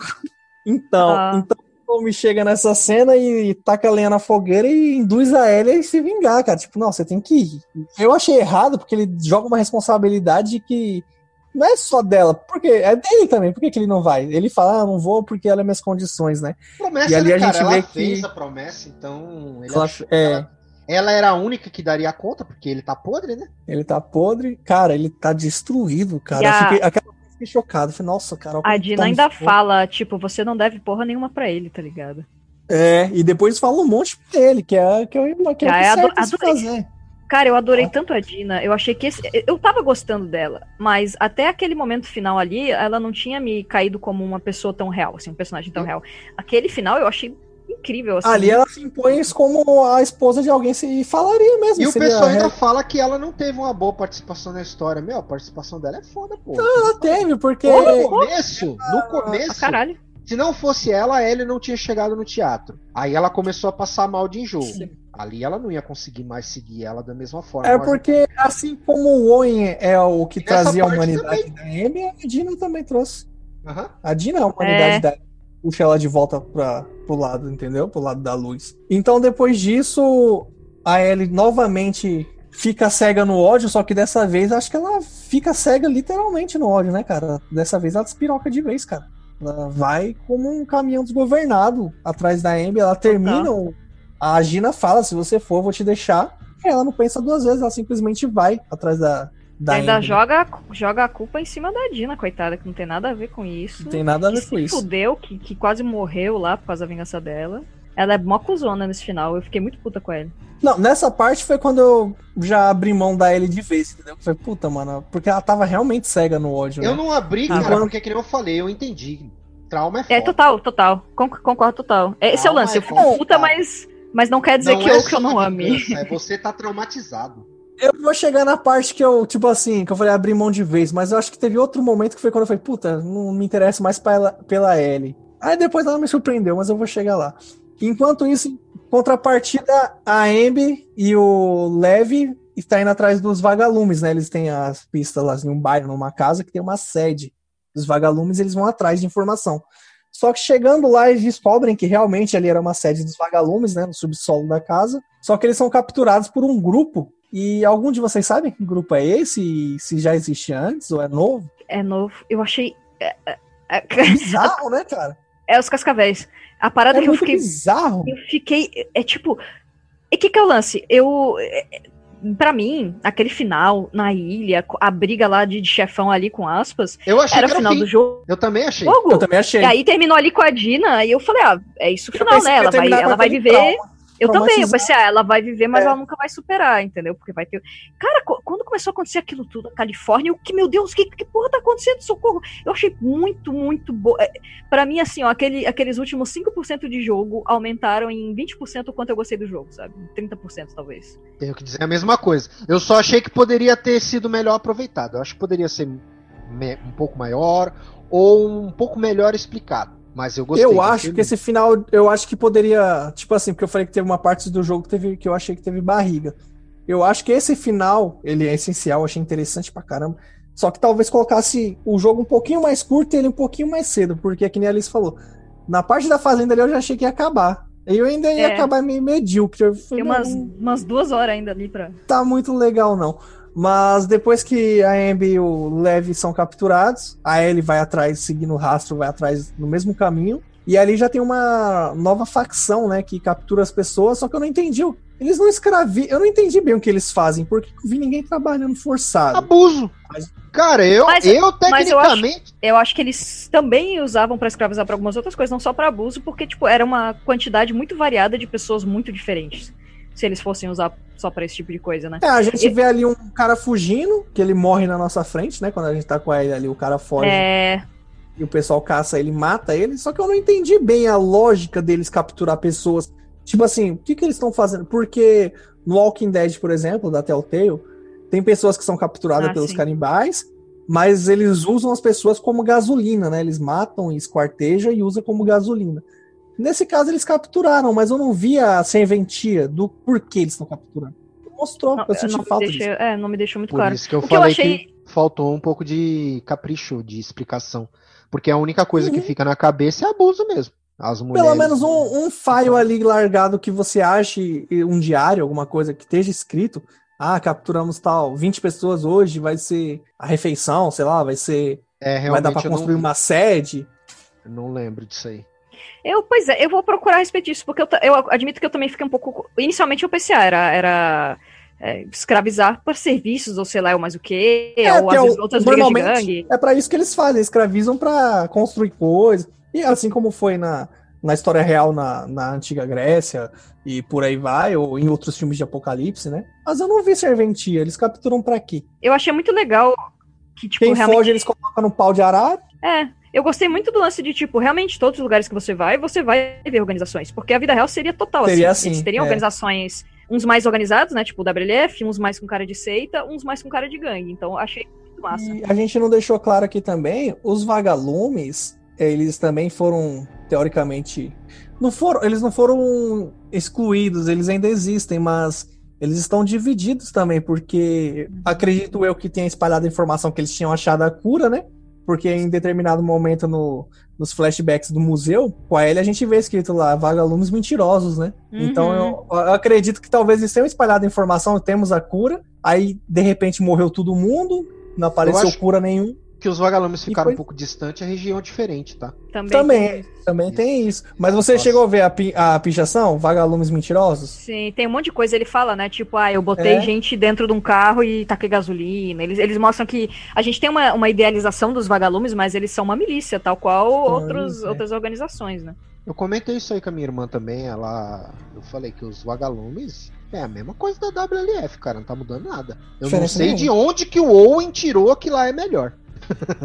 Então, Ah. então o Tommy chega nessa cena e taca a lenha na fogueira e induz a Ellie a se vingar, cara. Tipo, não, você tem que ir. Eu achei errado porque ele joga uma responsabilidade que não é só dela, porque é dele também. Por que, que ele não vai? Ele fala, ah, não vou porque ela é minhas condições, né? Promessa, E ali né, a gente cara? vê Ela que- fez a promessa, então. Ele Ela- achou- é. ela, ela era a única que daria conta, porque ele tá podre, né? Ele tá podre. Cara, ele tá destruído, cara. A- Eu fiquei, aquela fiquei chocado. Falei, nossa, cara. A Dina Tommy ainda fala, tipo, você não deve porra nenhuma pra ele, tá ligado? É, e depois fala um monte pra ele, que é, que é, que é o Ah, que é, adorei. fazer. Cara, eu adorei Ah. tanto a Dina. Eu achei que esse. Eu tava gostando dela, mas até aquele momento final ali, ela não tinha me caído como uma pessoa tão real, assim, um personagem tão real. Aquele final eu achei incrível, assim. Ali ela se impõe como a esposa de alguém se falaria mesmo. E o pessoal ainda fala que ela não teve uma boa participação na história. Meu, a participação dela é foda, pô. Ela teve, porque. No começo, no Ah, começo, caralho. se não fosse ela, a Ellie não tinha chegado no teatro. Aí ela começou a passar mal de enjoo. Sim. Ali ela não ia conseguir mais seguir ela da mesma forma. É Mas- porque, assim como o Owen é o que trazia a humanidade da Amy, a Dina também trouxe. Aham. A Dina é a humanidade É. dela. Puxa ela de volta pra, pro lado, entendeu? Pro lado da luz. Então, depois disso, a Ellie novamente fica cega no ódio, só que dessa vez acho que ela fica cega literalmente no ódio, né, cara? Dessa vez ela despiroca de vez, cara. Ela vai como um caminhão desgovernado atrás da Amber, ela termina, o- a Gina fala, se você for, vou te deixar. Ela não pensa duas vezes, ela simplesmente vai atrás da, da Ainda Amber. joga, joga a culpa em cima da Dina, coitada, que não tem nada a ver com isso. Não tem nada a ver com se isso. fudeu, que, que quase morreu lá por causa da vingança dela. Ela é mó cuzona nesse final, eu fiquei muito puta com ela. Não, nessa parte foi quando eu já abri mão da Ellie de vez, entendeu? Foi puta, mano, porque ela tava realmente cega no ódio. Eu né? não abri, Ah, cara, quando- porque que nem eu falei, eu entendi. Trauma é foda. É total, total. Con- concordo total. Esse é o lance, eu aí, fico puta, mas, mas não quer dizer Não que, é eu, que eu não ame. vingança, É você tá traumatizado. Eu vou chegar na parte que eu, tipo assim, que eu falei abrir mão de vez, mas eu acho que teve outro momento que foi quando eu falei, puta, não me interesso mais pela, pela Ellie. Aí depois ela me surpreendeu, mas eu vou chegar lá. Enquanto isso, contrapartida, a Amber e o Levi está indo atrás dos vagalumes, né? Eles têm as pistas lá em um bairro, numa casa que tem uma sede dos vagalumes, eles vão atrás de informação. Só que chegando lá, eles descobrem que realmente ali era uma sede dos vagalumes, né? No subsolo da casa. Só que eles são capturados por um grupo. E algum de vocês sabem que grupo é esse? Se já existe antes ou é novo? É novo. Eu achei. É, é, é- Bizarro, né, cara? é os cascavéis. A parada É que eu fiquei. bizarro. Eu fiquei. É tipo. E o que, que é o lance? Eu. é, é, Pra mim, aquele final na ilha, a briga lá de, de chefão ali com aspas, Eu achei era o que era final o fim. do jogo. Eu também achei. Eu também achei. E aí terminou ali com a Dina, e eu falei, ah, é isso o final, né? Ela vai, ela vai viver. trauma. Eu também, eu pensei, ah, ela vai viver, mas É. ela nunca vai superar, entendeu? Porque vai ter. Cara, quando começou a acontecer aquilo tudo na Califórnia, eu que, meu Deus, que, que porra tá acontecendo? Socorro! Eu achei muito, muito bom. Pra mim, assim, ó, aquele, aqueles últimos 5% de jogo aumentaram em 20% o quanto eu gostei do jogo, sabe? 30% talvez. Tenho que dizer a mesma coisa. Eu só achei que poderia ter sido melhor aproveitado. Eu acho que poderia ser um pouco maior ou um pouco melhor explicado. Mas eu gostei. eu acho que muito. esse final, eu acho que poderia, tipo assim, porque eu falei que teve uma parte do jogo que, teve, que eu achei que teve barriga. Eu acho que esse final, ele é essencial, eu achei interessante pra caramba. Só que talvez colocasse o jogo um pouquinho mais curto e ele um pouquinho mais cedo, porque que nem a Alice falou. Na parte da fazenda ali eu já achei que ia acabar. E eu ainda ia É. acabar meio medíocre. Eu falei, Tem umas, umas duas horas ainda ali pra. tá muito legal, não. Mas depois que a Amber e o Levi são capturados, a Ellie vai atrás, seguindo o rastro, vai atrás no mesmo caminho. E ali já tem uma nova facção, né, que captura as pessoas, só que eu não entendi. o- Eles não escravi... Eu não entendi bem o que eles fazem, porque eu vi ninguém trabalhando forçado. Abuso. Mas- Cara, eu, Mas- eu mas eu acho- tecnicamente. Eu acho que eles também usavam pra escravizar pra algumas outras coisas, não só pra abuso, porque, tipo, era uma quantidade muito variada de pessoas muito diferentes. Se eles fossem usar só pra esse tipo de coisa, né? É, a gente E- vê ali um cara fugindo, que ele morre na nossa frente, né? Quando a gente tá com ele ali, o cara foge É. e o pessoal caça ele, mata ele. Só que eu não entendi bem a lógica deles capturar pessoas. Tipo assim, o que, que eles estão fazendo? Porque no Walking Dead, por exemplo, da Telltale, tem pessoas que são capturadas Ah, pelos sim. canibais, mas eles usam as pessoas como gasolina, né? Eles matam e esquartejam e usam como gasolina. Nesse caso, eles capturaram, mas eu não vi a serventia do porquê eles estão capturando. Mostrou, Não, eu senti não me falta deixa, é, não me deixou muito Por claro. isso que eu O que eu falei achei- que faltou um pouco de capricho, de explicação. Porque a única coisa que Uhum. fica na cabeça é abuso mesmo. As mulheres. Pelo menos um, um file ali largado que você ache um diário, alguma coisa que esteja escrito. Ah, capturamos tal, 20 pessoas hoje, vai ser a refeição, sei lá, vai ser. É, vai dar pra construir não, uma sede. eu não lembro disso aí. Eu, pois é, eu vou procurar a respeito disso, porque eu, eu admito que eu também fiquei um pouco. Inicialmente eu pensei, ah, era, era é, escravizar por serviços, ou sei lá, ou mais o quê, É, ou que às é vezes outras normalmente gangue. é pra isso que eles fazem, escravizam pra construir coisas. E assim como foi na, na história real na, na antiga Grécia e por aí vai, ou em outros filmes de apocalipse, né? Mas eu não vi serventia, eles capturam pra quê? Eu achei muito legal que, tipo, Quem realmente. foge, eles colocam no pau de arara. É, eu gostei muito do lance de, tipo, realmente todos os lugares que você vai, você vai ver organizações. Porque a vida real seria total Seria assim. assim, Eles teriam é. organizações, uns mais organizados, né? Tipo o WLF, uns mais com cara de seita, uns mais com cara de gangue. Então achei muito massa. E a gente não deixou claro aqui também, os vagalumes, eles também foram, teoricamente, não foram, eles não foram excluídos, eles ainda existem, mas eles estão divididos também, porque acredito eu que tenha espalhado a informação que eles tinham achado a cura, né? Porque em determinado momento no, nos flashbacks do museu, com a Ellie a gente vê escrito lá, vagalumes mentirosos, né? Uhum. Então eu, eu acredito que talvez eles tenham espalhado a informação, temos a cura, aí de repente morreu todo mundo, não apareceu acho- cura nenhum. Que os vagalumes ficaram foi- um pouco distante, a região é diferente, tá? Também. Também, também tem isso. Mas você Nossa. chegou a ver a, pi- a pichação? Vagalumes mentirosos? Sim, tem um monte de coisa. Ele fala, né? Tipo, ah, eu botei É. gente dentro de um carro e taquei gasolina. Eles, eles mostram que a gente tem uma, uma idealização dos vagalumes, mas eles são uma milícia, tal qual outros, isso, é. outras organizações, né? Eu comentei isso aí com a minha irmã também, ela. Eu falei que os vagalumes é a mesma coisa da WLF, cara, não tá mudando nada. Eu não Diferença sei nenhuma. de onde que o Owen tirou que lá é melhor.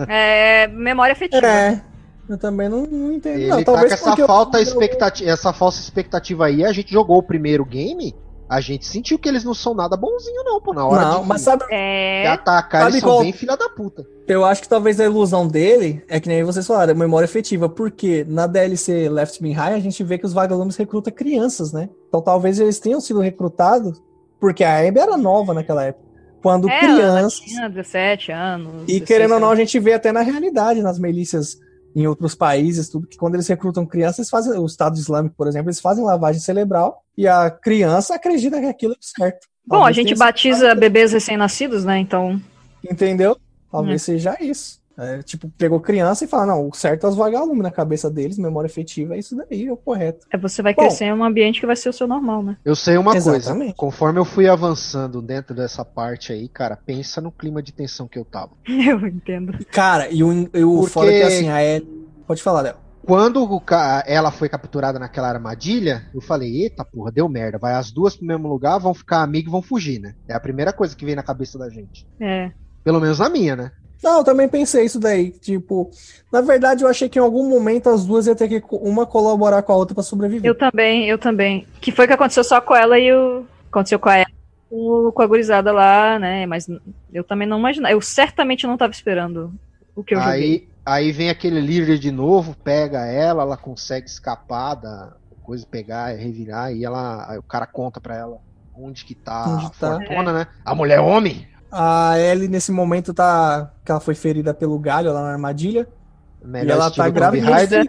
É memória afetiva. É. Eu também não, não entendo. Ele não, tá talvez com essa falta eu- expectativa, essa falsa expectativa aí, a gente jogou o primeiro game, a gente sentiu que eles não são nada bonzinho não, pô, na hora Não, de, mas sabe, de É. atacar, Sabe eles são qual- bem filha da puta. eu acho que talvez a ilusão dele é que nem vocês falaram, é memória efetiva, porque na DLC Left Behind a gente vê que os vagalumes recrutam crianças, né? Então talvez eles tenham sido recrutados porque a Abby era nova naquela época. Quando É, crianças. tinha 17 anos. E 16 querendo ou não, a gente vê até na realidade, nas milícias em outros países, tudo, que quando eles recrutam crianças, fazem, o Estado Islâmico, por exemplo, eles fazem lavagem cerebral e a criança acredita que aquilo é certo. Bom, a Talvez gente tenha batiza bebês recém-nascidos, né? Então. Entendeu? Talvez Hum. seja isso. É, tipo, pegou criança e fala, não, o certo é os vagalumes na cabeça deles, memória efetiva é isso daí, é o correto. É, você vai Bom. crescer em um ambiente que vai ser o seu normal, né? Eu sei uma Exatamente. coisa, conforme eu fui avançando dentro dessa parte aí, cara, pensa no clima de tensão que eu tava. Eu entendo. Cara, e o, e o Porque- foda é que assim, a Ellie. Pode falar, Léo. Quando o ca- ela foi capturada naquela armadilha, eu falei, eita porra, deu merda. Vai as duas pro mesmo lugar, vão ficar amigas e vão fugir, né? É a primeira coisa que vem na cabeça da gente. É. Pelo menos na minha, né? Não, eu também pensei isso daí. Tipo, na verdade, eu achei que em algum momento as duas iam ter que uma colaborar com a outra pra sobreviver. Eu também, eu também. Que foi o que aconteceu só com ela e o. Aconteceu com a ela, com com a gurizada lá, né? Mas eu também não imaginava. Eu certamente não tava esperando o que eu joguei. Aí, aí vem aquele líder de novo, pega ela, ela consegue escapar da coisa, pegar, revirar, e ela. Aí o cara conta pra ela onde que tá Onde a tá. fortuna, né? A mulher homem. A Ellie, nesse momento, tá. que ela foi ferida pelo galho lá na armadilha. Melhor e ela tá grávida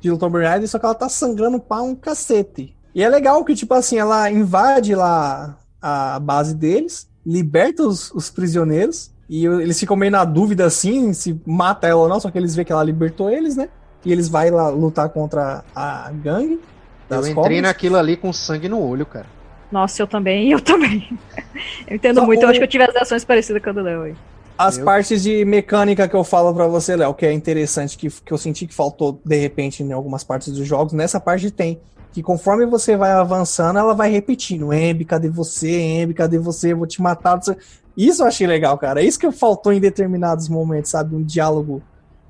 de Tomb Raider, só que ela tá sangrando pra um cacete. E é legal que, tipo assim, ela invade lá a base deles, liberta os, os prisioneiros, e eles ficam meio na dúvida, assim, se mata ela ou não, só que eles veem que ela libertou eles, né? E eles vão lá lutar contra a gangue. Eu entrei cobras. naquilo ali com sangue no olho, cara. Nossa, eu também, eu também. Eu entendo Só muito, eu o- acho que eu tive as ações parecidas com a do Léo aí. As Eu- partes de mecânica que eu falo pra você, Léo, que é interessante, que, que eu senti que faltou de repente em algumas partes dos jogos, nessa parte tem. Que conforme você vai avançando, ela vai repetindo: Embi, cadê você? Embi, cadê você? Eu vou te matar. Isso eu achei legal, cara. Isso que faltou em determinados momentos, sabe? Um diálogo.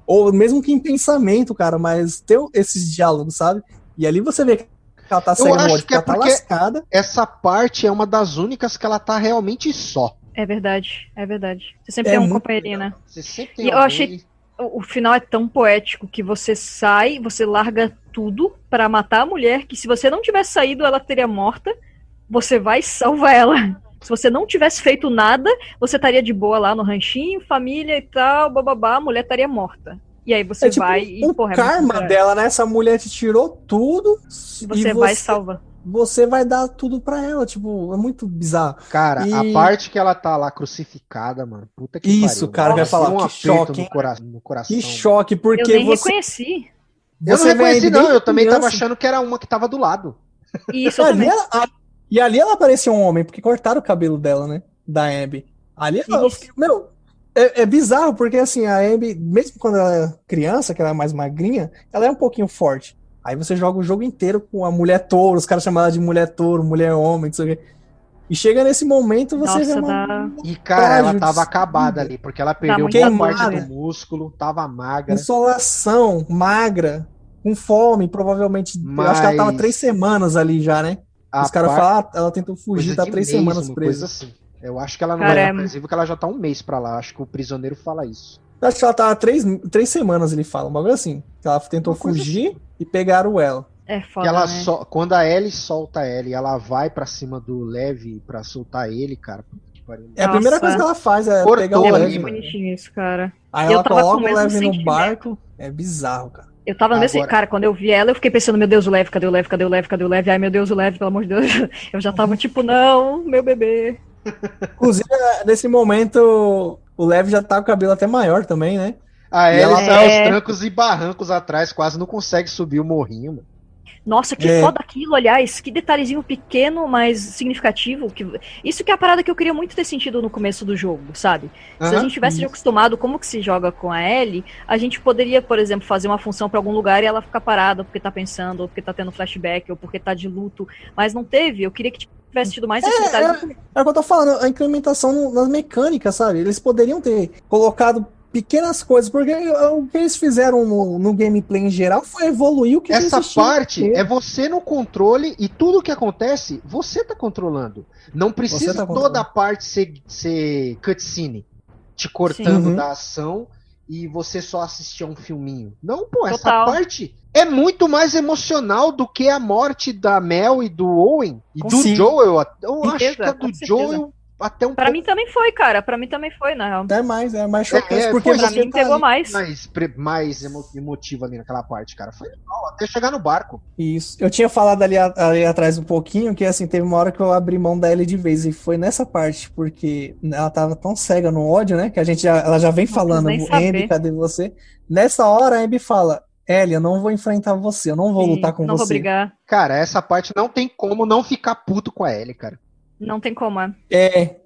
Ou mesmo que em pensamento, cara, mas ter esses diálogos, sabe? E ali você vê que ela tá acho olho, que é ela tá porque- lascada. Essa parte é uma das únicas que ela tá realmente só. É verdade, é verdade. Você sempre É tem um companheirinho, né? Você sempre tem E eu alguém- achei- O, o final é tão poético que você sai, você larga tudo pra matar a mulher, que se você não tivesse saído, ela teria morta. Você vai e salva ela. Se você não tivesse feito nada, você estaria de boa lá no ranchinho, família e tal, bababá, a mulher estaria morta. E aí você É tipo vai e, o porra, é karma dela, né? Essa mulher te tirou tudo. E você vai e salva. você vai dar tudo pra ela, tipo, é muito bizarro. Cara, E- a parte que ela tá lá crucificada, mano. Puta que Isso, pariu. cara, vai falar, um que choque, no, cora- no coração. Que choque, Eu porque nem você, reconheci. Eu não você reconheci, não. Eu também tava criança. achando que era uma que tava do lado. E isso eu Ali ela- a- e ali ela parecia um homem, porque cortaram o cabelo dela, né? Da Abby. Ali ela, eu meu, é, é bizarro, porque assim, a Abby, mesmo quando ela é criança, que ela é mais magrinha, ela é um pouquinho forte. Aí você joga o jogo inteiro com a mulher touro, os caras chamam ela de mulher touro, mulher homem, não sei o quê. E chega nesse momento, você Nossa, vê uma, dá. E, cara, ela tava acabada ali, porque ela perdeu muita boa queimada. parte do músculo, tava magra. insolação, magra, com fome, provavelmente. Eu acho que ela tava Mas- três semanas ali já, né? A Os caras par- falam, ah, ela tentou fugir, tá três mês, semanas uma presa. Coisa assim. Eu acho que ela não Cara, é é- porque ela já tá um mês pra lá. Acho que o prisioneiro fala isso. Eu acho que ela tava três, três semanas, ele fala, um bagulho assim. Que ela tentou Uma coisa fugir e pegaram ela. É Que foda, ela né? só, quando a Ellie solta ela e ela vai pra cima do Levi pra soltar ele, cara, puta que pariu. É a primeira coisa que ela faz, é Cortou, pegar o É Olha, muito Lev. mano. bonitinho isso, cara. Aí Eu ela coloca o o mesmo Lev no barco. É bizarro, cara. Eu tava no mesmo. Agora- Cara, quando eu vi ela, eu fiquei pensando, meu Deus, o Lev, cadê o Lev, cadê o Lev, cadê o Lev? Ai, meu Deus, o Lev, pelo amor de Deus. Eu já tava tipo, não, meu bebê. Inclusive, nesse momento, o Lev já tá com o cabelo até maior também, né? A E Ellie ela- tá aos É. trancos e barrancos atrás, quase não consegue subir o morrinho, mano. Nossa, que É. foda aquilo, aliás, que detalhezinho pequeno, mas significativo. Que... Isso que é a parada que eu queria muito ter sentido no começo do jogo, sabe? Se a gente tivesse acostumado como que se joga com a Ellie, a gente poderia, por exemplo, fazer uma função pra algum lugar e ela ficar parada porque tá pensando, ou porque tá tendo flashback, ou porque tá de luto. Mas não teve, eu queria que tivesse tido mais esse detalhe. É o que eu tô falando, a incrementação nas mecânicas, sabe? Eles poderiam ter colocado pequenas coisas, porque o que eles fizeram no, no gameplay em geral foi evoluir o que Essa parte é você no controle e tudo que acontece, você tá controlando. Não precisa tá toda a parte ser, ser cutscene, te cortando Sim. Uhum. da ação e você só assistir a um filminho. Não, pô, essa Total. parte é muito mais emocional do que a morte da Mel e do Owen e Com do sim. Joel. Eu acho certeza, que a do certeza. Joel até um Pra pouco mim também foi, cara. Pra mim também foi, na real. É mais, é mais chocante, É, é, porque foi, Pra mim tá pegou mais. mais, mais emo- emotivo ali naquela parte, cara. Foi legal, até chegar no barco. Isso. Eu tinha falado ali, a- ali atrás um pouquinho que assim, teve uma hora que eu abri mão da Ellie de vez e foi nessa parte, porque ela tava tão cega no ódio, né? Que a gente já, ela já vem Não falando. Abby, cadê você? Nessa hora a Abby fala, Ellie, eu não vou enfrentar você, eu não vou Sim, lutar com não vou você. brigar. Cara, essa parte não tem como não ficar puto com a Ellie, cara. Não tem como. é. É,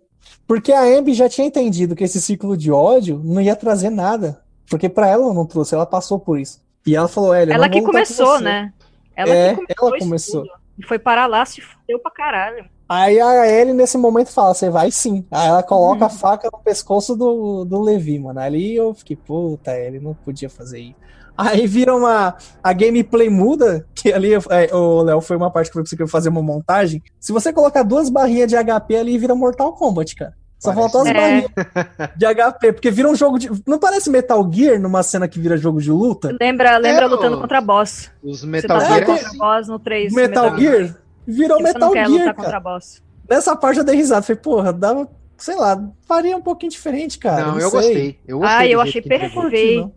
porque a Abby já tinha entendido que esse ciclo de ódio não ia trazer nada, porque pra ela não trouxe, ela passou por isso. E ela falou, Ellie, eu Ela não que vou lutar com começou, você. né? Ela É, que começou ela começou. E foi parar lá, se fudeu pra caralho. Aí a Ellie nesse momento fala, você vai sim. Aí ela coloca Uhum. a faca no pescoço do, do Levi, mano. Ali eu fiquei, puta, Ellie não podia fazer isso. Aí vira uma. A gameplay muda, que ali, é, o Léo, foi uma parte que eu consegui fazer uma montagem. Se você colocar duas barrinhas de HP ali, vira Mortal Kombat, cara. Só Parece. faltou as É. barrinhas de HP, porque vira um jogo de. Não parece Metal Gear numa cena que vira jogo de luta? Lembra, lembra É, lutando contra boss. Os Você Metal tá Gear é contra boss no 3. Metal Gear? Virou Você Metal Gear, lutar cara. contra boss. Nessa parte eu dei risada. Falei, porra, dava, sei lá, faria um pouquinho diferente, cara. Não, não eu sei. gostei. Eu gostei Ah, eu achei perfeito.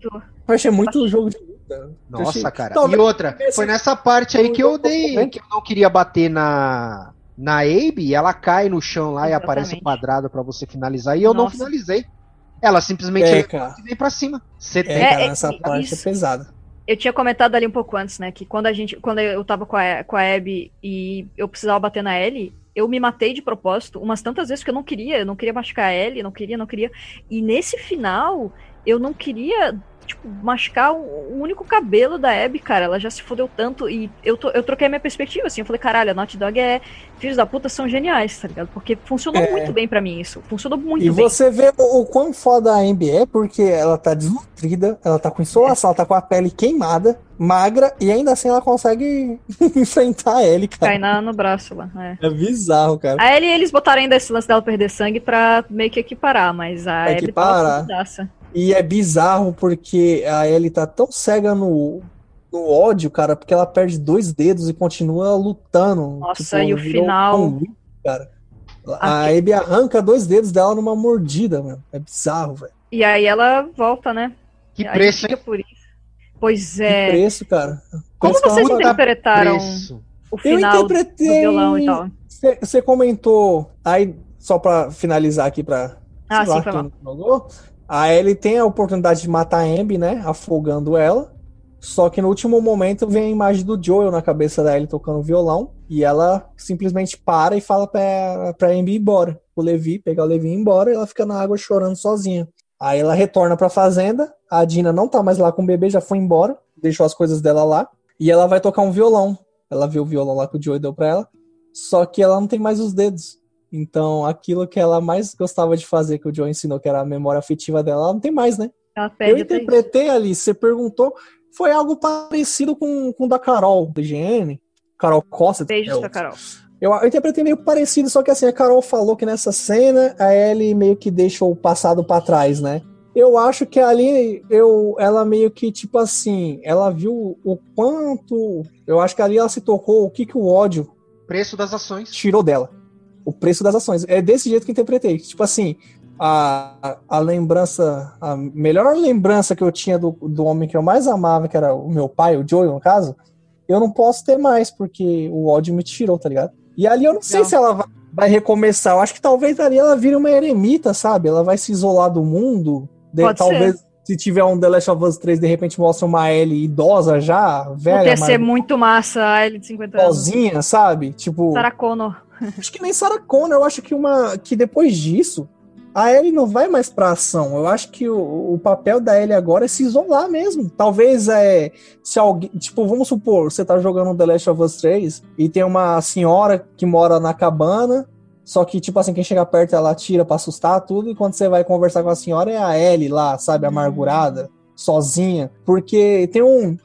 Eu achei muito jogo de luta. Eu Nossa, achei- cara. Talvez- E outra, foi nessa parte aí que eu dei, Exatamente. que eu não queria bater na na Abe, e ela cai no chão lá e aparece o Exatamente. quadrado pra você finalizar, e eu não Nossa. finalizei. Ela simplesmente É, vem pra cima. Você É, tem. É, cara, é, essa isso- parte é pesada. Eu tinha comentado ali um pouco antes, né? Que quando a gente. Quando eu tava com a, com a Abby e eu precisava bater na Ellie, eu me matei de propósito umas tantas vezes que eu não queria. Eu não queria machucar a Ellie, não queria, não queria. E nesse final, eu não queria. Tipo, machucar o, único cabelo da Abby, cara. Ela já se fodeu tanto. E eu, to- eu troquei a minha perspectiva, assim. Eu falei, caralho, a Naughty Dog é. Filhos da puta são geniais, tá ligado? Porque funcionou É. muito bem pra mim isso. Funcionou muito E bem. você vê o, o quão foda a Ambi é, porque ela tá desnutrida, ela tá com insolação, ela tá com a pele queimada, magra, e ainda assim ela consegue enfrentar a Ellie, Cai cara. na, no braço lá. É. É bizarro, cara. A Ellie, eles botaram ainda esse lance dela perder sangue pra meio que equiparar, mas a Abby Equiparar. tava fudidaça. E é bizarro porque a Ellie tá tão cega no, no ódio, cara, porque ela perde dois dedos e continua lutando. Nossa, e o final- Wick, cara. A Abby arranca dois dedos dela numa mordida, mano. É bizarro, velho. E aí ela volta, né? Que A preço, fica por isso. Pois Que é. preço, cara. Como Preço que vocês interpretaram Preço. o Eu final do interpretei. violão e tal? Você comentou, aí, só pra finalizar aqui pra. Ah, sim, lá, foi mal. jogou, a Ellie tem a oportunidade de matar a Abby, né? Afogando ela. Só que no último momento vem a imagem do Joel na cabeça da Ellie tocando violão. E ela simplesmente para e fala pra, pra Abby ir embora. O Levi, pegar o Levi e ir embora, e ela fica na água chorando sozinha. Aí ela retorna pra fazenda. A Dina não tá mais lá com o bebê, já foi embora. Deixou as coisas dela lá. E ela vai tocar um violão. Ela viu o violão lá que o Joey deu pra ela. Só que ela não tem mais os dedos. Então, aquilo que ela mais gostava de fazer, que o Joe ensinou, que era a memória afetiva dela, ela não tem mais, né? Ela Eu interpretei ali, você perguntou, foi algo parecido com, com o da Carol, da IGN. Carol Costa. Beijos é, pra Carol. Eu, eu interpretei meio parecido, só que assim, a Carol falou que nessa cena a Ellie meio que deixa o passado pra trás, né? Eu acho que ali eu, ela meio que, tipo assim, ela viu o quanto. Eu acho que ali ela se tocou o que, que o ódio Preço das ações. tirou dela. O preço das ações. É desse jeito que interpretei. Tipo assim, a, a lembrança, a melhor lembrança que eu tinha do, do homem que eu mais amava, que era o meu pai, o Joey, no caso, eu não posso ter mais, porque o ódio me tirou, tá ligado? E ali eu não sei Não. se ela vai, recomeçar. Eu acho que talvez ali ela vire uma eremita, sabe? Ela vai se isolar do mundo. De- talvez se tiver um The Last of Us 3, de repente mostra uma Ellie idosa já, velha, Ia ser mas muito massa a Ellie de 50 anos. sozinha, sabe? Tipo, Sarah Connor. Acho que nem Sarah Connor. Eu acho que uma que depois disso a Ellie não vai mais pra ação. Eu acho que o, o papel da Ellie agora é se isolar mesmo. Talvez é se alguém, tipo, vamos supor, você tá jogando The Last of Us 3 e tem uma senhora que mora na cabana, só que tipo assim, quem chega perto ela tira pra assustar tudo e quando você vai conversar com a senhora é a Ellie lá, sabe, amargurada, sozinha, porque tem um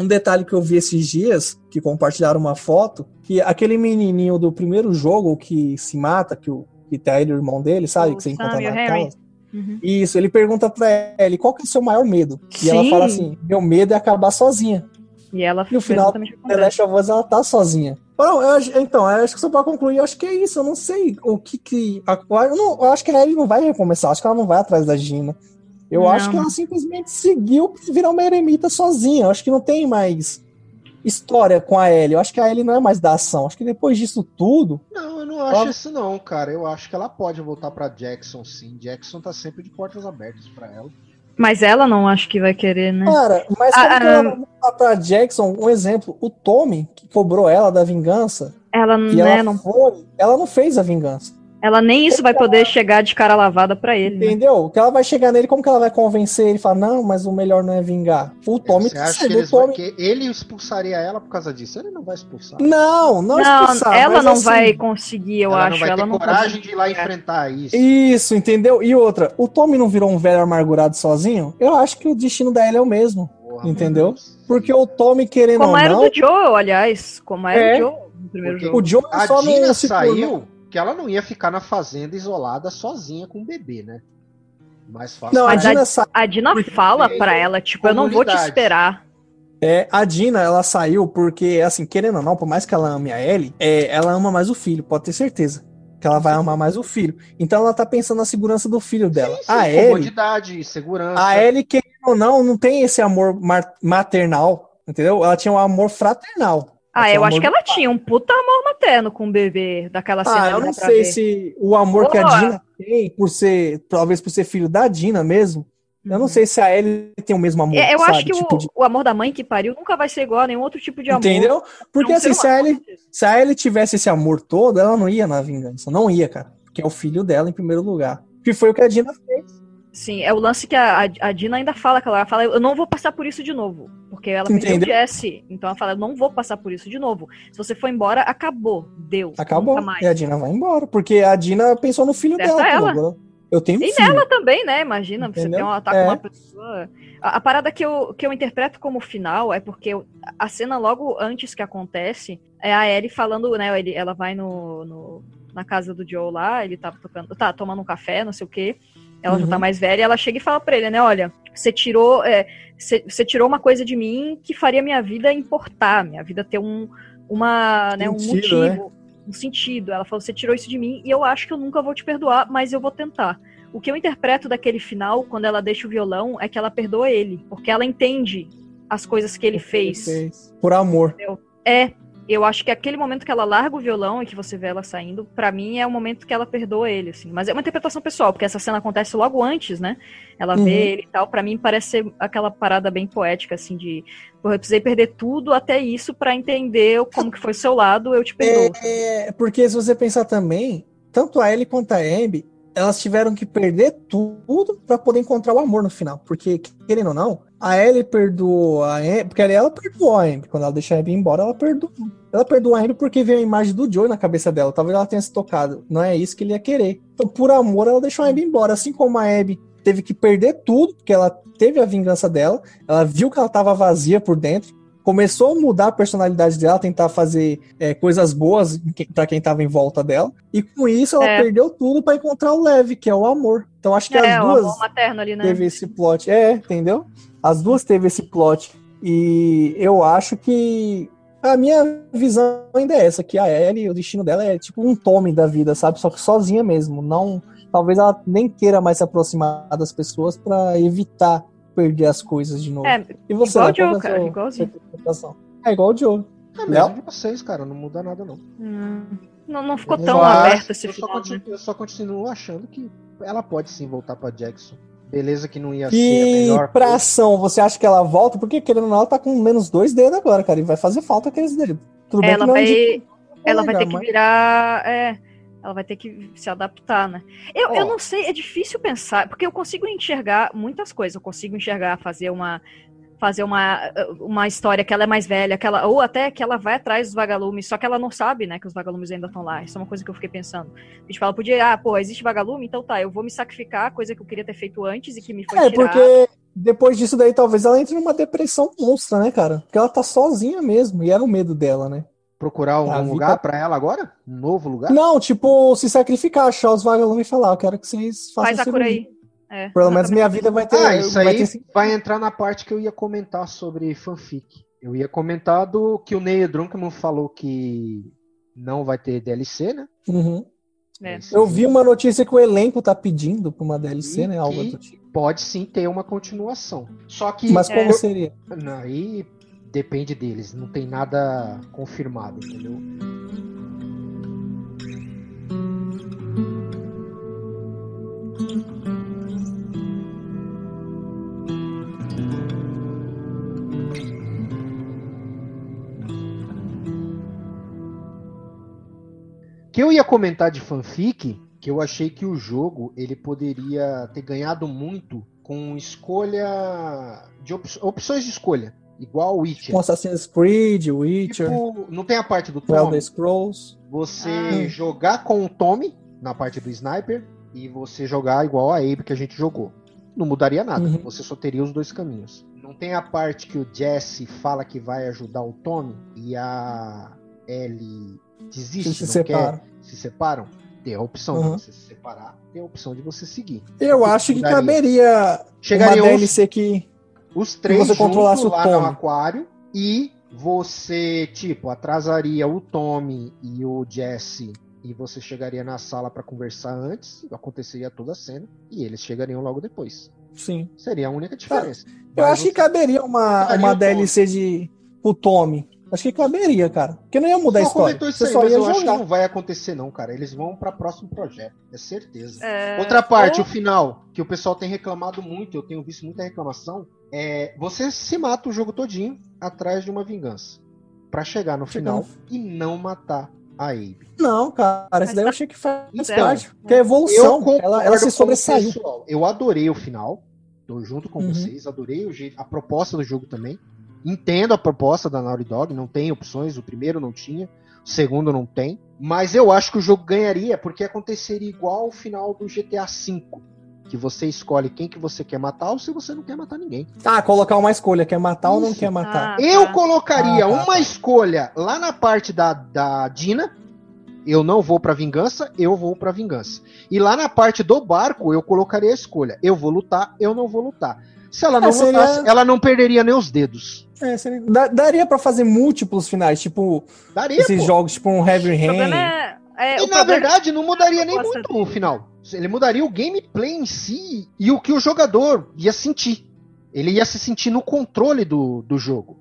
um detalhe que eu vi esses dias, que compartilharam uma foto, que aquele menininho do primeiro jogo que se mata, que, o, que tá ele, o irmão dele, sabe? O que você encontra e na Henry. casa. Uhum. Isso, ele pergunta pra ele, qual que é o seu maior medo? E ela Sim. fala assim, meu medo é acabar sozinha. E ela No fez final, The. Last of Us, ela tá sozinha. Não, eu então, eu acho que só pra concluir, eu acho que é isso. Eu não sei o que que. a- Eu, não- eu acho que a Ellie não vai recomeçar, acho que ela não vai atrás da Gina. Eu Não. acho que ela simplesmente seguiu virar uma eremita sozinha. Eu acho que não tem mais história com a Ellie. Eu acho que a Ellie não é mais da ação. Acho que depois disso tudo. Não, eu não acho Ela- isso não, cara. Eu acho que ela pode voltar pra Jackson, sim. Jackson tá sempre de portas abertas pra ela. Mas ela não acho que vai querer, né? Cara, mas Ah, como que ah, ela vai voltar pra Jackson? Um exemplo, o Tommy, que cobrou ela da vingança, Ela, e né, ela não, foi, ela não fez a vingança. Ela nem isso vai poder chegar de cara lavada pra ele. né? Entendeu? Que ela vai chegar nele, como que ela vai convencer ele? Falar, não, mas o melhor não é vingar. O Tommy Você acha sabe, que eles Tommy- ele expulsaria ela por causa disso? Ele não vai expulsar. Não, não, Não, expulsar, ela não assim, vai conseguir, eu ela acho. não vai ter ela não coragem de ir lá enfrentar isso. Isso, entendeu? E outra, o Tommy não virou um velho amargurado sozinho? Eu acho que o destino da Ellie é o mesmo. Porra, entendeu? Porque o Tommy, querendo Como ou era não, o do Joe, aliás. Como era É. o Joe no primeiro Porque jogo. o Joe A só Dina não saiu tornou- que ela não ia ficar na fazenda isolada sozinha com o bebê, né? Mais fácil. Não, a Mas Dina. A Dina Porque fala pra ela, tipo, eu não vou te esperar. É, a Dina, ela saiu porque, assim, querendo ou não, por mais que ela ame a Ellie, é, ela ama mais o filho, pode ter certeza. Que ela vai amar mais o filho. Então ela tá pensando na segurança do filho dela. Sim, sim, a Ellie, comodidade, segurança. a Ellie, querendo ou não, não tem esse amor maternal, entendeu? Ela tinha um amor fraternal. Ah, tinha eu acho que ela pai. tinha um puta amor materno com o bebê daquela cena. Ah, eu não sei ver. se o amor que a Boa. Dina tem, por ser, talvez por ser filho da Dina mesmo, eu não sei se a Ellie tem o mesmo amor, Uhum. É, eu sabe? acho que Tipo o, de- o amor da mãe que pariu nunca vai ser igual a nenhum outro tipo de amor. Entendeu? Porque É assim, se a. Ellie, se a Ellie tivesse esse amor todo, ela não ia na vingança. Não ia, cara. Porque é o filho dela em primeiro lugar. Que foi o que a Dina fez. Sim, é o lance que a, a- Dina ainda fala, que ela fala, eu não vou passar por isso de novo. Porque ela perdeu o? Jesse. Então ela fala, eu não vou passar por isso de novo. Se você for embora, acabou. Deu. Acabou. E a Dina vai embora. Porque a Dina pensou no filho Certa dela. ela. eu tenho um E filho. nela também, né? Imagina, você Entendeu? tem um ataque É. com uma pessoa. A, a parada que eu, que eu interpreto como final é porque eu- a cena logo antes que acontece é a Ellie falando, né? ele- ela vai no, no- na casa do Joe lá, ele tá tocando, tá tomando um café, não sei o quê. Ela já Uhum. tá mais velha, ela chega e fala pra ele, né? Olha, você tirou, é, você, você tirou uma coisa de mim que faria minha vida importar, minha vida ter um, uma, né, um Sentido, motivo, um sentido. Ela falou, você tirou isso de mim e eu acho que eu nunca vou te perdoar, mas eu vou tentar. O que eu interpreto daquele final, quando ela deixa o violão, é que ela perdoa ele, porque ela entende as coisas que ele fez. Por amor. É, eu acho que aquele momento que ela larga o violão e que você vê ela saindo, pra mim é o momento que ela perdoa ele, assim. Mas é uma interpretação pessoal, porque essa cena acontece logo antes, né? Ela Uhum. vê ele e tal. Pra mim parece ser aquela parada bem poética, assim, de eu precisei perder tudo até isso pra entender como que foi o seu lado, eu te perdoo. É, porque se você pensar também, tanto a Ellie quanto a Abby, elas tiveram que perder tudo pra poder encontrar o amor no final. Porque, querendo ou não, a Ellie perdoou a Abby, porque ela perdoou a Abby. Quando ela deixou a Abby embora, ela perdoou. Ela perdoou a Abby porque veio a imagem do Joe na cabeça dela. Talvez ela tenha se tocado. Não é isso que ele ia querer. Então, por amor, ela deixou a Abby embora. Assim como a Abby teve que perder tudo, porque ela teve a vingança dela, ela viu que ela tava vazia por dentro, começou a mudar a personalidade dela, tentar fazer é, coisas boas para quem tava em volta dela, e com isso ela É. perdeu tudo para encontrar o Leve, que é o amor. Então acho que É, as duas ali, né? teve esse plot. É, entendeu? As duas teve esse plot. E eu acho que A minha visão ainda é essa, que a Ellie, o destino dela é tipo um tome da vida, sabe? Só que sozinha mesmo. Não, talvez ela nem queira mais se aproximar das pessoas pra evitar perder as coisas de novo. É, e você, igual o Joe, é a cara, sua igualzinho. É igual o Joe. É mesmo de vocês, cara. Não muda nada, não. hum, não, não ficou Eu tão só aberto esse eu só, final, né? continuo, eu só continuo achando que ela pode sim voltar pra Jackson. Beleza que não ia ser a E melhor pra coisa. ação, você acha que ela volta? Porque querendo ou não, ela tá com menos dois dedos agora, cara. E vai fazer falta aqueles dedos. Tudo bem Ela que não é vai- dia Ela vai ter que mas- virar. É, ela vai ter que se adaptar, né? Eu, eu Ó. não sei, é difícil pensar, porque eu consigo enxergar muitas coisas. Eu consigo enxergar fazer uma. Fazer uma, uma história que ela é mais velha, que ela, ou até que ela vai atrás dos vagalumes, só que ela não sabe, né, que os vagalumes ainda estão lá. Isso é uma coisa que eu fiquei pensando. Tipo, ela podia, ah, pô, existe vagalume, então tá, eu vou me sacrificar, coisa que eu queria ter feito antes e que me foi É, tirada. porque depois disso daí, talvez ela entre numa depressão monstra, né, cara? Porque ela tá sozinha mesmo, e era o medo dela, né? Procurar um A vida- lugar pra ela agora? Um novo lugar? Não, tipo, se sacrificar, achar os vagalumes e falar, eu quero que vocês façam Faz a cura aí. É, Pelo menos minha vida vai ter. Ah, isso vai aí ter vai entrar na parte que eu ia comentar sobre fanfic. Eu ia comentar do que o Neil Druckmann falou que não vai ter DLC, né? Uhum. É. Eu vi uma notícia que o elenco tá pedindo pra uma DLC, E né? Algo que do tipo. Pode sim ter uma continuação. Só que Mas como É. seria? aí depende deles, não tem nada confirmado, entendeu? Que eu ia comentar de fanfic, que eu achei que o jogo ele poderia ter ganhado muito com escolha de op- opções de escolha, igual o Witcher. Com Assassin's Creed, Witcher, Tipo, não tem a parte do o Elder Tommy, Scrolls. você Ah. jogar com o Tommy na parte do sniper e você jogar igual a Abe que a gente jogou. Não mudaria nada, Uhum. você só teria os dois caminhos. Não tem a parte que o Jesse fala que vai ajudar o Tommy e a Ellie desiste, se não separam. quer, se separam. Tem a opção Uhum. de você se separar, tem a opção de você seguir. Eu que acho que caberia Chegaria uma DLC que. os três você controlasse juntos o lá no aquário e você, tipo, atrasaria o Tommy e o Jesse e você chegaria na sala pra conversar antes, aconteceria toda a cena e eles chegariam logo depois. Sim. Seria a única diferença. Eu Mas acho que você- caberia uma, Daria uma DLC de. O Tommy. Acho que caberia, cara. Porque não ia mudar a Só história. comentou isso aí, só mas eu acho que jogar. não vai acontecer não, cara. Eles vão pra próximo projeto, é certeza. É, Outra parte, ou- o final, que o pessoal tem reclamado muito, eu tenho visto muita reclamação, é você se mata o jogo todinho atrás de uma vingança. Pra chegar no final e não matar a Abe. Não, cara. Mas Isso daí eu achei que faz Então, parte. Porque é evolução. Ela, ela se sobressaiu. pessoal. Eu adorei o final. Tô junto com Uhum. vocês, adorei o jeito, a proposta do jogo também. Entendo a proposta da Naughty Dog, não tem opções, o primeiro não tinha, o segundo não tem. Mas eu acho que o jogo ganharia porque aconteceria igual o final do GTA V. Que você escolhe quem que você quer matar ou se você não quer matar ninguém. Ah, colocar uma escolha. Quer matar ou não Isso. quer matar? Ah, Eu tá. colocaria Ah, tá, uma tá. escolha lá na parte da, da Dina. Eu não vou pra vingança, eu vou pra vingança. E lá na parte do barco, eu colocaria a escolha. Eu vou lutar, eu não vou lutar. Se ela não É, seria- lutasse, ela não perderia nem os dedos. É, seria- daria pra fazer múltiplos finais, tipo Daria, esses pô. jogos, tipo um Heavy Rain. é. é, E na problema- verdade, não mudaria nem muito dele. o final. Ele mudaria o gameplay em si e o que o jogador ia sentir. Ele ia se sentir no controle do, do jogo.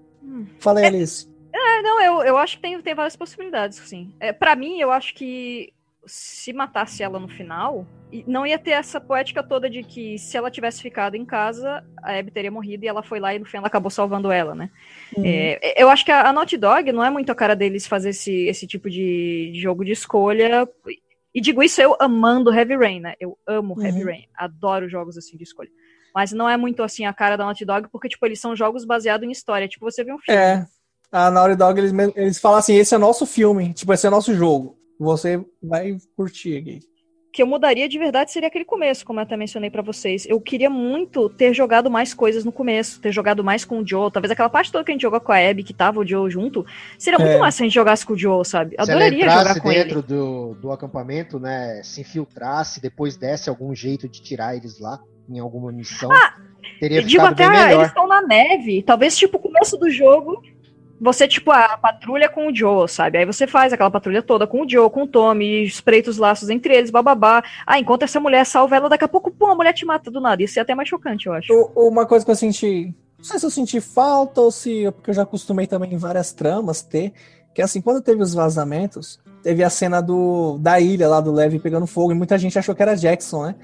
Fala aí, Alice. É, não, eu, eu acho que tem, tem várias possibilidades, sim. É, para mim, eu acho que se matasse ela no final, não ia ter essa poética toda de que se ela tivesse ficado em casa, a Abby teria morrido e ela foi lá e no fim ela acabou salvando ela, né? Uhum. É, eu acho que a, a Naughty Dog não é muito a cara deles fazer esse, esse tipo de, de jogo de escolha. E digo isso eu amando Heavy Rain, né? Eu amo Heavy Uhum. Rain. Adoro jogos assim de escolha. Mas não é muito assim a cara da Naughty Dog, porque, tipo, eles são jogos baseados em história. Tipo, você vê um filme. É. A Naughty Dog, eles, eles falam assim: esse é nosso filme, tipo, esse é nosso jogo. Você vai curtir aqui. Que eu mudaria de verdade seria aquele começo, como eu até mencionei pra vocês. Eu queria muito ter jogado mais coisas no começo, ter jogado mais com o Joe. Talvez aquela parte toda que a gente jogou com a Abby, que tava o Joe junto, seria muito É. mais se a gente jogasse com o Joe, sabe? Adoraria jogar com dentro ele. do, do acampamento, né? Se infiltrasse, depois desse algum jeito de tirar eles lá em alguma missão. teria Eu digo ficado até, bem ah, eles melhor. estão na neve. Talvez, tipo, o começo do jogo. Você, tipo, a patrulha com o Joe, sabe? Aí você faz aquela patrulha toda com o Joe, com o Tommy, espreita os laços entre eles, bababá. Ah, enquanto essa mulher salva ela, daqui a pouco, pô, a mulher te mata do nada. Isso é até mais chocante, eu acho. Uma coisa que eu senti. Não sei se eu senti falta ou se. Porque eu já acostumei também em várias tramas ter. Que assim, quando teve os vazamentos, teve a cena do, da ilha lá do Levi pegando fogo e muita gente achou que era Jackson, né?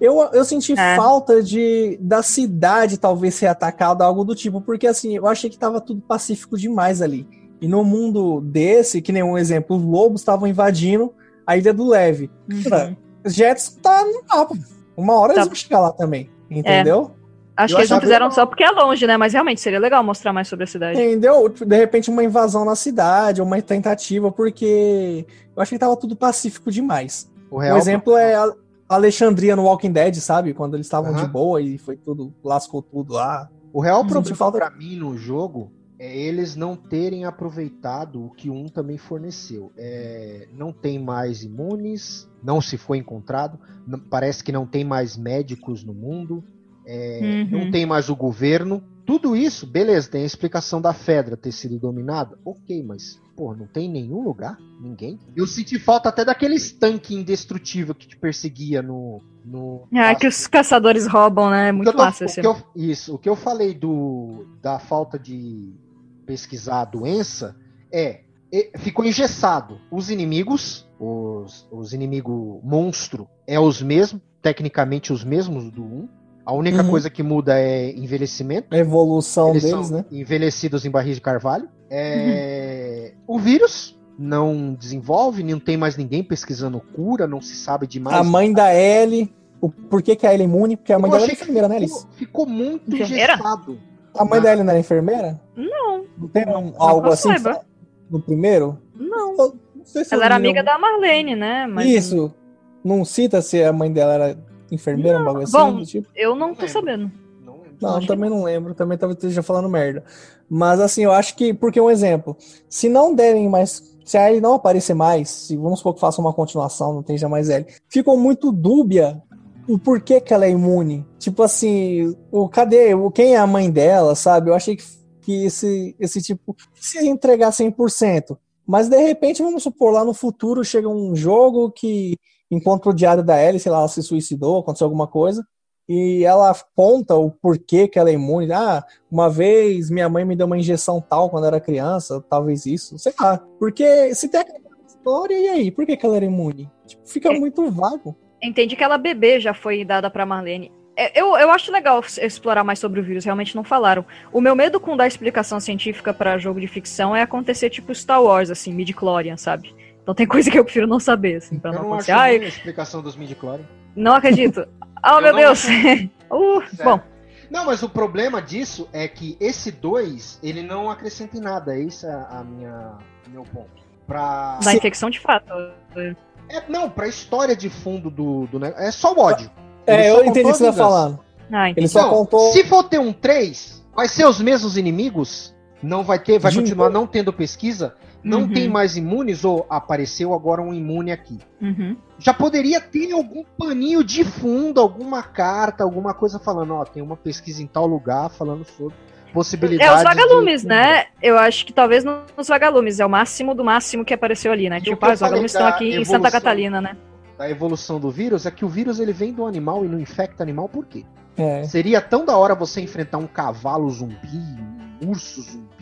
Eu, eu senti É. falta de da cidade talvez ser atacada, algo do tipo, porque assim, eu achei que tava tudo pacífico demais ali. E no mundo desse, que nem um exemplo, os lobos estavam invadindo a ilha do Levi. Cara, Jackson tá no mapa. Uma hora Tá. eles vão chegar lá também. Entendeu? Acho Eu que eles não fizeram só porque é longe, né? Mas realmente seria legal mostrar mais sobre a cidade. Entendeu? De repente, uma invasão na cidade, uma tentativa, porque eu achei que tava tudo pacífico demais. O Um real exemplo é a Alexandria no Walking Dead, sabe? Quando eles estavam de Aham. boa e foi tudo, lascou tudo lá. O real Senti problema falta- pra mim no jogo é eles não terem aproveitado o que um também forneceu. É, não tem mais imunes, não se foi encontrado, não- parece que não tem mais médicos no mundo, é, Uhum. não tem mais o governo. Tudo isso, beleza, tem a explicação da Fedra ter sido dominada, ok, mas pô, não tem nenhum lugar, ninguém. Eu senti falta até daqueles tanque indestrutível que te perseguia no. no Ah, que os caçadores roubam, né? É o que muito eu tô- massa o esse. que eu- isso, o que eu falei do, da falta de pesquisar a doença é, e- ficou engessado. Os inimigos, os, os inimigos monstro, é os mesmos, tecnicamente os mesmos do 1. A única Uhum. coisa que muda é envelhecimento. A evolução Eles deles, são né? envelhecidos em barris de carvalho. É, O vírus não desenvolve, não tem mais ninguém pesquisando cura, não se sabe de mais A mãe da Ellie. O, por que, que a Ellie é imune? Porque a mãe Eu dela que enfermeira, né, ficou, Alice? ficou muito Enfermeira? engessado. A mãe da Ellie não era enfermeira? Não, Não tem um- Não algo assim no primeiro? não. Não sei se Ela era amiga da Marlene, né? Mas Isso. Não cita se a mãe dela era enfermeira, um bagulho assim, Bom, tipo. eu não Não tô sabendo. Não Acho que também não lembro. Também talvez esteja falando merda. Mas assim, eu acho que, porque um exemplo, se não derem mais, se a Ellie não aparecer mais, se vamos supor que faça uma continuação, não tenha mais Ellie, ficou muito dúbia o porquê que ela é imune. Tipo assim, o cadê, o, quem é a mãe dela, sabe? Eu achei que, que esse, esse tipo, se entregar 100%. Mas de repente, vamos supor, lá no futuro chega um jogo que encontra o diário da Ellie, sei lá, ela se suicidou, aconteceu alguma coisa, e ela conta o porquê que ela é imune. Ah, uma vez minha mãe me deu uma injeção tal quando era criança, talvez isso, sei lá. Porque se tem aquela história, e aí? Por que, que ela era imune? Tipo, fica É. muito vago. Entendi que ela bebê já foi dada pra Marlene. É, Eu, eu acho legal explorar mais sobre o vírus, realmente não falaram. O meu medo com dar explicação científica pra jogo de ficção é acontecer tipo Star Wars, assim, midi-chlorian, sabe? Então tem coisa que eu prefiro não saber, assim, pra Eu não não acontecer. Ai, a explicação dos midi-chlorian. não acredito. Oh, Eu meu não Deus! Uh, bom, Não, mas o problema disso é que esse 2, ele não acrescenta em nada. Esse é a minha meu ponto. Pra... da infecção de fato. É, não, pra história de fundo do, do negócio. É só o ódio. Ele É, eu entendi o que você tá falando. Ah, entendi. Ele só Não, contou. Se for ter um 3, vai ser os mesmos inimigos? Não vai ter, vai De continuar não tendo pesquisa? Não Uhum. tem mais imunes ou apareceu agora um imune aqui? Uhum. Já poderia ter algum paninho de fundo, alguma carta, alguma coisa falando, ó, tem uma pesquisa em tal lugar falando sobre possibilidades. É, os vagalumes, de- né? Eu acho que talvez nos vagalumes. É o máximo do máximo que apareceu ali, né? E Tipo, ah, os vagalumes estão aqui em evolução- Santa Catalina, né? Da evolução do vírus é que o vírus ele vem do animal e não infecta animal por quê? É. Seria tão da hora você enfrentar um cavalo zumbi, um urso zumbi.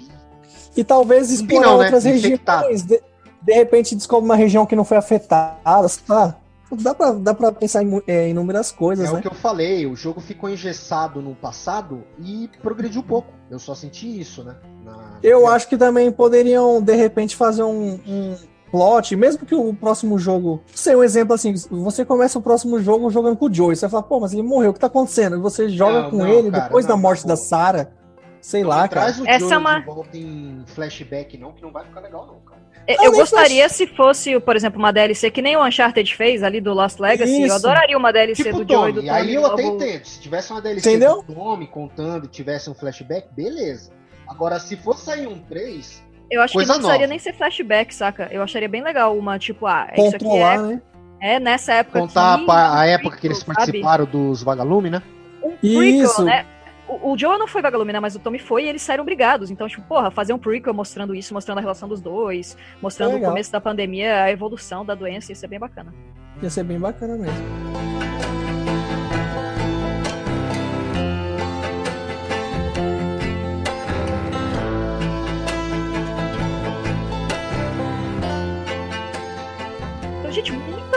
E talvez explorar não, né? outras Infectado. regiões. De, de repente descobre uma região que não foi afetada, sei lá. Dá pra, dá pra pensar em é, inúmeras coisas, É né? o que eu falei, o jogo ficou engessado no passado e progrediu pouco. Eu só senti isso, né? Na- Eu acho que também poderiam, de repente, fazer um, um plot, mesmo que o próximo jogo. Sei um exemplo assim: você começa o próximo jogo jogando com o Joey. Você fala, pô, mas ele morreu, o que tá acontecendo? E você joga Não, com não, ele cara, depois da não, morte pô. da Sarah. Sei Não lá, cara. traz o Essa Joel é uma- de volta em flashback, não, que não vai ficar legal, não, cara. Eu- Eu gostaria se fosse, por exemplo, uma DLC que nem o Uncharted fez ali do Lost Legacy. Eu Isso. adoraria uma DLC Tipo do Joe e Tommy, do aí Tommy. eu até entendo. Se tivesse uma DLC Entendeu? do Tommy contando, tivesse um flashback, beleza. Agora, se for sair um 3, Eu acho que não precisaria nova. nem ser flashback, saca? Eu acharia bem legal uma, tipo, ah, isso aqui Controlar, é, né? é nessa época contar aqui, a, a um época que eles prequel, participaram dos vagalumes, né? sabe? Um prequel, Isso. né? O, o Joe não foi vagalume, né? Mas o Tommy foi e eles saíram brigados. Então, tipo, porra, fazer um prequel mostrando isso, mostrando a relação dos dois, mostrando o começo da pandemia, a evolução da doença, isso é bem bacana. Ia ser bem bacana mesmo.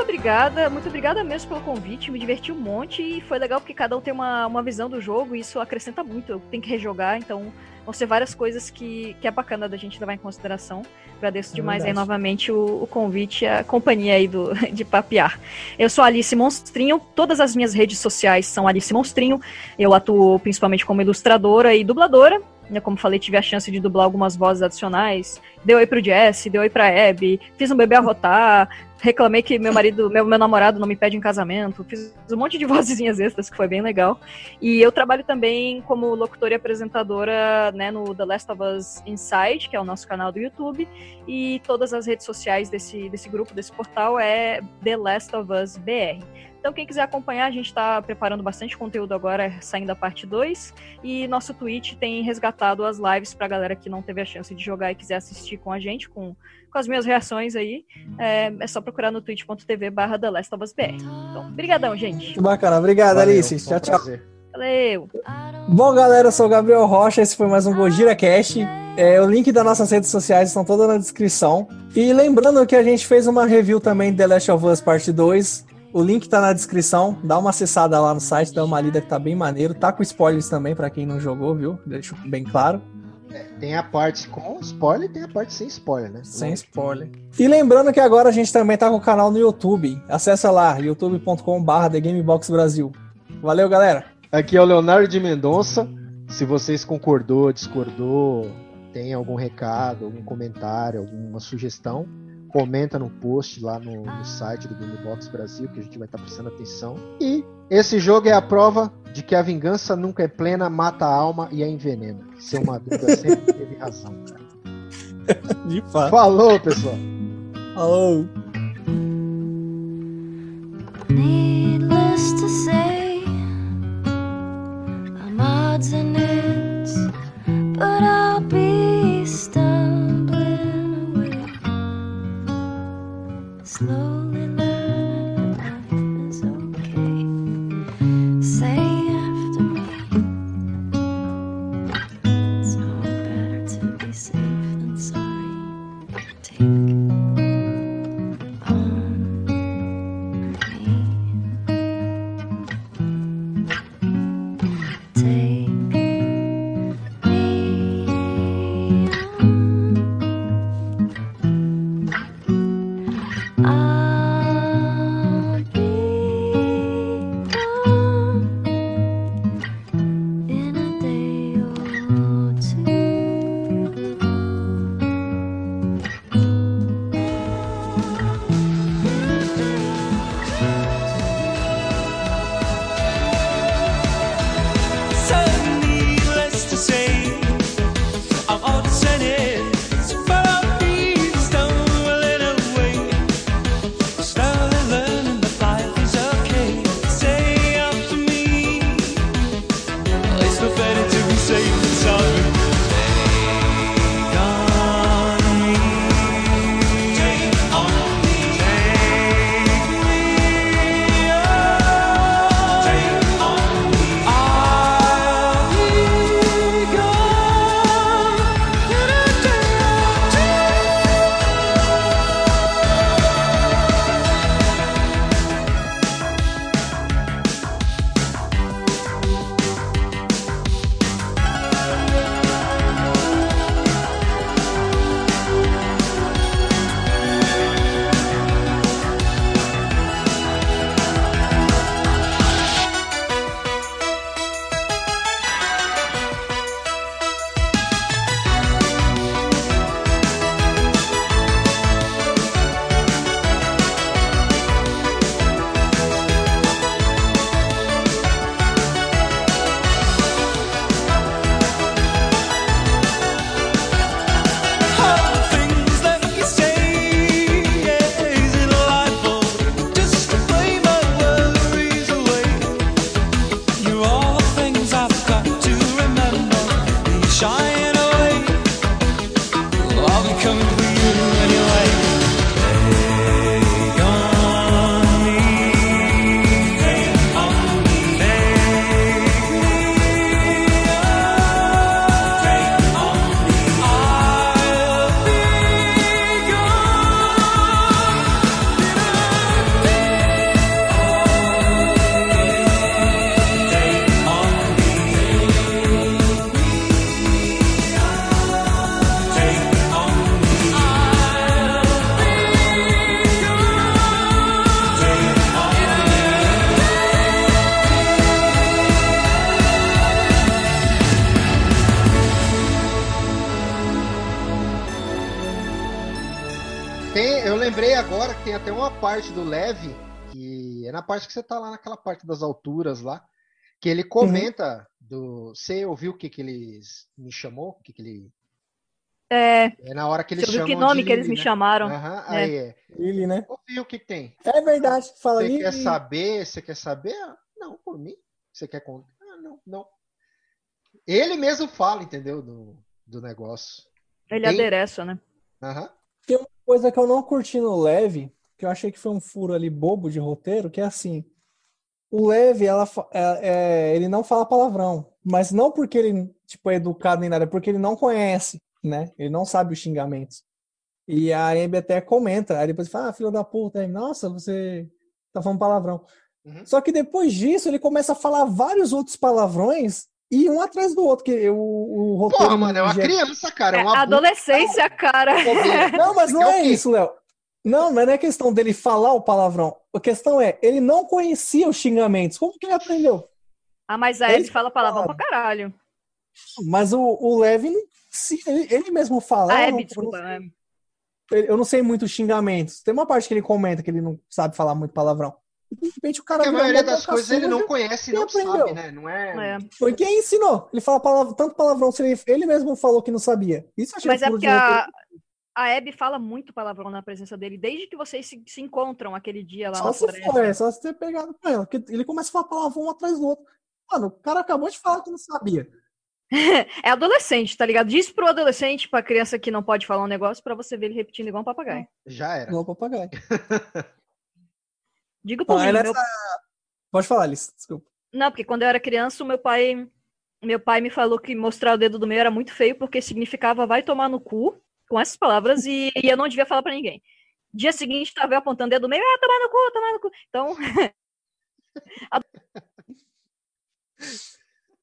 Obrigada, muito obrigada mesmo pelo convite, me diverti um monte e foi legal porque cada um tem uma, uma visão do jogo e isso acrescenta muito, eu tenho que rejogar, então vão ser várias coisas que, que é bacana da gente levar em consideração. Agradeço é demais aí novamente o, o, convite, a companhia aí do, de papear. Eu sou Alice Monstrinho, todas as minhas redes sociais são Alice Monstrinho, eu atuo principalmente como ilustradora e dubladora, como falei, tive a chance de dublar algumas vozes adicionais. Deu oi pro Jesse, deu oi pra Abby, fiz um bebê arrotar, reclamei que meu marido, meu, meu namorado não me pede em casamento, fiz um monte de vozinhas extras que foi bem legal. E eu trabalho também como locutora e apresentadora né, no The Last of Us Inside, que é o nosso canal do YouTube, e todas as redes sociais desse, desse grupo, desse portal é The Last of Us BR. Então, quem quiser acompanhar, a gente está preparando bastante conteúdo agora, saindo da parte 2. E nosso Twitch tem resgatado as lives para a galera que não teve a chance de jogar e quiser assistir com a gente, com, com as minhas reações aí. É, é só procurar no twitch.tv barra The Last of Us BR. Então, brigadão, gente. Bacana. Obrigado, Valeu, Alice. Tchau, tchau. Valeu. Bom, galera, eu sou o Gabriel Rocha. Esse foi mais um Gojira Cast. É, o link das nossas redes sociais estão todas na descrição. E lembrando que a gente fez uma review também de The Last of Us Parte 2. O link tá na descrição. Dá uma acessada lá no site, dá uma lida que tá bem maneiro. Tá com spoilers também para quem não jogou, viu? Deixo bem claro. É, tem a parte com spoiler e tem a parte sem spoiler, né? Sem spoiler. E lembrando que agora a gente também tá com o canal no YouTube. Acessa lá, youtube.com.br The Gamebox Brasil. Valeu, galera. Aqui é o Leonardo de Mendonça. Se vocês concordou, discordou, tem algum recado, algum comentário, alguma sugestão, comenta no post lá no, no site do Gamebox Brasil, que a gente vai estar tá prestando atenção. E esse jogo é a prova de que a vingança nunca é plena, mata a alma e a envenena. Seu Madruga sempre teve razão, De fato. Falou, pessoal. Falou. Needless to say, I'm odds and slow. Parte do Leve, que é na parte que você tá lá naquela parte das alturas lá, que ele comenta do. Você ouviu o que, que eles me chamou? O que, que ele. É, É na hora que eles chamam que nome que eles Lily, me né? chamaram. Aham, aí é. Ele, né? Ouviu o que, tem? É verdade. Fala Você quer saber? Você quer saber? Ah, Não, por mim. Você quer contar? Ah, não, não. Ele mesmo fala, entendeu? Do, do negócio. Ele Tem- adereça, né? Aham. Coisa que eu não curti no Leve, que eu achei que foi um furo ali bobo de roteiro, que é assim. O Leve, ela, é- é, ele não fala palavrão, mas não porque ele tipo, é educado nem nada, é porque ele não conhece, né? Ele não sabe os xingamentos. E a Amber até comenta, aí depois fala, ah, filho da puta, aí, nossa, você tá falando palavrão. Uhum. Só que depois disso ele começa a falar vários outros palavrões e um atrás do outro, que o, o roteiro Porra, mano, é uma criança, cara. É É, uma adolescência, cara. Não, mas não é quê? isso, Léo. Não, mas não é questão dele falar o palavrão. A questão é, ele não conhecia os xingamentos. Como que ele aprendeu? Ah, mas a Ele Abby fala palavrão pra caralho. Mas o, o Levi, não- se, ele, ele mesmo fala. A "Ah, Abby, não- eu, desculpa. não, é. sei- eu não sei muitos xingamentos. Tem uma parte que ele comenta que ele não sabe falar muito palavrão. E, de repente o cara Porque a maioria uma das coisas ele não conhece e não aprendeu? sabe, né? Não é. É. Foi quem ensinou. Ele fala palavra, tanto palavrão, se ele, ele mesmo falou que não sabia. Isso eu achei Mas é porque a, a Abby fala muito palavrão na presença dele, desde que vocês se, se encontram aquele dia lá Só na se floresta. for, é, só se ter pegado com ela. Porque ele começa a falar palavrão um atrás do outro. Mano, o cara acabou de falar que não sabia. É adolescente, tá ligado? Diz pro adolescente, pra criança que não pode falar um negócio, pra você ver ele repetindo igual um papagaio. Já era. Igual o papagaio. Digo por Não, mim, é meu. Pode falar, Alice. Desculpa. Não, porque quando eu era criança, o meu pai, meu pai me falou que mostrar o dedo do meio era muito feio, porque significava vai tomar no cu, com essas palavras, e, e eu não devia falar pra ninguém. Dia seguinte, tava eu apontando o dedo do meio, ah, tomar no cu, tomar no cu. Então,